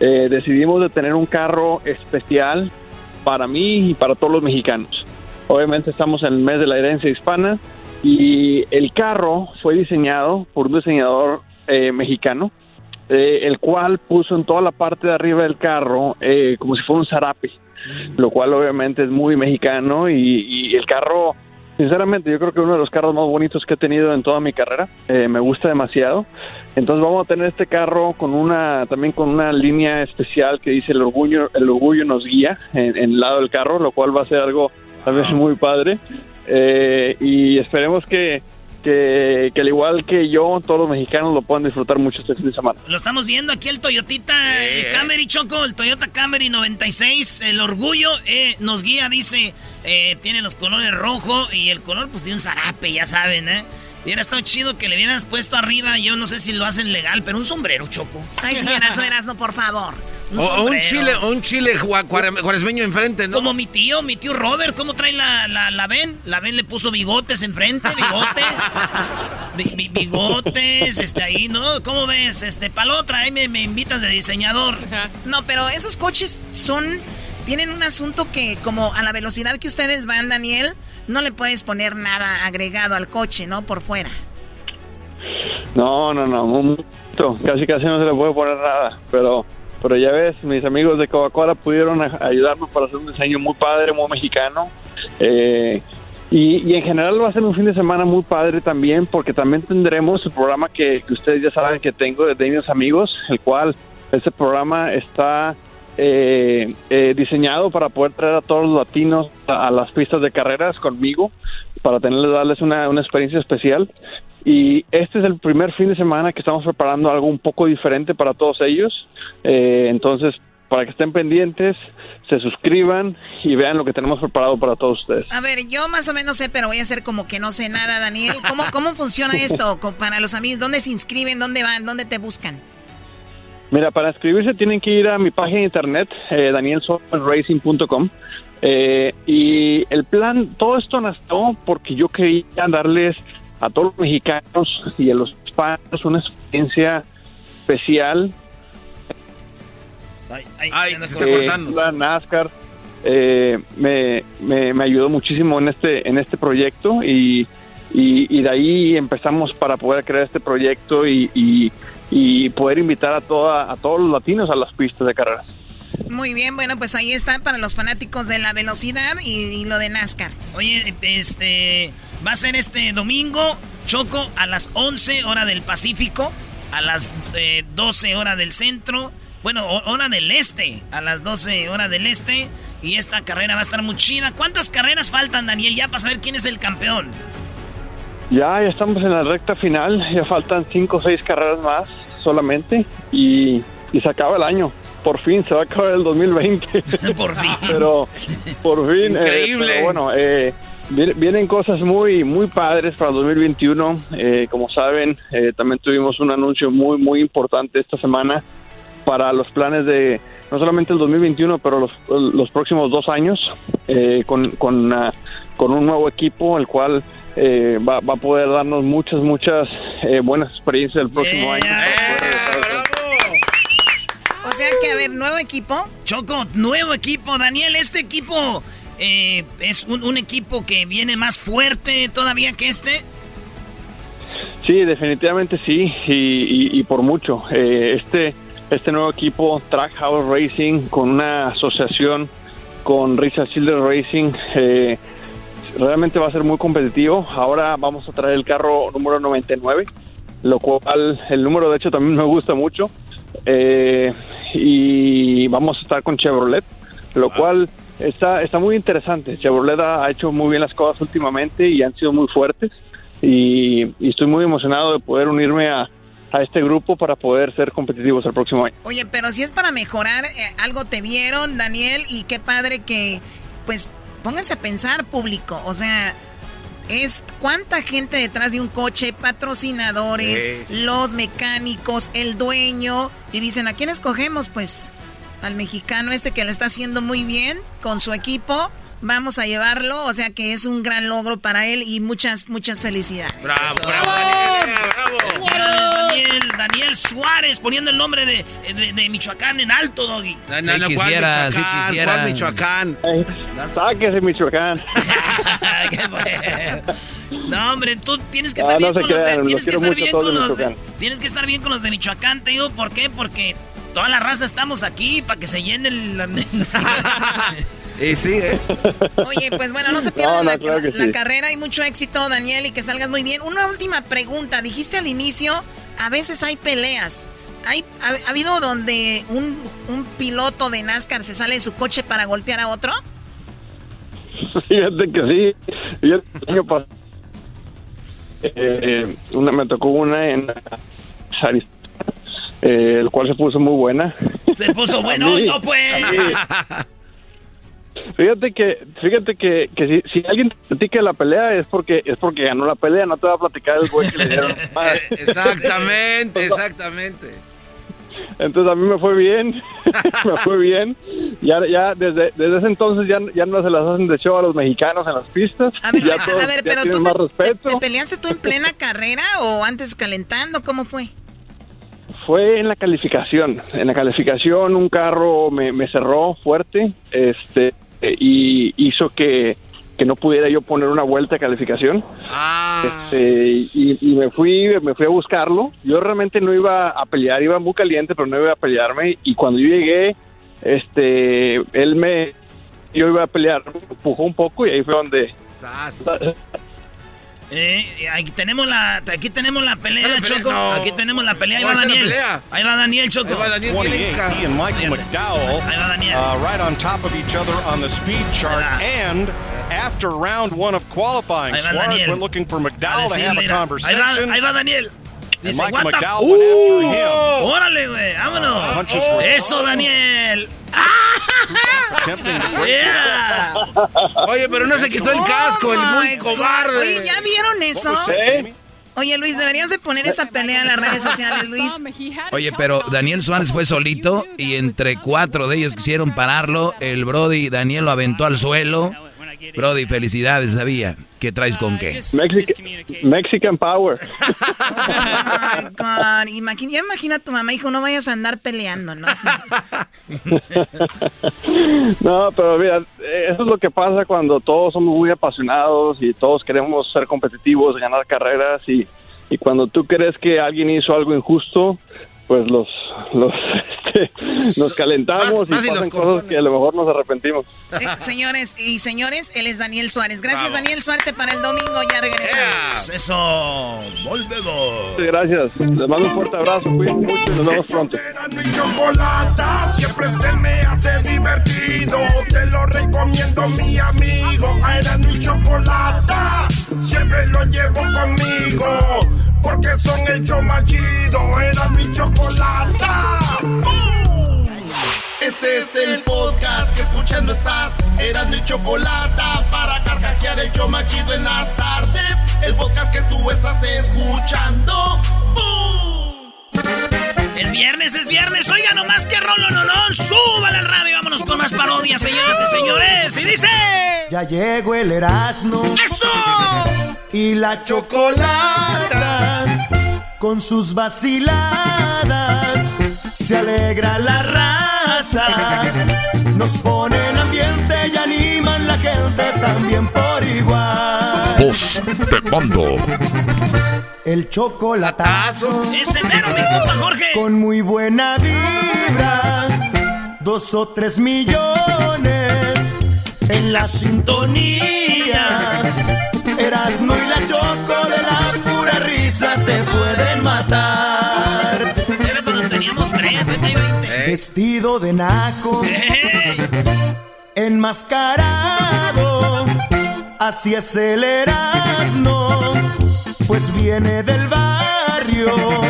eh, decidimos de tener un carro especial para mí y para todos los mexicanos. Obviamente estamos en el mes de la herencia hispana y el carro fue diseñado por un diseñador eh, mexicano, eh, el cual puso en toda la parte de arriba del carro eh, como si fuera un zarape lo cual obviamente es muy mexicano y, el carro, sinceramente yo creo que uno de los carros más bonitos que he tenido en toda mi carrera, Eh, me gusta demasiado. Entonces vamos a tener este carro con una, también con una línea especial que dice el orgullo, el orgullo nos guía en, en el lado del carro, lo cual va a ser algo también muy padre. Eh, y esperemos que, que, que al igual que yo, todos los mexicanos lo puedan disfrutar mucho este fin de semana. Lo estamos viendo aquí el Toyotita el Camry Choco, el Toyota Camry 96, el orgullo eh, nos guía, dice, eh, tiene los colores rojo y el color pues de un zarape, ya saben, ¿eh? Hubiera estado chido que le hubieras puesto arriba, yo no sé si lo hacen legal, pero un sombrero, Choco. Ay, sí, Erasmo, Erasmo, por favor. Un O, o un sombrero. chile, o un chile cuaresmeño enfrente, ¿no? Como mi tío, mi tío Robert, ¿cómo trae la, la, la Ben? La Ben le puso bigotes enfrente, bigotes. Bi- bi- bigotes, este ahí, ¿no? ¿Cómo ves? Este, pa'l otra, ahí me, me invitas de diseñador. No, pero esos coches son. Tienen un asunto que, como a la velocidad que ustedes van, Daniel, no le puedes poner nada agregado al coche, ¿no? Por fuera. No, no, no, un casi casi no se le puede poner nada, pero pero ya ves, mis amigos de Coca-Cola pudieron ayudarnos para hacer un diseño muy padre, muy mexicano. Eh, y, en general va a ser un fin de semana muy padre también, porque también tendremos el programa que, que ustedes ya saben que tengo de Niños Amigos, el cual este programa está eh, eh, diseñado para poder traer a todos los latinos a, a las pistas de carreras conmigo, para tenerles darles una, una experiencia especial. Y este es el primer fin de semana que estamos preparando algo un poco diferente para todos ellos. Eh, entonces, para que estén pendientes, se suscriban y vean lo que tenemos preparado para todos ustedes. A ver, yo más o menos sé, pero voy a hacer como que no sé nada, Daniel. ¿Cómo, cómo funciona esto para los amigos? ¿Dónde se inscriben? ¿Dónde van? ¿Dónde te buscan? Mira, para inscribirse tienen que ir a mi página de internet, eh. Eh, y el plan, todo esto nació porque yo quería darles a todos los mexicanos y a los hispanos una experiencia especial Ay, se está Eh, cortando. la NASCAR eh, me, me, me ayudó muchísimo en este en este proyecto y, y, y de ahí empezamos para poder crear este proyecto y, y, y poder invitar a toda a todos los latinos a las pistas de carreras. Muy bien, bueno, pues ahí está para los fanáticos de la velocidad y, y lo de NASCAR. Oye, este, va a ser este domingo, Choco, a las 11 hora del Pacífico, a las eh, 12 hora del centro, bueno, ho- hora del este, a las 12 hora del este, y esta carrera va a estar muy chida. ¿Cuántas carreras faltan, Daniel, ya para saber quién es el campeón? Ya, ya estamos en la recta final, ya faltan cinco o seis carreras más solamente y, y se acaba el año. por fin se va a acabar el 2020. por fin. pero por fin. eh, Increíble. pero bueno, eh, viene- vienen cosas muy muy padres para el 2021. Eh, como saben, eh, también tuvimos un anuncio muy muy importante esta semana para los planes de no solamente el 2021, pero los, los próximos dos años eh, con con, ah, con un nuevo equipo, el cual eh, va, va a poder darnos muchas muchas eh, buenas experiencias el próximo año. O sea que, a ver, nuevo equipo. Choco, nuevo equipo. Daniel, este equipo eh, es un, un equipo que viene más fuerte todavía que este. Sí, definitivamente sí, y, y- y por mucho. Eh, este, este nuevo equipo, Trackhouse Racing, con una asociación con Richard Children Racing, eh, realmente va a ser muy competitivo. Ahora vamos a traer el carro número 99, lo cual el número de hecho también me gusta mucho. Eh, y vamos a estar con Chevrolet, lo cual está, está muy interesante. Chevrolet ha ha hecho muy bien las cosas últimamente y han sido muy fuertes y, y estoy muy emocionado de poder unirme a, a este grupo para poder ser competitivos el próximo año. Oye, pero si es para mejorar, eh, algo te vieron, Daniel, y qué padre que, pues, pónganse a pensar, público. O sea, es cuánta gente detrás de un coche, patrocinadores, Sí, sí. los mecánicos, el dueño, y dicen, ¿a quién escogemos? Pues al mexicano este que lo está haciendo muy bien con su equipo. Vamos a llevarlo, o sea que es un gran logro para él y muchas, muchas felicidades. Bravo, bravo, Daniel, bravo. Felicidades, Daniel, Daniel Suárez, poniendo el nombre de, de- de Michoacán en alto, Doggy. No, Sí no, ¿cuál quisiera, sí Michoacán? quisiera. ¿Cuál Michoacán? Sáquese Michoacán. No, hombre, tú tienes que Ah, estar no bien con los de, Michoacán. tienes que estar bien con los de Michoacán, te digo, ¿por qué? Porque toda la raza estamos aquí para que se llene el Y sí, ¿eh? Oye, pues bueno, no se pierdan No, no, la, claro que la sí. carrera y mucho éxito, Daniel, y que salgas muy bien. Una última pregunta. Dijiste al inicio, a veces hay peleas. ¿Hay, ha, ha habido donde un, un piloto de NASCAR se sale de su coche para golpear a otro? Fíjate que sí. Fíjate, año pasado, eh, una, me tocó una en Saris, eh, el cual se puso muy buena. Se puso bueno, no pues. Fíjate que, fíjate que, que si, si alguien te platica la pelea es porque es porque ganó la pelea, no te va a platicar el güey que le dieron. Exactamente, exactamente. Entonces a mí me fue bien, me fue bien. Ya, ya desde, desde ese entonces ya, ya no se las hacen de show a los mexicanos en las pistas. A ver, ya a- todos a ver, pero tienen tú más te, respeto. te- te peleaste tú en plena carrera o antes calentando? ¿Cómo fue? Fue en la calificación. En la calificación un carro me, me cerró fuerte este eh, y hizo que, que no pudiera yo poner una vuelta de calificación. Este, y, y me fui me fui a buscarlo. Yo realmente no iba a pelear, iba muy caliente, pero no iba a pelearme. Y cuando yo llegué, este, él me, yo iba a pelear, me empujó un poco y ahí fue donde... Eh, aquí tenemos la, aquí tenemos la pelea, Choco. no. Aquí tenemos la pelea. Ahí va Daniel. Ahí va Daniel, Choco. Ahí va Daniel, 28, he and Michael McDowell Ahí va Daniel. uh, right on top of each other on the speed chart. And after round one of qualifying, Ahí va Suarez Daniel. went looking for McDowell to have a conversation. Ahí va, ahí va Daniel. Dice, "What the McDowell f- went after him. Órale, güey, vámonos. Eso, Daniel. Yeah. Oye, pero no se quitó el casco, el muy cobarde. Oye, ¿ya vieron eso? ¿Eh? Oye, Luis, deberías de poner esta pelea en las redes sociales, Luis. Oye, pero Daniel Suárez fue solito y entre cuatro de ellos quisieron pararlo. El Brody Daniel lo aventó al suelo. Brody, felicidades, sabía. ¿Qué traes con qué? Mexican, Mexican Power. Oh, my God. Imagina, ya imagina a tu mamá, hijo, no vayas a andar peleando, ¿no? No, pero mira, eh, eso es lo que pasa cuando todos somos muy apasionados y todos queremos ser competitivos, ganar carreras y, y cuando tú crees que alguien hizo algo injusto, pues los, los este, nos calentamos Más- más y y pasan cosas que a lo mejor nos arrepentimos. Eh, señores y señores, él es Daniel Suárez. Gracias, Daniel. Suerte para el domingo. Ya regresamos. Eso, volvemos. Gracias, les mando un fuerte abrazo, cuídense mucho y nos vemos pronto. Siempre se me hace divertido. Te lo recomiendo, mi amigo. Era mi chocolata. Siempre lo llevo conmigo. Porque son el show más chido. Era mi chocolata. Este es el podcast que escuchando estás. Eran mi chocolate para carcajear el yo machido en las tardes. El podcast que tú estás escuchando. ¡Bum! Es viernes, es viernes. Oiga, nomás que rolo, no, no. Súbale al radio. Vámonos con más parodias, señoras y señores. Y dice. Ya llegó el Erasmo. ¡Eso! Y la chocolata. Con sus vaciladas. Se alegra la raza. Nos ponen ambiente y animan la gente también por igual. Voz de mando. El chocolatazo. Ese mero, mi compa Jorge. Con muy buena vibra. Dos o tres millones en la sintonía. Erasmo y la choco de la pura risa te pueden matar. Era cuando teníamos tres, de 20. Vestido de naco. Enmascarado. Así es el Erasmo. Pues viene del barrio.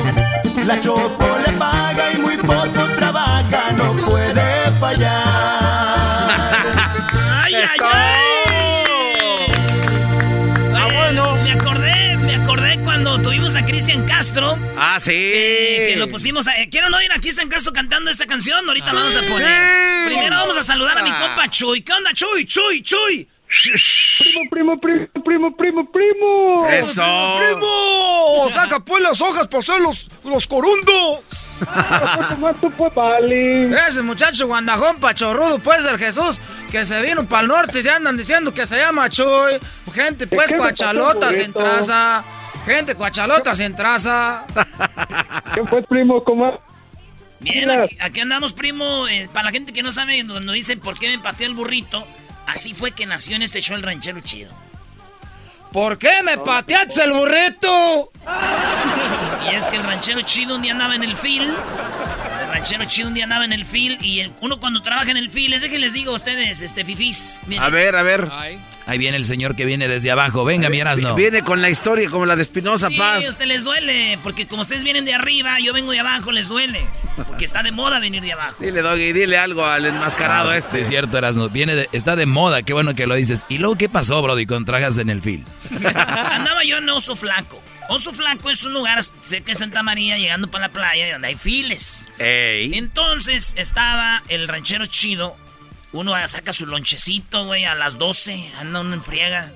La choco le paga y muy poco trabaja. No puede fallar. ¡Ay, ay, ay! Ah, bueno. Me acordé, me acordé cuando tuvimos a Cristian Castro. Ah, sí. eh, que lo pusimos a. ¿Quieren oír a Cristian Castro cantando esta canción? Ahorita la vamos a poner. Primero vamos a saludar a mi compa Chuy. ¿Qué onda, Chuy? Chuy, Chuy. Primo, primo, primo, primo, primo, primo. Eso. Primo, primo. Saca pues las hojas para hacer los, los corundos. Pues. Ese muchacho guandajón pachorrudo, pues, del Jesús, que se vino para el norte y ya andan diciendo que se llama Chuy. Gente, pues, cuachalotas en traza. Gente, cuachalotas en traza. ¿Qué pues, primo? ¿Cómo? Bien, aquí, aquí andamos, primo. eh, para la gente que no sabe, cuando dicen por qué me pateé el burrito, así fue que nació en este show el ranchero chido. ¿Por qué me pateaste el burrito? Y es que el ranchero chido un día andaba en el field. Ranchero chido un día andaba en el field. Y el- uno cuando trabaja en el field, es de que les digo a ustedes, este fifís. miren. A ver, a ver. Ahí viene el señor que viene desde abajo. Venga, mi Erasno. Viene con la historia como la de Espinosa Sí, Paz. a ustedes les duele, porque como ustedes vienen de arriba, yo vengo de abajo, les duele. Porque está de moda venir de abajo. Dile, Doggy, dile algo al enmascarado Ah, este. Sí, es cierto, Erasno. Viene de- está de moda, qué bueno que lo dices. ¿Y luego qué pasó, Brody, con trajas en el field? Andaba yo en Oso Flaco. Oso Flaco es un lugar, sé que es Santa María, llegando para la playa, donde hay files. Ey. Entonces estaba el ranchero chido. Uno saca su lonchecito, güey, a las 12, anda uno en friega.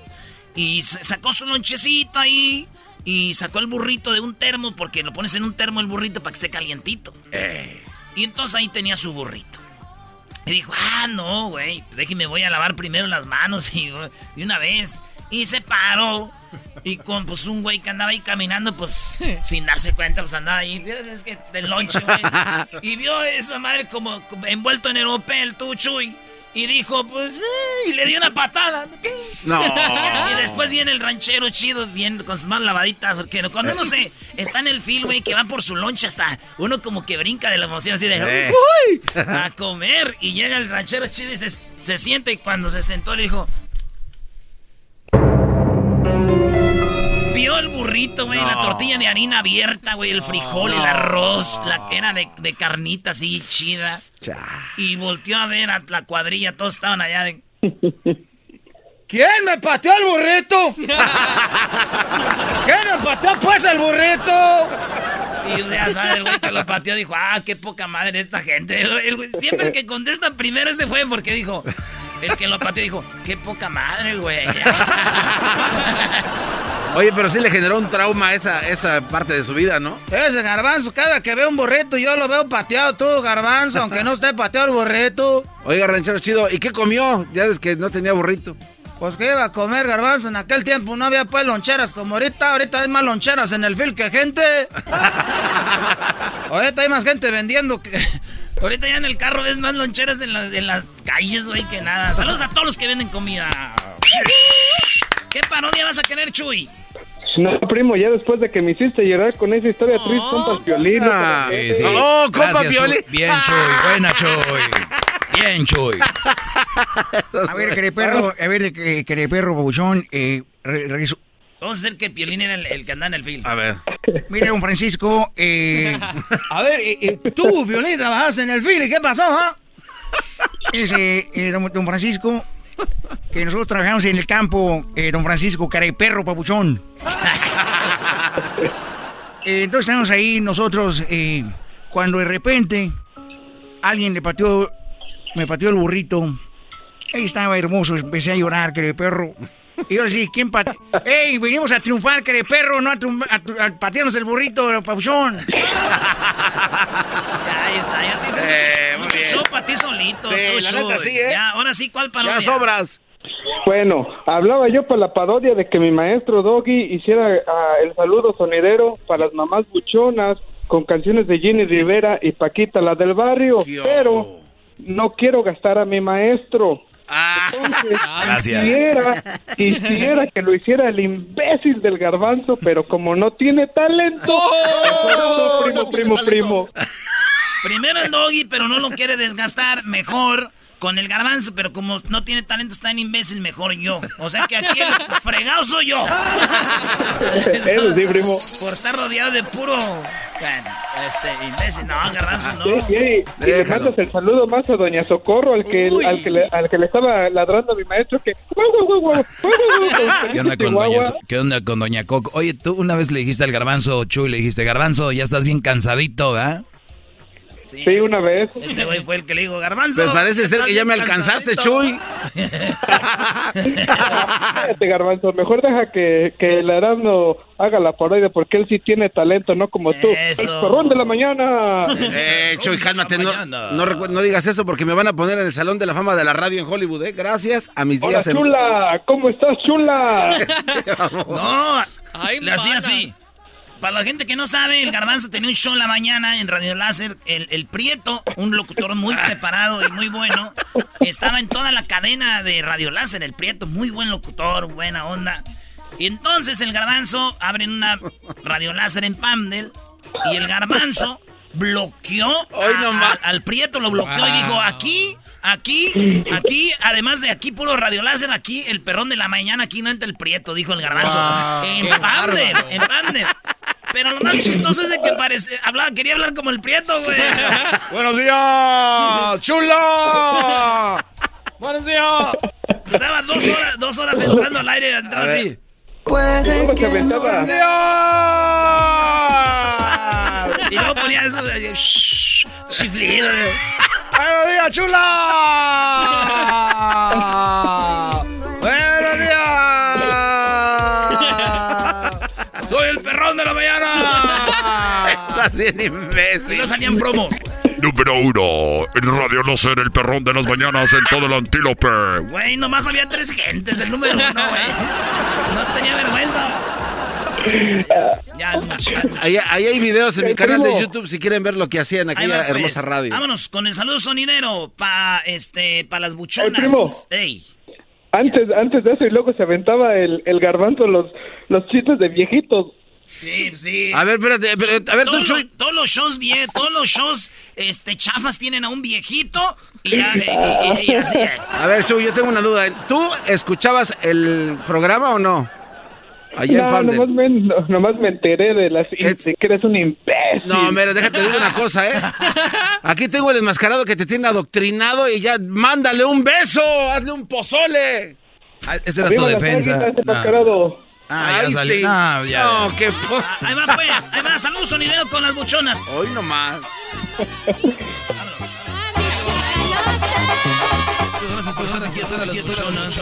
Y sacó su lonchecito ahí. Y sacó el burrito de un termo, porque lo pones en un termo el burrito para que esté calientito. Y entonces ahí tenía su burrito. Y dijo, ah, no, güey, déjeme, voy a lavar primero las manos y de una vez. Y se paró. Y con pues un güey que andaba ahí caminando, pues sin darse cuenta, pues andaba ahí. Es que del lonche, güey. Y vio esa madre como, envuelto en europel, tú, Chuy. Y dijo, pues, eh, y le dio una patada. No. Y después viene el ranchero chido, bien con sus manos lavaditas. Porque cuando uno se está en el fil, güey, que va por su loncha hasta uno como que brinca de la emoción así de Eh. ¡Uy! A comer. Y llega el ranchero chido y se, se siente y cuando se sentó le dijo. Vio el burrito, güey, la tortilla de harina abierta, güey, el frijol, el arroz, la que era de, de carnita así chida. Y volteó a ver a la cuadrilla, todos estaban allá de. ¿Quién me pateó el burrito? ¿Quién me pateó pues el burrito? Y ya sabes, el güey que lo pateó dijo, ah, qué poca madre esta gente. El- el güey- siempre el que contesta primero ese fue porque dijo, el que lo pateó dijo, qué poca madre, güey. Oye, pero sí le generó un trauma esa, esa parte de su vida, ¿no? Ese garbanzo, cada que veo un burrito, yo lo veo pateado todo, garbanzo, aunque no esté pateado el burrito. Oiga, ranchero chido, ¿y qué comió? Ya es que no tenía burrito. Pues que iba a comer garbanzo, en aquel tiempo no había pues loncheras como ahorita, ahorita hay más loncheras en el fil que gente. ahorita hay más gente vendiendo que... Ahorita ya en el carro ves más loncheras en, la- en las calles, güey, que nada. Saludos a todos los que venden comida. ¿Qué parodia vas a querer, Chuy? No, primo, ya después de que me hiciste llorar con esa historia triste, compas violín. Ah, sí, sí. Oh, compa. Bien, Chuy. Buena, Chuy. Bien, Chuy. A ver, querido perro, a ver, eh, querido perro, babuchón, eh, re- reviso- Vamos a hacer que Piolín era el, el que anda en el film. A ver. Mire, don Francisco, eh, a ver, eh, eh, tú, Violín, trabajaste en el fil, ¿y qué pasó, ah? Ese, eh, don, don Francisco, que nosotros trabajamos en el campo, eh, don Francisco, cara de perro, papuchón. Eh, entonces estamos ahí nosotros, eh, cuando de repente alguien le pateó, me pateó el burrito. Ahí estaba hermoso, empecé a llorar, de perro. Y ahora sí, ¿quién pateó? ¡Ey, venimos a triunfar, que de perro, no a, a tu- a patearnos el burrito, papuchón! Ya, ahí está, ya te hice Eh, mucho, show para ti solito. Sí, la show. neta sí, ¿eh? Ya, ahora sí, ¿cuál parodia? Ya sobras. Bueno, hablaba yo para la parodia de que mi maestro Doggy hiciera ah, el saludo sonidero para las mamás buchonas con canciones de Jenny Rivera y Paquita, la del barrio, pero no quiero gastar a mi maestro. Entonces, Gracias. Quisiera, quisiera que lo hiciera el imbécil del garbanzo, pero como no tiene talento, mejor primo, primo, primo. Primero el doggy, pero no lo quiere desgastar. Mejor con el garbanzo, pero como no tiene talento, está en imbécil, mejor yo. O sea que aquí el fregado soy yo. Eso sí, primo. Por estar rodeado de puro bueno, este, imbécil. No, garbanzo no. Sí, sí, y le mandas el saludo más a Doña Socorro, al que, Uy. al que, le, al que le estaba ladrando a mi maestro, que... ¿Qué onda, con doña, ¿Qué onda con Doña Coco? Oye, tú una vez le dijiste al garbanzo, Chuy, le dijiste, garbanzo, ya estás bien cansadito, ¿verdad? Sí, una vez. Este güey fue el que le dijo, garbanzo. Pues parece ser que ya me alcanzaste, cansadito". Chuy. Cállate, garbanzo, mejor deja que, que el Erasmo haga la parodia, porque él sí tiene talento, no como tú. Eso. El perrón de la mañana. Eh, Chuy, cálmate. No, no, no digas eso porque me van a poner en el Salón de la Fama de la Radio en Hollywood, ¿eh? Gracias a mis Hola, días en... chula, ¿cómo estás, chula? No, Ay, le hacía así. Para la gente que no sabe, el Garbanzo tenía un show en la mañana en Radio Láser. El, el Prieto, un locutor muy preparado y muy bueno, estaba en toda la cadena de Radio Láser. El Prieto, muy buen locutor, buena onda. Y entonces el Garbanzo abre una Radio Láser en Pamdel y el Garbanzo bloqueó a- a- al Prieto, lo bloqueó y dijo, aquí, aquí, aquí, además de aquí puro Radio Láser, aquí el perrón de la mañana, aquí no entra el Prieto, dijo el Garbanzo. Wow, en bárbaro. en Pamdel. Pero lo más chistoso es de que parece, hablaba, quería hablar como el Prieto, güey. ¡Buenos días! ¡Chula! ¡Buenos días! Estaba dos horas, dos horas entrando al aire, entrando así. ¿Cómo se aventaba? Y luego ponía eso de chiflido. de- ¡Buenos días, chula! De la mañana! Estás bien imbécil. No salían promos. Número uno, en Radio Láser, el perrón de las mañanas en todo el antílope. Güey, nomás había tres gentes, el número uno, güey. No tenía vergüenza. Ya. Ahí, ahí hay videos en mi El canal de primo. YouTube si quieren ver lo que hacía en aquella va, pues. hermosa radio. Vámonos con el saludo sonidero para este, pa las buchonas. primo. Ey. Antes, antes de eso, y luego se aventaba el, el garbanzo los, los chistes de viejitos. Sí, sí. A ver, espérate, pero, a ver, tú, todos, los, todos los shows bien, todos los shows este, chafas tienen a un viejito y, ya, y- y- y así es. A ver, Chuy, yo tengo una duda. ¿Tú escuchabas el programa o no? Allá en No, nomás me, no- nomás me enteré de, las, de que eres un imbécil. No, mira, déjate decir una cosa, ¿eh? Aquí tengo el enmascarado que te tiene adoctrinado y ya, mándale un beso, hazle un pozole. Ah, Esa era tu Arriba defensa. águilas, ese No. Ah, ya salió. sí. No, ya. No, qué fo... Ahí va pues, ahí va, saludos sonidero con las buchonas. Hoy nomás. Estar aquí, buchonas.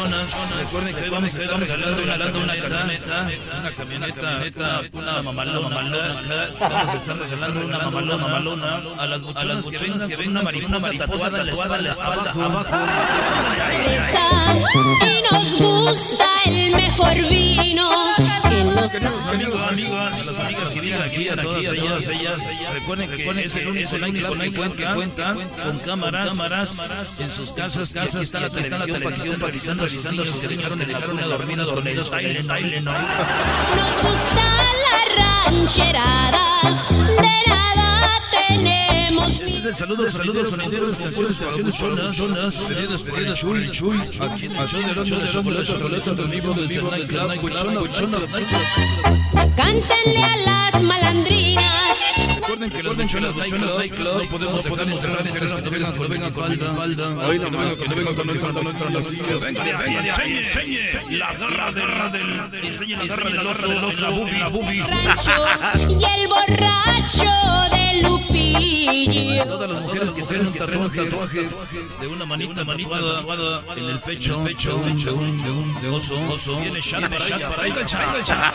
Recuerden que hoy vamos a estar regalando una, una camioneta, una camioneta, una mamalona. Vamos a estar regalando una mamalona, mamalona a las buchonas que vengan, que venga una mariposa tatuada en la espalda, abajo. Y nos gusta el mejor vino. Queridos amigos, amigas, a las amigas que vienen aquí, a todas ellas, ellas, recuerden que es el único nightclub que cuenta con cámaras en sus casas, casas, está la televisión participando, revisando a sus niños que dejaron dormidos con el Tylenol. nos gusta la rancherada. Tenemos. Este es el saludo, saludos, sonideros, canciones para buchonas, buchonas, pedidos, pedidos, chuy, chuy, aquí en el show Chocolate, Chocolate, en vivo desde el nightclub, buchonas, buchonas, nightclub. Cántenle a las malandrinas. Recuerden que los buchonas nightclub no podemos podemos cerrar mujeres que no vengan con vengan con falda. Hoy nomás que no vengan con falda no entran las sillas. Venga, venga, enseñe, enseñe la garra del enseñe la garra del oso, del oso, la bubi. Y el borracho de Lupillo. Todas las mujeres que tienen un tatuaje de una manita manita tatuada en el pecho, pecho de un de oso, oso. Tiene chat para ella, para ella, chat, chat.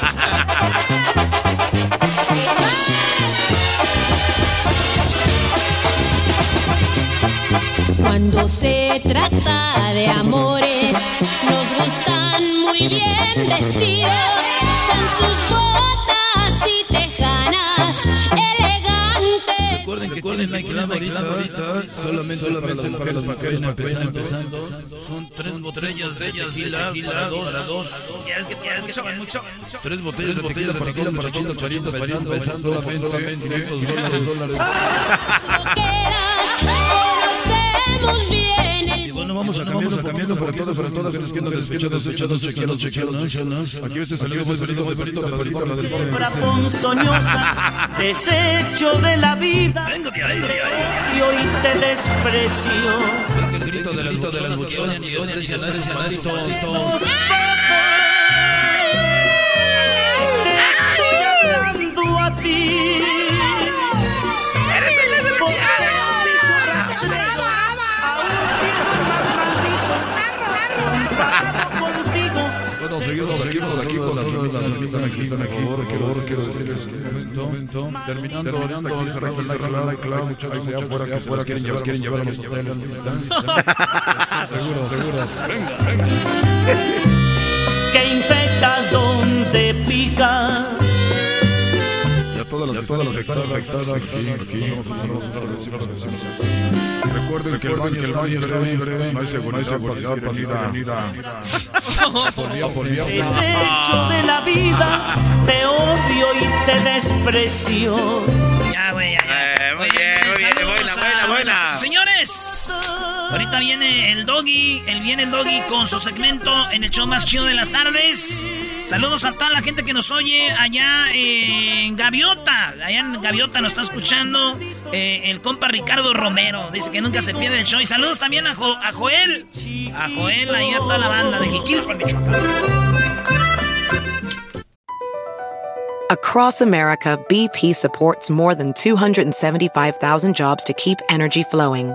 Cuando se trata de amores, nos gustan muy bien vestidos, la ahorita solamente para para empezando, empezando. Son tres botellas de tequila para dos, para dos. Ya es que, ya es que son mucho. Tres botellas de tequila para todos los charitos, charitos, empezando, empezando solamente 500 dólares, dólares. Conocemos bien el Y bueno, vamos a cambiarlo, cambiarlo para todos, para todas las que nos escuchan, escuchan, chequeanos, chequeanos. Aquí este salió muy bonito, muy bonito, muy bonito, la del desecho de la vida. Venga de ahí, de Y hoy te desprecio. El grito de las de las buchonas y. Te estoy hablando a ti. Están aquí, están aquí, por favor, quiero decirles un momento, terminando, terminando, aquí cerrando nightclub, claro, muchachos allá afuera, que afuera quieren llevar, quieren llevar a los hoteles, seguro, seguro, venga, venga. Que infectas donde picas. Las afectadas, afectadas, aquí, aquí, Recuerden que el baño, el baño es breve, breve, no hay seguridad, por vía, Desecho de la vida, te odio y te desprecio. Ya, güey, ya, ya. muy bien, muy bien, buena, buena, buena. Señores, ahorita viene el doggy, el viene el doggy con su segmento en el show más chido de las tardes. Saludos a toda la gente que nos oye allá en Gaviota. Allá en Gaviota nos está escuchando eh, el compa Ricardo Romero. Dice que nunca se pierde el show. Y saludos también a, Jo- a Joel. A Joel, ahí a toda la banda de Jiquilpan, Michoacán. Across America, BP supports more than 275,000 jobs to keep energy flowing.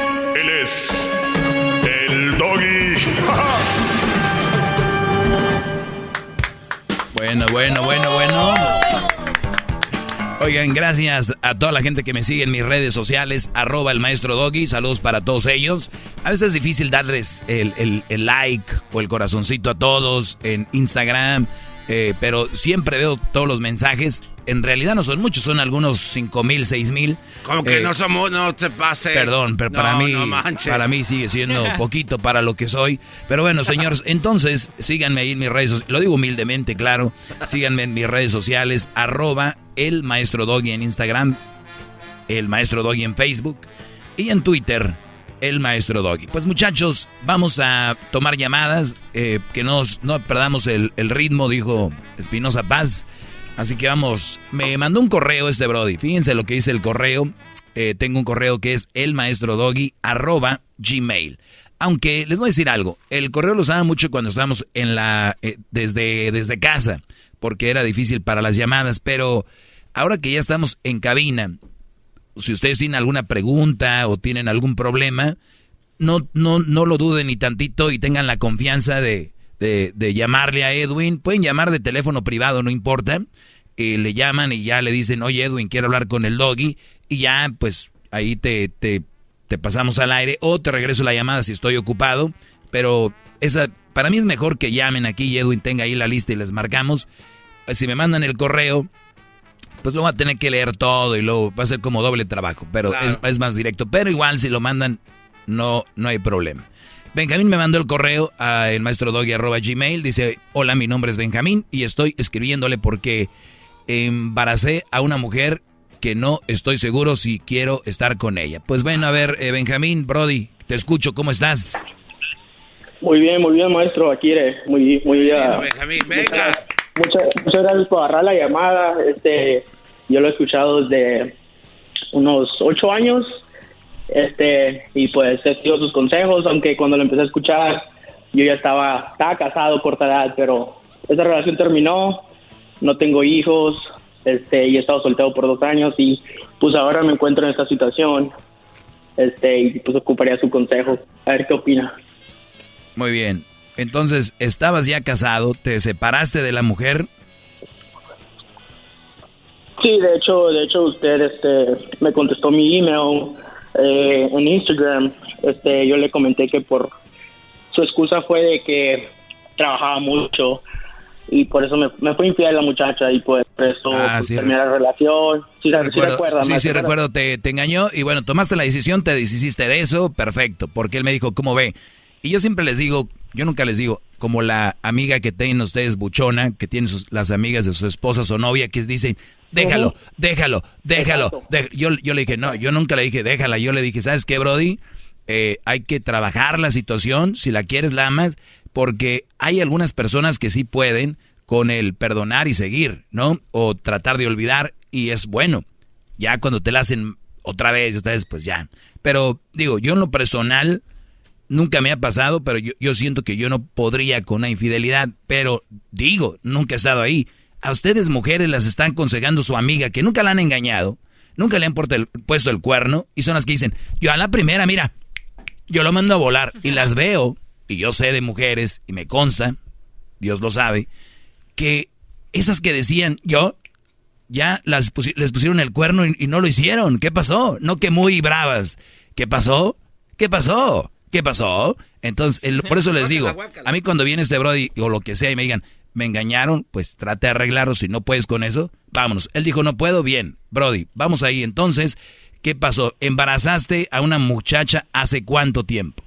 Él es el doggy. Bueno, bueno, bueno, bueno. Oigan, gracias a toda la gente que me sigue en mis redes sociales, arroba el maestro Doggy, saludos para todos ellos. A veces es difícil darles el, el- like o el corazoncito a todos en Instagram, eh, pero siempre veo todos los mensajes. En realidad no son muchos, son algunos cinco mil, seis mil. Como que Eh, no somos, no te pase. Perdón, pero para mí, no para mí sigue siendo poquito para lo que soy. Pero bueno, señores, entonces síganme ahí en mis redes sociales. Lo digo humildemente, claro. Síganme en mis redes sociales, arroba el maestro Doggy en Instagram, el maestro Doggy en Facebook y en Twitter, el maestro Doggy. Pues muchachos, vamos a tomar llamadas, eh, que nos, no perdamos el, el ritmo, dijo Espinosa Paz. Así que vamos, me mandó un correo este Brody. Fíjense lo que dice el correo. Eh, tengo un correo que es elmaestrodoggy arroba gmail. Aunque les voy a decir algo, el correo lo usaba mucho cuando estábamos en la, eh, desde, desde casa, porque era difícil para las llamadas, pero ahora que ya estamos en cabina, si ustedes tienen alguna pregunta o tienen algún problema, no, no, no lo duden ni tantito y tengan la confianza de, de, llamarle a Edwin. Pueden llamar de teléfono privado, no importa. Eh, le llaman y ya le dicen, oye Edwin, quiero hablar con el doggy. Y ya, pues ahí te, te, te pasamos al aire o te regreso la llamada si estoy ocupado. Pero esa, para mí es mejor que llamen aquí y Edwin tenga ahí la lista y les marcamos. Si me mandan el correo, pues lo voy a tener que leer todo y luego va a ser como doble trabajo, pero es, más directo. Pero igual si lo mandan, no, no hay problema. Benjamín me mandó el correo a el maestro gmail. Dice, hola, mi nombre es Benjamín y estoy escribiéndole porque embaracé a una mujer que no estoy seguro si quiero estar con ella. Pues bueno, a ver, eh, Benjamín, Brody, te escucho, ¿cómo estás? Muy bien, muy bien, maestro. Aquí eres, muy, muy bien. Benjamín, venga. Muchas, muchas gracias por agarrar la llamada. Este, yo lo he escuchado desde unos ocho años. Este, y pues he seguido sus consejos, aunque cuando lo empecé a escuchar, yo ya estaba, estaba casado corta edad, pero esa relación terminó, no tengo hijos, este, y he estado soltero por dos años y pues ahora me encuentro en esta situación, este, y pues ocuparía su consejo, a ver qué opina. Muy bien. Entonces, estabas ya casado, te separaste de la mujer. Sí, de hecho, de hecho usted este me contestó mi email eh, en Instagram. Este, yo le comenté que por su excusa fue de que trabajaba mucho y por eso me, me fue infiel la muchacha y pues por eso ah, pues, la relación. Sí, sí, recuerdo, sí, sí recuerdo, te, te engañó y bueno, tomaste la decisión, te deshiciste de eso, perfecto, porque él me dijo, ¿cómo ve? Y yo siempre les digo, yo nunca les digo, como la amiga que tienen ustedes buchona, que tienen las amigas de su esposa o novia, que dicen, déjalo, déjalo, déjalo. yo, yo le dije, no, yo nunca le dije, déjala. Yo le dije, ¿sabes qué, Brody? Eh, hay que trabajar la situación, si la quieres, la amas, porque hay algunas personas que sí pueden con el perdonar y seguir, ¿no? O tratar de olvidar, y es bueno. Ya cuando te la hacen otra vez, otra vez, pues ya. Pero digo, yo en lo personal Nunca me ha pasado, pero yo, siento que yo no podría con una infidelidad. Pero digo, nunca he estado ahí. A ustedes mujeres las están aconsejando su amiga que nunca la han engañado, nunca le han puesto el cuerno y son las que dicen, yo a la primera, mira, yo lo mando a volar y las veo y yo sé de mujeres y me consta, Dios lo sabe, que esas que decían, yo, ya las les pusieron el cuerno y, y no lo hicieron. ¿Qué pasó? No que muy bravas. ¿Qué pasó? ¿Qué pasó? ¿Qué pasó? Entonces, por eso les digo, a mí cuando viene este Brody o lo que sea y me digan, me engañaron, pues trate de arreglarlo. Si no puedes con eso, vámonos. Él dijo, no puedo, bien, Brody, vamos ahí. Entonces, ¿qué pasó? ¿Embarazaste a una muchacha hace cuánto tiempo?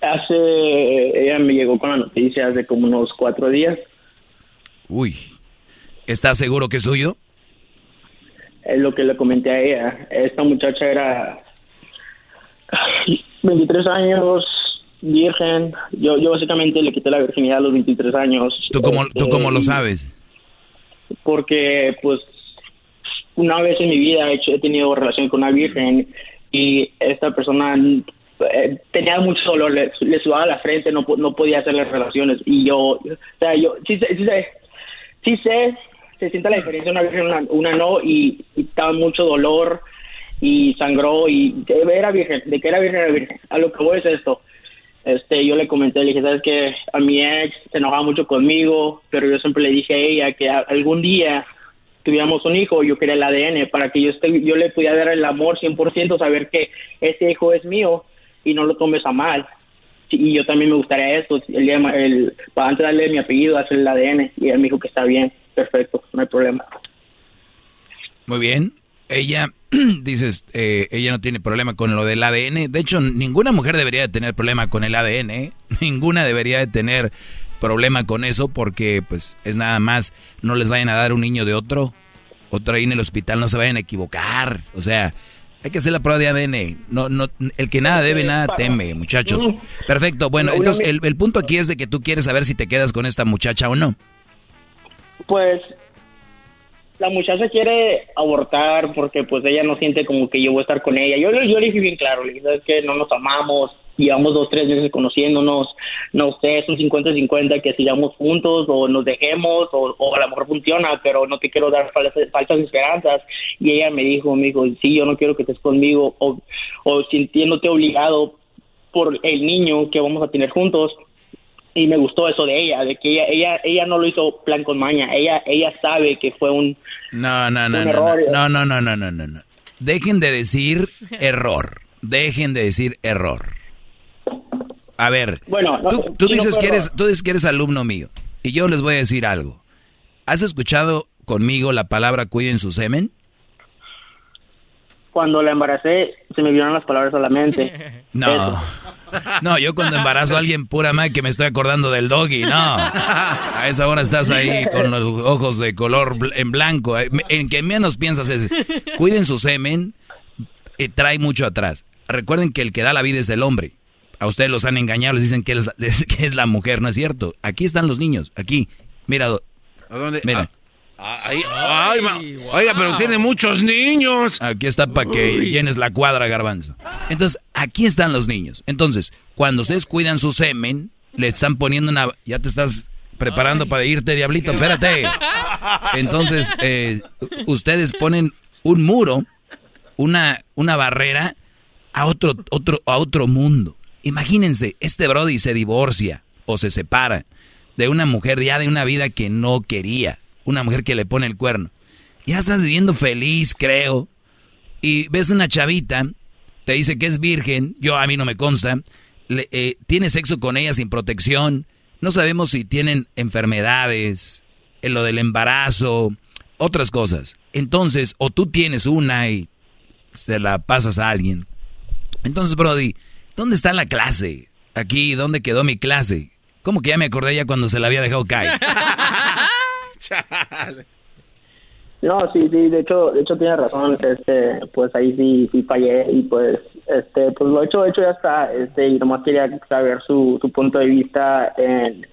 Hace, ella me llegó con la noticia hace como unos cuatro días. Uy, ¿estás seguro que es suyo? Es lo que le comenté a ella. Esta muchacha era 23 años, virgen. Yo, yo básicamente le quité la virginidad a los 23 años. ¿Tú cómo, ¿tú cómo lo este, sabes? Porque, pues, una vez en mi vida he, hecho, he tenido relación con una virgen y esta persona eh, tenía mucho dolor, le, sudaba la frente, no, no podía hacer las relaciones. Y yo, o sea, yo sí sé, sí sé, sí sé se siente la diferencia una virgen, una, una no, y, y estaba mucho dolor y sangró y era virgen, de que era virgen era virgen. A lo que voy es esto. Este, yo le comenté, le dije, sabes que a mi ex se enojaba mucho conmigo, pero yo siempre le dije a ella que algún día tuviéramos un hijo, yo quería el ADN para que yo esté, yo le pudiera dar el amor 100%, saber que ese hijo es mío y no lo tomes a mal. Y yo también me gustaría esto, el día, el, para antes darle mi apellido, hacer el ADN. Y él me dijo que está bien, perfecto, no hay problema. Muy bien. Ella dices, eh, ella no tiene problema con lo del ADN. De hecho, ninguna mujer debería de tener problema con el ADN. ¿eh? Ninguna debería de tener problema con eso porque pues es nada más, no les vayan a dar un niño de otro, otro ahí en el hospital, no se vayan a equivocar. O sea, hay que hacer la prueba de ADN. No, no, el que nada debe, nada teme, muchachos. Perfecto. Bueno, entonces el, el punto aquí es de que tú quieres saber si te quedas con esta muchacha o no. Pues la muchacha quiere abortar porque pues ella no siente como que yo voy a estar con ella. Yo, le dije bien claro, le dije que no nos amamos, llevamos dos, tres meses conociéndonos, no sé, es un 50-50 que sigamos juntos o nos dejemos o, o a lo mejor funciona, pero no te quiero dar falsas, falsas esperanzas. Y ella me dijo, me dijo, sí, yo no quiero que estés conmigo o, o sintiéndote obligado por el niño que vamos a tener juntos. Y me gustó eso de ella, de que ella, ella, ella no lo hizo plan con maña, ella, ella sabe que fue un, No, no, no, un no, error. no, no, no, no, no, no, no. Dejen de decir error. Dejen de decir error. A ver, Bueno, no, tú, tú no dices fue que eres, tú dices que eres alumno mío. Y yo les voy a decir algo. ¿Has escuchado conmigo la palabra cuiden su semen? Cuando la embaracé, se me vieron las palabras solamente. No. No, yo cuando embarazo a alguien pura madre que me estoy acordando del doggy, no. A esa hora estás ahí con los ojos de color bl- en blanco. eh, En que menos piensas es, cuiden su semen, eh, trae mucho atrás. Recuerden que el que da la vida es el hombre. A ustedes los han engañado, les dicen que es, la- que es la mujer, no es cierto. Aquí están los niños, aquí. Mira, ¿A dónde? mira. Ah, ahí- ay, ma- Oiga, pero tiene muchos niños. Aquí está para que Uy. llenes la cuadra, garbanzo. Entonces, aquí están los niños. Entonces, cuando ustedes cuidan su semen, le están poniendo una... Ya te estás preparando para irte, diablito, espérate. Entonces, eh, ustedes ponen un muro, una, una barrera a otro, otro, a otro mundo. Imagínense, este Brody se divorcia o se separa de una mujer ya de una vida que no quería, una mujer que le pone el cuerno. Ya estás viviendo feliz, creo, y ves una chavita, te dice que es virgen, yo a mí no me consta, le- eh, tiene sexo con ella sin protección, no sabemos si tienen enfermedades, en lo del embarazo, otras cosas. Entonces, o tú tienes una y se la pasas a alguien. Entonces, Brody, ¿dónde está la clase? Aquí, ¿dónde quedó mi clase? ¿Cómo que ya me acordé ya cuando se la había dejado caer? No, sí, sí, de hecho, de hecho tiene razón, este, pues ahí sí, sí fallé y pues, este, pues lo hecho, hecho ya está, este, y nomás quería saber su, su punto de vista en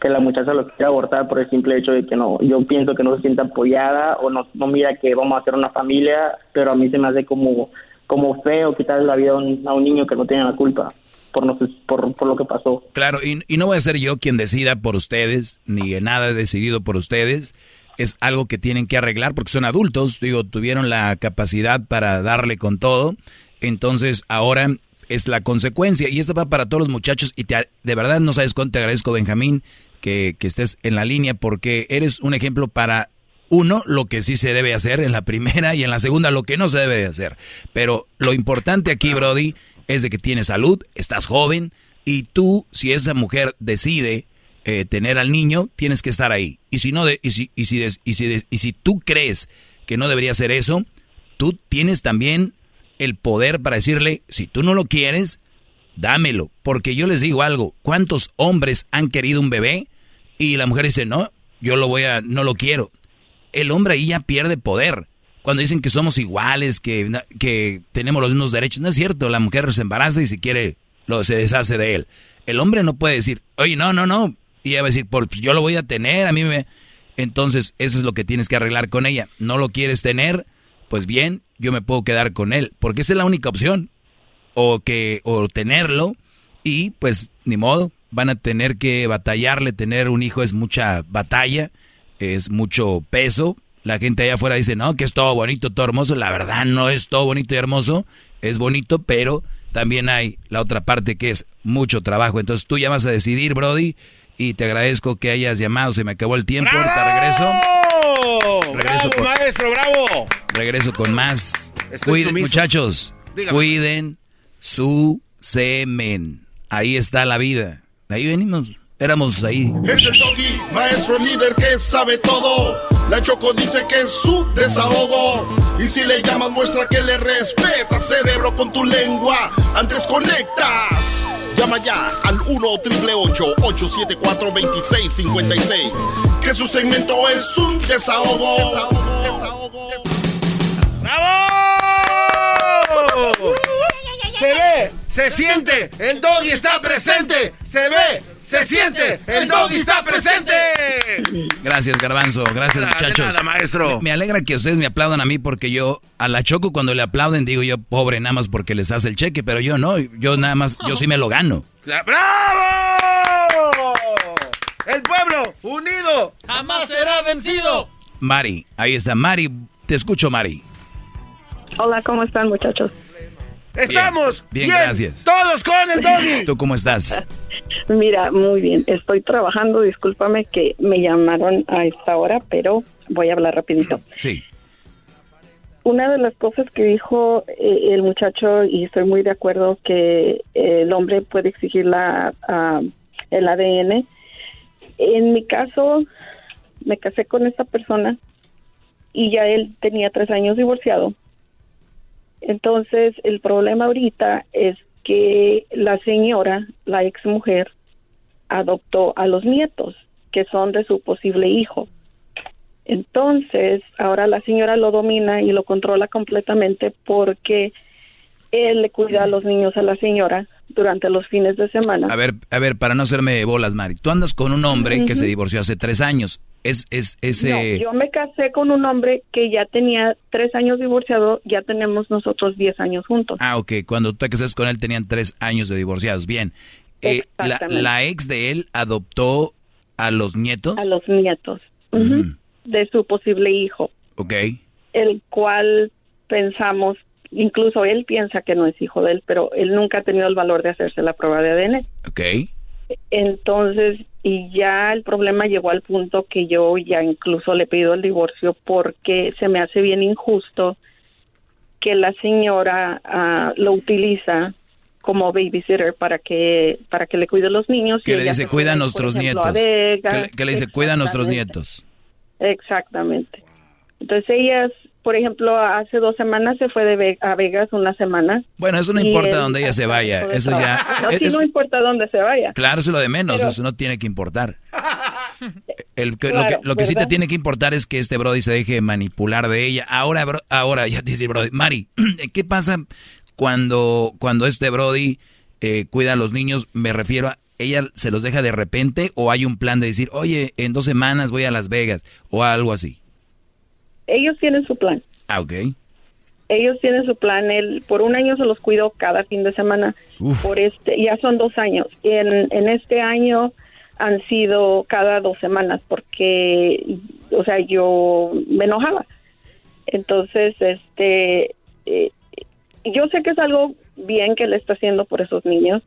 que la muchacha lo quiere abortar por el simple hecho de que no, yo pienso que no se siente apoyada o no, no mira que vamos a hacer una familia, pero a mí se me hace como, como feo quitarle la vida a un, a un niño que no tiene la culpa por, por, por lo que pasó. Claro, y, y no voy a ser yo quien decida por ustedes, ni nada decidido por ustedes. Es algo que tienen que arreglar porque son adultos, digo, tuvieron la capacidad para darle con todo. Entonces ahora es la consecuencia. Y esto va para todos los muchachos. Y te, de verdad no sabes cuánto te agradezco, Benjamín, que, que estés en la línea porque eres un ejemplo para uno, lo que sí se debe hacer en la primera y en la segunda lo que no se debe de hacer. Pero lo importante aquí, Brody, es de que tienes salud, estás joven y tú, si esa mujer decide eh, tener al niño, tienes que estar ahí. Y si no, de, y si, y si, y si, y si tú crees que no debería hacer eso, tú tienes también el poder para decirle, si tú no lo quieres, dámelo. Porque yo les digo algo, ¿cuántos hombres han querido un bebé? Y la mujer dice, no, yo lo voy a, no lo quiero. El hombre ahí ya pierde poder. Cuando dicen que somos iguales, que, que tenemos los mismos derechos, no es cierto. La mujer se embaraza y si quiere, lo, se deshace de él. El hombre no puede decir, oye, no, no, no. Y ella va a decir, pues yo lo voy a tener, a mí me... Entonces, eso es lo que tienes que arreglar con ella. ¿No lo quieres tener? Pues bien, yo me puedo quedar con él, porque esa es la única opción. O que, o tenerlo, y pues ni modo, van a tener que batallarle, tener un hijo es mucha batalla, es mucho peso. La gente allá afuera dice, no, que es todo bonito, todo hermoso. La verdad no es todo bonito y hermoso, es bonito, pero también hay la otra parte que es mucho trabajo. Entonces tú ya vas a decidir, Brody, y te agradezco que hayas llamado, se me acabó el tiempo, ahorita regreso. Regreso ¡Bravo, con- maestro, bravo! Regreso con más. Cuiden, muchachos, Dígame. cuiden su semen. Ahí está la vida. De ahí venimos. Éramos ahí. Es el doggy, maestro líder que sabe todo. La Choco dice que es su desahogo. Y si le llamas, muestra que le respeta, cerebro, con tu lengua. Antes conectas. Llama ya al 1 triple 874 2656. Que su segmento es un desahogo. Desahogo, desahogo. ¡Bravo! Se ve, se siente, el doggy está presente. Se ve, se siente, el doggy está presente. Gracias, Garbanzo. Gracias, muchachos. maestro. Me, me, alegra que ustedes me aplaudan a mí porque yo a la Choco cuando le aplauden digo yo, pobre, nada más porque les hace el cheque, pero yo no, yo nada más, yo sí me lo gano. ¡Bravo! El pueblo unido jamás será vencido. Mari, ahí está. Mari, te escucho, Mari. Hola, ¿cómo están, muchachos? Estamos bien, bien, gracias. Todos con el doggy. ¿Tú cómo estás? Mira, muy bien. Estoy trabajando. Discúlpame que me llamaron a esta hora, pero voy a hablar rapidito. Sí. Una de las cosas que dijo eh, el muchacho, y estoy muy de acuerdo, que el hombre puede exigir la, uh, el ADN. En mi caso, me casé con esta persona y ya él tenía tres años divorciado. Entonces, el problema ahorita es que la señora, la ex mujer, adoptó a los nietos, que son de su posible hijo. Entonces, ahora la señora lo domina y lo controla completamente porque él le cuida a los niños a la señora durante los fines de semana. A ver, a ver, para no hacerme bolas, Mari, tú andas con un hombre uh -huh. que se divorció hace tres años. Es, es, ese... No, yo me casé con un hombre que ya tenía tres años divorciado, ya tenemos nosotros diez años juntos. Ah, ok, cuando tú te casaste con él tenían tres años de divorciados, bien. Eh, la, la, ex de él adoptó a los nietos? A los nietos, uh -huh, de su posible hijo. Ok. El cual pensamos incluso él piensa que no es hijo de él, pero él nunca ha tenido el valor de hacerse la prueba de ADN. Ok. Entonces, y ya el problema llegó al punto que yo ya incluso le pido el divorcio porque se me hace bien injusto que la señora uh, lo utiliza como babysitter para que para que le cuide a los niños. Que le dice, cuida a nuestros ejemplo, nietos. Vegas, que, le, que le dice, cuida a nuestros nietos. Exactamente. Entonces ellas por ejemplo, hace dos semanas se fue de Ve a Vegas una semana. Bueno, eso no importa dónde ella se vaya. Eso ya. No, es, sí no importa dónde se vaya. Claro, eso es lo de menos. Pero, eso no tiene que importar. El, claro, lo que, lo que sí te tiene que importar es que este Brody se deje manipular de ella. Ahora, bro, ahora ya te dice Brody. Mari, ¿qué pasa cuando, cuando este Brody eh, cuida a los niños? Me refiero a. ¿Ella se los deja de repente o hay un plan de decir, oye, en dos semanas voy a Las Vegas o algo así? Ellos tienen su plan. Ah, ok. Ellos tienen su plan. Él por un año se los cuido cada fin de semana. Uf. Por este, ya son dos años. En, en este año han sido cada dos semanas porque, o sea, yo me enojaba. Entonces, este, eh, yo sé que es algo bien que le está haciendo por esos niños,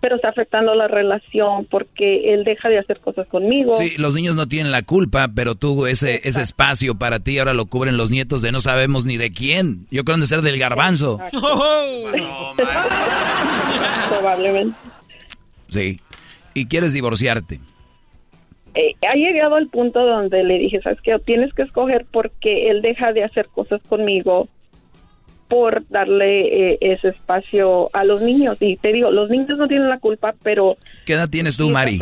pero está afectando la relación porque él deja de hacer cosas conmigo. Sí, los niños no tienen la culpa, pero tú ese, ese espacio para ti ahora lo cubren los nietos de no sabemos ni de quién. Yo creo que de ser del garbanzo. Oh, no, Probablemente. Sí. ¿Y quieres divorciarte? Eh, ha llegado al punto donde le dije, ¿sabes qué? Tienes que escoger porque él deja de hacer cosas conmigo por darle eh, ese espacio a los niños. Y te digo, los niños no tienen la culpa, pero... ¿Qué edad tienes tú, Mari?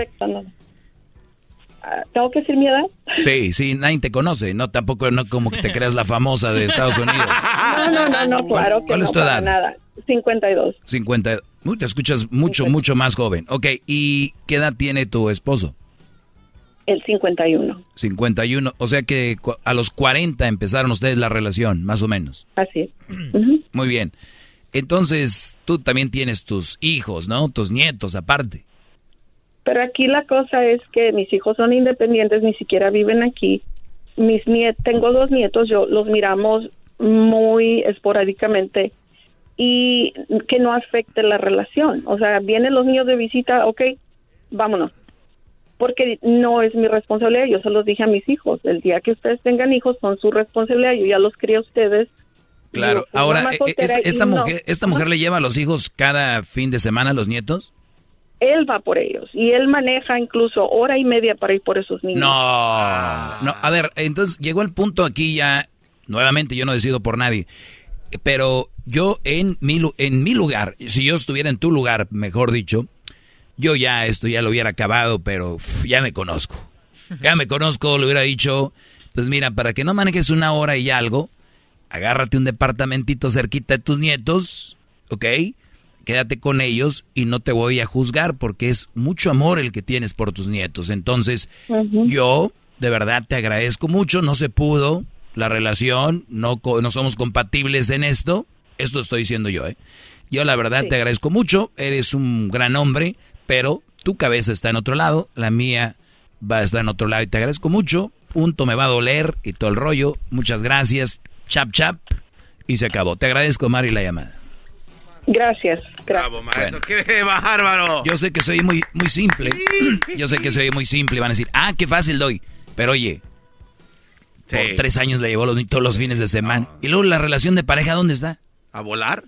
¿Tengo que decir mi edad? Sí, sí, nadie te conoce, no tampoco no como que te creas la famosa de Estados Unidos. No, no, no, no claro ¿Cuál, cuál que es tu edad? nada. 52. 50. Uy, te escuchas mucho, mucho más joven. Ok, ¿y qué edad tiene tu esposo? El 51. 51, o sea que a los 40 empezaron ustedes la relación, más o menos. Así es. Uh -huh. Muy bien. Entonces, tú también tienes tus hijos, ¿no? Tus nietos aparte. Pero aquí la cosa es que mis hijos son independientes, ni siquiera viven aquí. Mis nietos, tengo dos nietos, yo los miramos muy esporádicamente y que no afecte la relación. O sea, vienen los niños de visita, ok, vámonos porque no es mi responsabilidad, yo se los dije a mis hijos, el día que ustedes tengan hijos son su responsabilidad, yo ya los crié a ustedes. Claro, yo, pues, ahora, esta, esta mujer. ¿esta mujer le lleva a los hijos cada fin de semana a los nietos? Él va por ellos y él maneja incluso hora y media para ir por esos niños. No, no, a ver, entonces llegó el punto aquí ya, nuevamente yo no decido por nadie, pero yo en mi, en mi lugar, si yo estuviera en tu lugar, mejor dicho, yo ya esto ya lo hubiera acabado, pero ya me conozco. Ya me conozco, le hubiera dicho, pues mira, para que no manejes una hora y algo, agárrate un departamentito cerquita de tus nietos, ¿ok? quédate con ellos y no te voy a juzgar porque es mucho amor el que tienes por tus nietos. Entonces, yo de verdad te agradezco mucho, no se pudo la relación, no, no somos compatibles en esto, esto estoy diciendo yo, ¿eh? Yo la verdad te agradezco mucho, eres un gran hombre, pero tu cabeza está en otro lado, la mía va a estar en otro lado y te agradezco mucho, punto me va a doler y todo el rollo, muchas gracias, chap chap, y se acabó. Te agradezco, Mari, la llamada. Gracias, gracias. Bravo, maestro. ¡Qué bárbaro! Yo sé que soy muy, muy simple. Yo sé que soy muy simple. Van a decir, ah, qué fácil doy. Pero oye, por tres años le llevó los, todos los fines de semana. Y luego la relación de pareja, ¿dónde está? ¿A volar?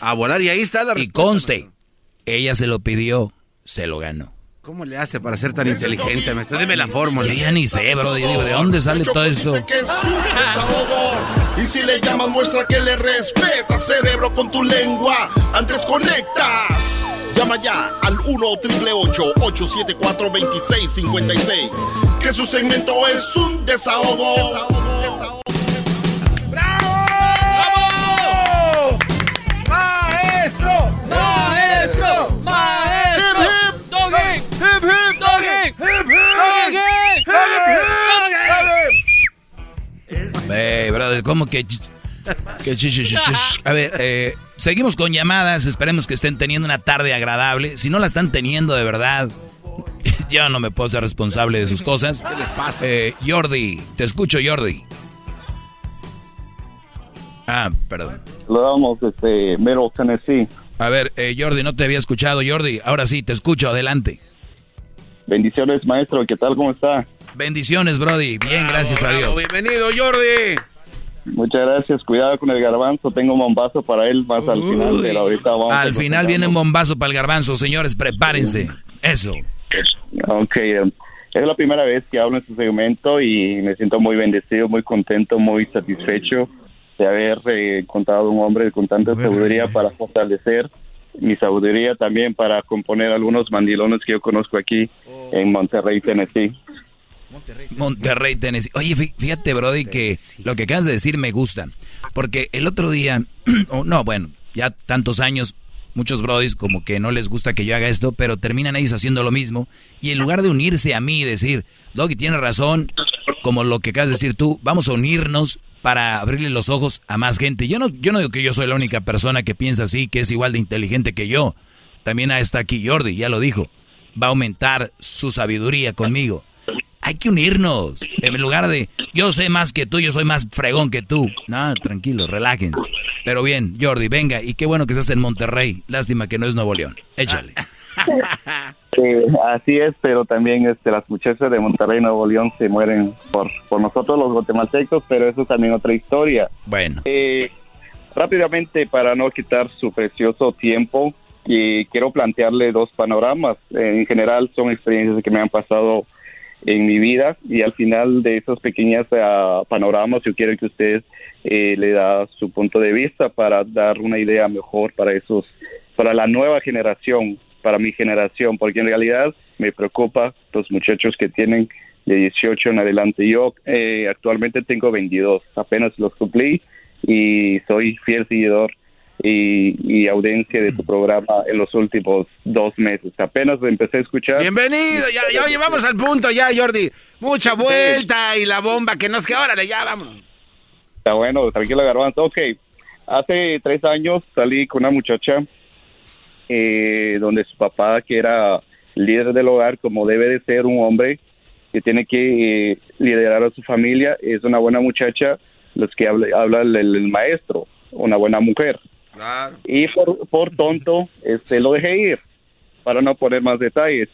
A volar y ahí está la Y conste, ella se lo pidió, se lo ganó. ¿Cómo le hace para ser tan inteligente? Me estoy dime la fórmula. Yo ya ni sé, bro. Yo digo, ¿de dónde sale todo esto? Que es un desahogo. Y si le llamas, muestra que le respeta, cerebro, con tu lengua. Antes conectas. Llama ya al 1-888-874-2656. Que su segmento es un desahogo. desahogo. ¡Bravo! Ey, brother, ¿cómo que...? que ch- ch- ch- ch- A ver, eh, seguimos con llamadas. Esperemos que estén teniendo una tarde agradable. Si no la están teniendo de verdad, yo no me puedo ser responsable de sus cosas. ¿Qué les pasa? Eh, Jordi, te escucho, Jordi. Ah, perdón. Saludamos desde Middle Tennessee. A ver, eh, Jordi, no te había escuchado, Jordi. Ahora sí, te escucho, adelante. Bendiciones, maestro. ¿Qué tal? ¿Cómo está? Bendiciones, Brody. Bien, gracias a Bravo, Dios. Bienvenido, Jordi. Muchas gracias. Cuidado con el garbanzo. Tengo un bombazo para él más al final, pero ahorita vamos a Al final viene un bombazo para el garbanzo, señores, prepárense. Eso. Ok, eh, es la primera vez que hablo en este segmento y me siento muy bendecido, muy contento, muy satisfecho de haber eh, encontrado un hombre con tanta sabiduría para fortalecer mi sabiduría también para componer algunos mandilones que yo conozco aquí en Monterrey, Tennessee. Monterrey, Tennessee. Oye, fí- fíjate, Brody, que lo que acabas de decir me gusta. Porque el otro día, oh, no, bueno, ya tantos años, muchos Brodis como que no les gusta que yo haga esto, pero terminan ellos haciendo lo mismo. Y en lugar de unirse a mí y decir, Doggy tiene razón, como lo que acabas de decir tú, vamos a unirnos para abrirle los ojos a más gente. Yo no, yo no digo que yo soy la única persona que piensa así, que es igual de inteligente que yo. También está aquí Jordi, ya lo dijo. Va a aumentar su sabiduría conmigo. Hay que unirnos. En lugar de yo sé más que tú, yo soy más fregón que tú. No, tranquilo, relájense. Pero bien, Jordi, venga. Y qué bueno que estás en Monterrey. Lástima que no es Nuevo León. Échale. Eh, así es, pero también este, las muchachas de Monterrey, Nuevo León, se mueren por, por nosotros los guatemaltecos, pero eso es también otra historia. Bueno. Eh, rápidamente, para no quitar su precioso tiempo, y quiero plantearle dos panoramas. Eh, en general, son experiencias que me han pasado en mi vida y al final de esos pequeños ah, panoramas yo quiero que usted eh, le da su punto de vista para dar una idea mejor para esos para la nueva generación para mi generación porque en realidad me preocupa los muchachos que tienen de 18 en adelante. Yo eh, actualmente tengo 22 apenas los cumplí y soy fiel seguidor y, y audiencia de tu programa en los últimos dos meses. Apenas lo empecé a escuchar. Bienvenido, ya, ya llevamos al punto ya, Jordi. Mucha vuelta y la bomba que nos que órale, ya vámonos. Está bueno, tranquilo, Garbanzo. Ok, hace tres años salí con una muchacha eh, donde su papá, que era líder del hogar, como debe de ser un hombre que tiene que eh, liderar a su familia, es una buena muchacha, los que habla, habla el, el maestro, una buena mujer. Y por, por tonto, este, lo dejé ir, para no poner más detalles.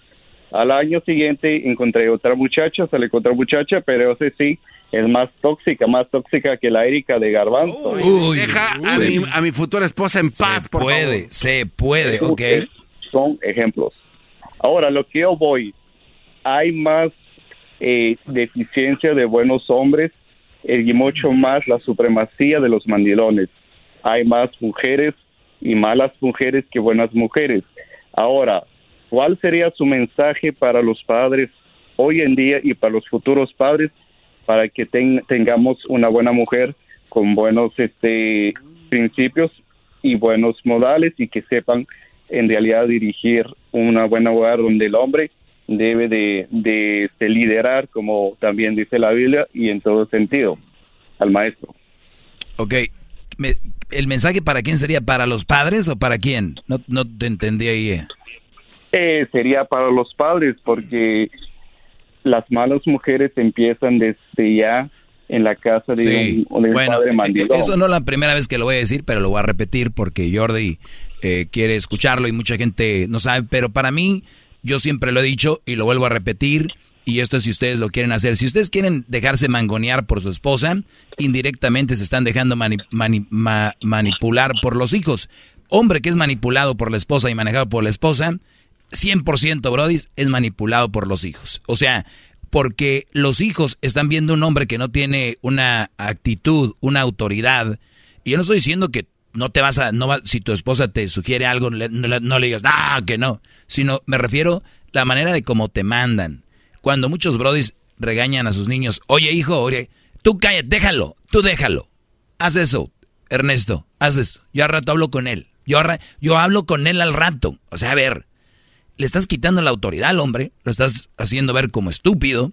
Al año siguiente encontré otra muchacha, salí con otra muchacha, pero ese sí es más tóxica, más tóxica que la Erika de Garbanzo. Deja a mi, a mi futura esposa en paz, por puede, favor. se puede, ok. Son ejemplos. Ahora, lo que yo voy, hay más eh, deficiencia de buenos hombres y mucho más la supremacía de los mandilones. Hay más mujeres y malas mujeres que buenas mujeres. Ahora, ¿cuál sería su mensaje para los padres hoy en día y para los futuros padres para que ten- tengamos una buena mujer con buenos este, principios y buenos modales y que sepan en realidad dirigir una buena hogar donde el hombre debe de, de, de liderar, como también dice la Biblia, y en todo sentido, al maestro. Ok, ¿el mensaje para quién sería? ¿Para los padres o para quién? No, no te entendí ahí. eh. Eh, sería para los padres, porque las malas mujeres empiezan desde ya en la casa de Sí. un, de Bueno, padre eh, mandilón. eso no es la primera vez que lo voy a decir, pero lo voy a repetir porque Jordi eh, quiere escucharlo y mucha gente no sabe. Pero para mí, yo siempre lo he dicho y lo vuelvo a repetir. Y esto es si ustedes lo quieren hacer. Si ustedes quieren dejarse mangonear por su esposa, indirectamente se están dejando mani- mani- ma- manipular por los hijos. Hombre que es manipulado por la esposa y manejado por la esposa, 100% Brody es manipulado por los hijos. O sea, porque los hijos están viendo un hombre que no tiene una actitud, una autoridad. Y yo no estoy diciendo que no te vas a, no va- si tu esposa te sugiere algo, no, no le digas, ah, que no. Sino me refiero la manera de cómo te mandan. Cuando muchos brodis regañan a sus niños, oye hijo, oye, tú cállate, déjalo, tú déjalo. Haz eso, Ernesto, haz eso. Yo al rato hablo con él. Yo, yo hablo con él al rato. O sea, a ver, le estás quitando la autoridad al hombre, lo estás haciendo ver como estúpido.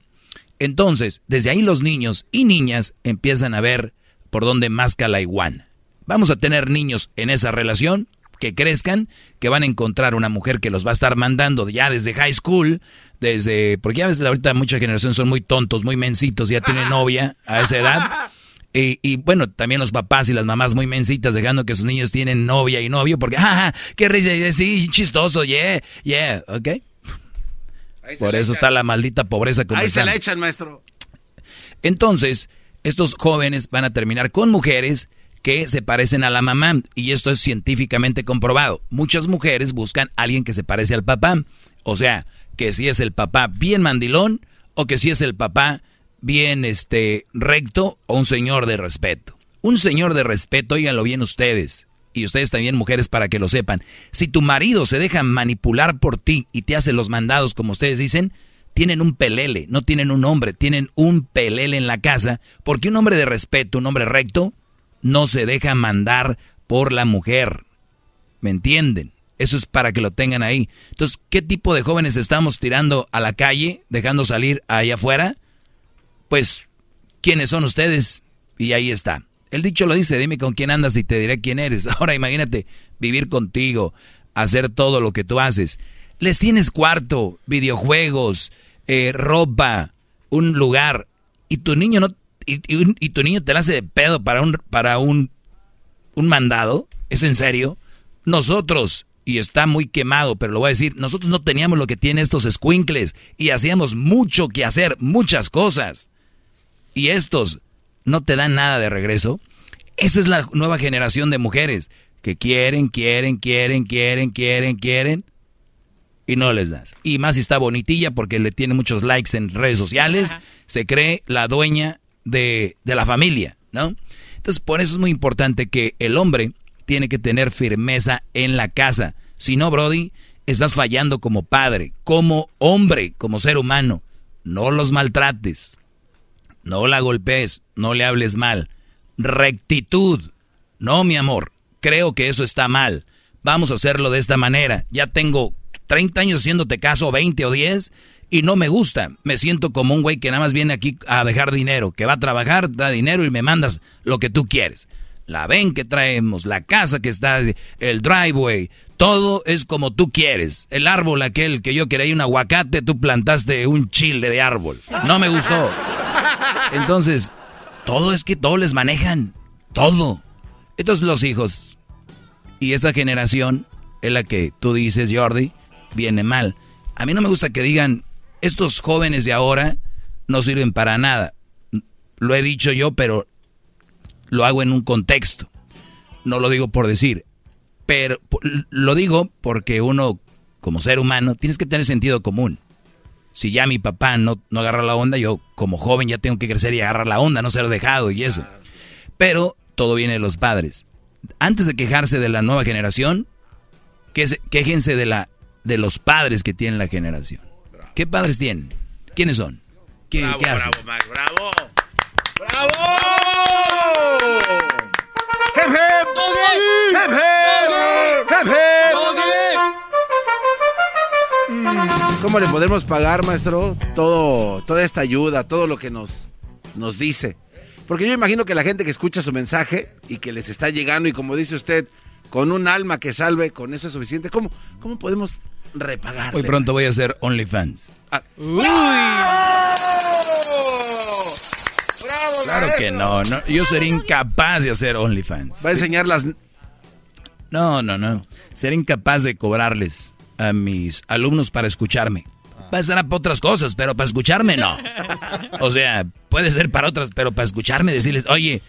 Entonces, desde ahí los niños y niñas empiezan a ver por dónde masca la iguana. Vamos a tener niños en esa relación que crezcan, que van a encontrar una mujer que los va a estar mandando ya desde high school, desde, porque ya ves, ahorita mucha generación son muy tontos, muy mensitos, ya tienen novia a esa edad. Y, y, bueno, también los papás y las mamás muy mensitas dejando que sus niños tienen novia y novio porque, jaja, qué risa, sí, chistoso, yeah, yeah, ok. Por eso está la maldita pobreza como Ahí se la echan, maestro. Entonces, estos jóvenes van a terminar con mujeres que se parecen a la mamá y esto es científicamente comprobado. Muchas mujeres buscan a alguien que se parece al papá. O sea, que si es el papá bien mandilón o que si es el papá bien este recto o un señor de respeto. Un señor de respeto, óiganlo bien ustedes. Y ustedes también mujeres para que lo sepan. Si tu marido se deja manipular por ti y te hace los mandados como ustedes dicen, tienen un pelele, no tienen un hombre, tienen un pelele en la casa, porque un hombre de respeto, un hombre recto, no se deja mandar por la mujer. ¿Me entienden? Eso es para que lo tengan ahí. Entonces, ¿qué tipo de jóvenes estamos tirando a la calle, dejando salir allá afuera? Pues, ¿quiénes son ustedes? Y ahí está. El dicho lo dice, dime con quién andas y te diré quién eres. Ahora imagínate vivir contigo, hacer todo lo que tú haces. Les tienes cuarto, videojuegos, eh, ropa, un lugar, y tu niño no, y, y- y tu niño te la hace de pedo para un, para un, un mandado. ¿Es en serio? Nosotros, y está muy quemado, pero lo voy a decir, nosotros no teníamos lo que tienen estos squinkles y hacíamos mucho que hacer, muchas cosas. Y estos no te dan nada de regreso. Esa es la nueva generación de mujeres que quieren, quieren, quieren, quieren, quieren, quieren y no les das. Y más si está bonitilla porque le tiene muchos likes en redes sociales, se cree la dueña de, de la familia, ¿no? Entonces, por eso es muy importante que el hombre tiene que tener firmeza en la casa. Si no, Brody, estás fallando como padre, como hombre, como ser humano. No los maltrates, no la golpees, no le hables mal. Rectitud. No, mi amor, creo que eso está mal. Vamos a hacerlo de esta manera. Ya tengo 30 años haciéndote caso, 20 o 10, y no me gusta. Me siento como un güey que nada más viene aquí a dejar dinero, que va a trabajar, da dinero y me mandas lo que tú quieres. La ven que traemos, la casa que está, el driveway, todo es como tú quieres. El árbol aquel que yo quería un aguacate, tú plantaste un chile de árbol. No me gustó. Entonces, todo es que todo les manejan. Todo. Entonces los hijos y esta generación es la que tú dices, Jordi, viene mal. A mí no me gusta que digan, estos jóvenes de ahora no sirven para nada. Lo he dicho yo, pero lo hago en un contexto. No lo digo por decir. Pero lo digo porque uno, como ser humano, tienes que tener sentido común. Si ya mi papá no, no agarra la onda, yo como joven ya tengo que crecer y agarrar la onda, no ser dejado y eso. Pero todo viene de los padres. Antes de quejarse de la nueva generación, quéjense de, la, de los padres que tienen la generación. ¿Qué padres tienen? ¿Quiénes son? ¿Qué, bravo, ¿qué hacen? Bravo, Max, bravo. ¡Bravo! ¡Jefe! ¡Jefe! ¡Jefe! ¿Cómo le podemos pagar, maestro, todo, toda esta ayuda, todo lo que nos, nos dice? Porque yo imagino que la gente que escucha su mensaje y que les está llegando y como dice usted, con un alma que salve, con eso es suficiente. ¿Cómo, cómo podemos repagar? Hoy pronto voy a hacer OnlyFans. Ah. Claro que no, no, yo sería incapaz de hacer OnlyFans. Va a enseñar las... No, no, no. Sería incapaz de cobrarles a mis alumnos para escucharme. Va a ser para otras cosas, pero para escucharme no. O sea, puede ser para otras, pero para escucharme decirles, oye,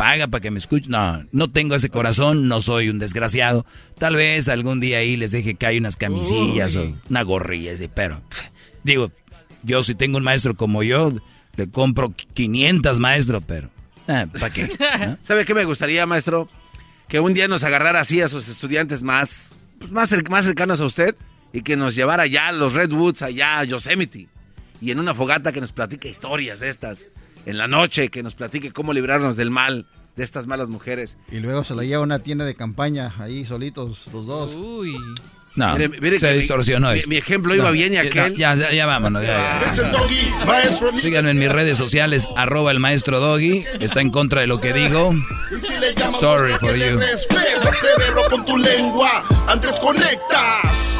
paga para que me escuchen. No, no tengo ese corazón, no soy un desgraciado. Tal vez algún día ahí les deje caer unas camisillas o una gorrilla, pero digo, yo si tengo un maestro como yo, le compro 500 maestros, pero ah, ¿para qué? ¿Sabe qué me gustaría, maestro? Que un día nos agarrara así a sus estudiantes más, pues, más, más cercanos a usted y que nos llevara allá a los Redwoods, allá a Yosemite. Y en una fogata que nos platique historias estas. En la noche que nos platique cómo librarnos del mal de estas malas mujeres. Y luego se lo lleva a una tienda de campaña, ahí solitos los dos. Uy. No, se distorsionó mi, mi, ejemplo iba bien y aquel... Ya, ya, ya vámonos. Ya, ya. Síganme en mis redes sociales, arroba el maestro Doggy. Está en contra de lo que digo. Sorry for you. Respeta cerebro con tu lengua. Antes conectas.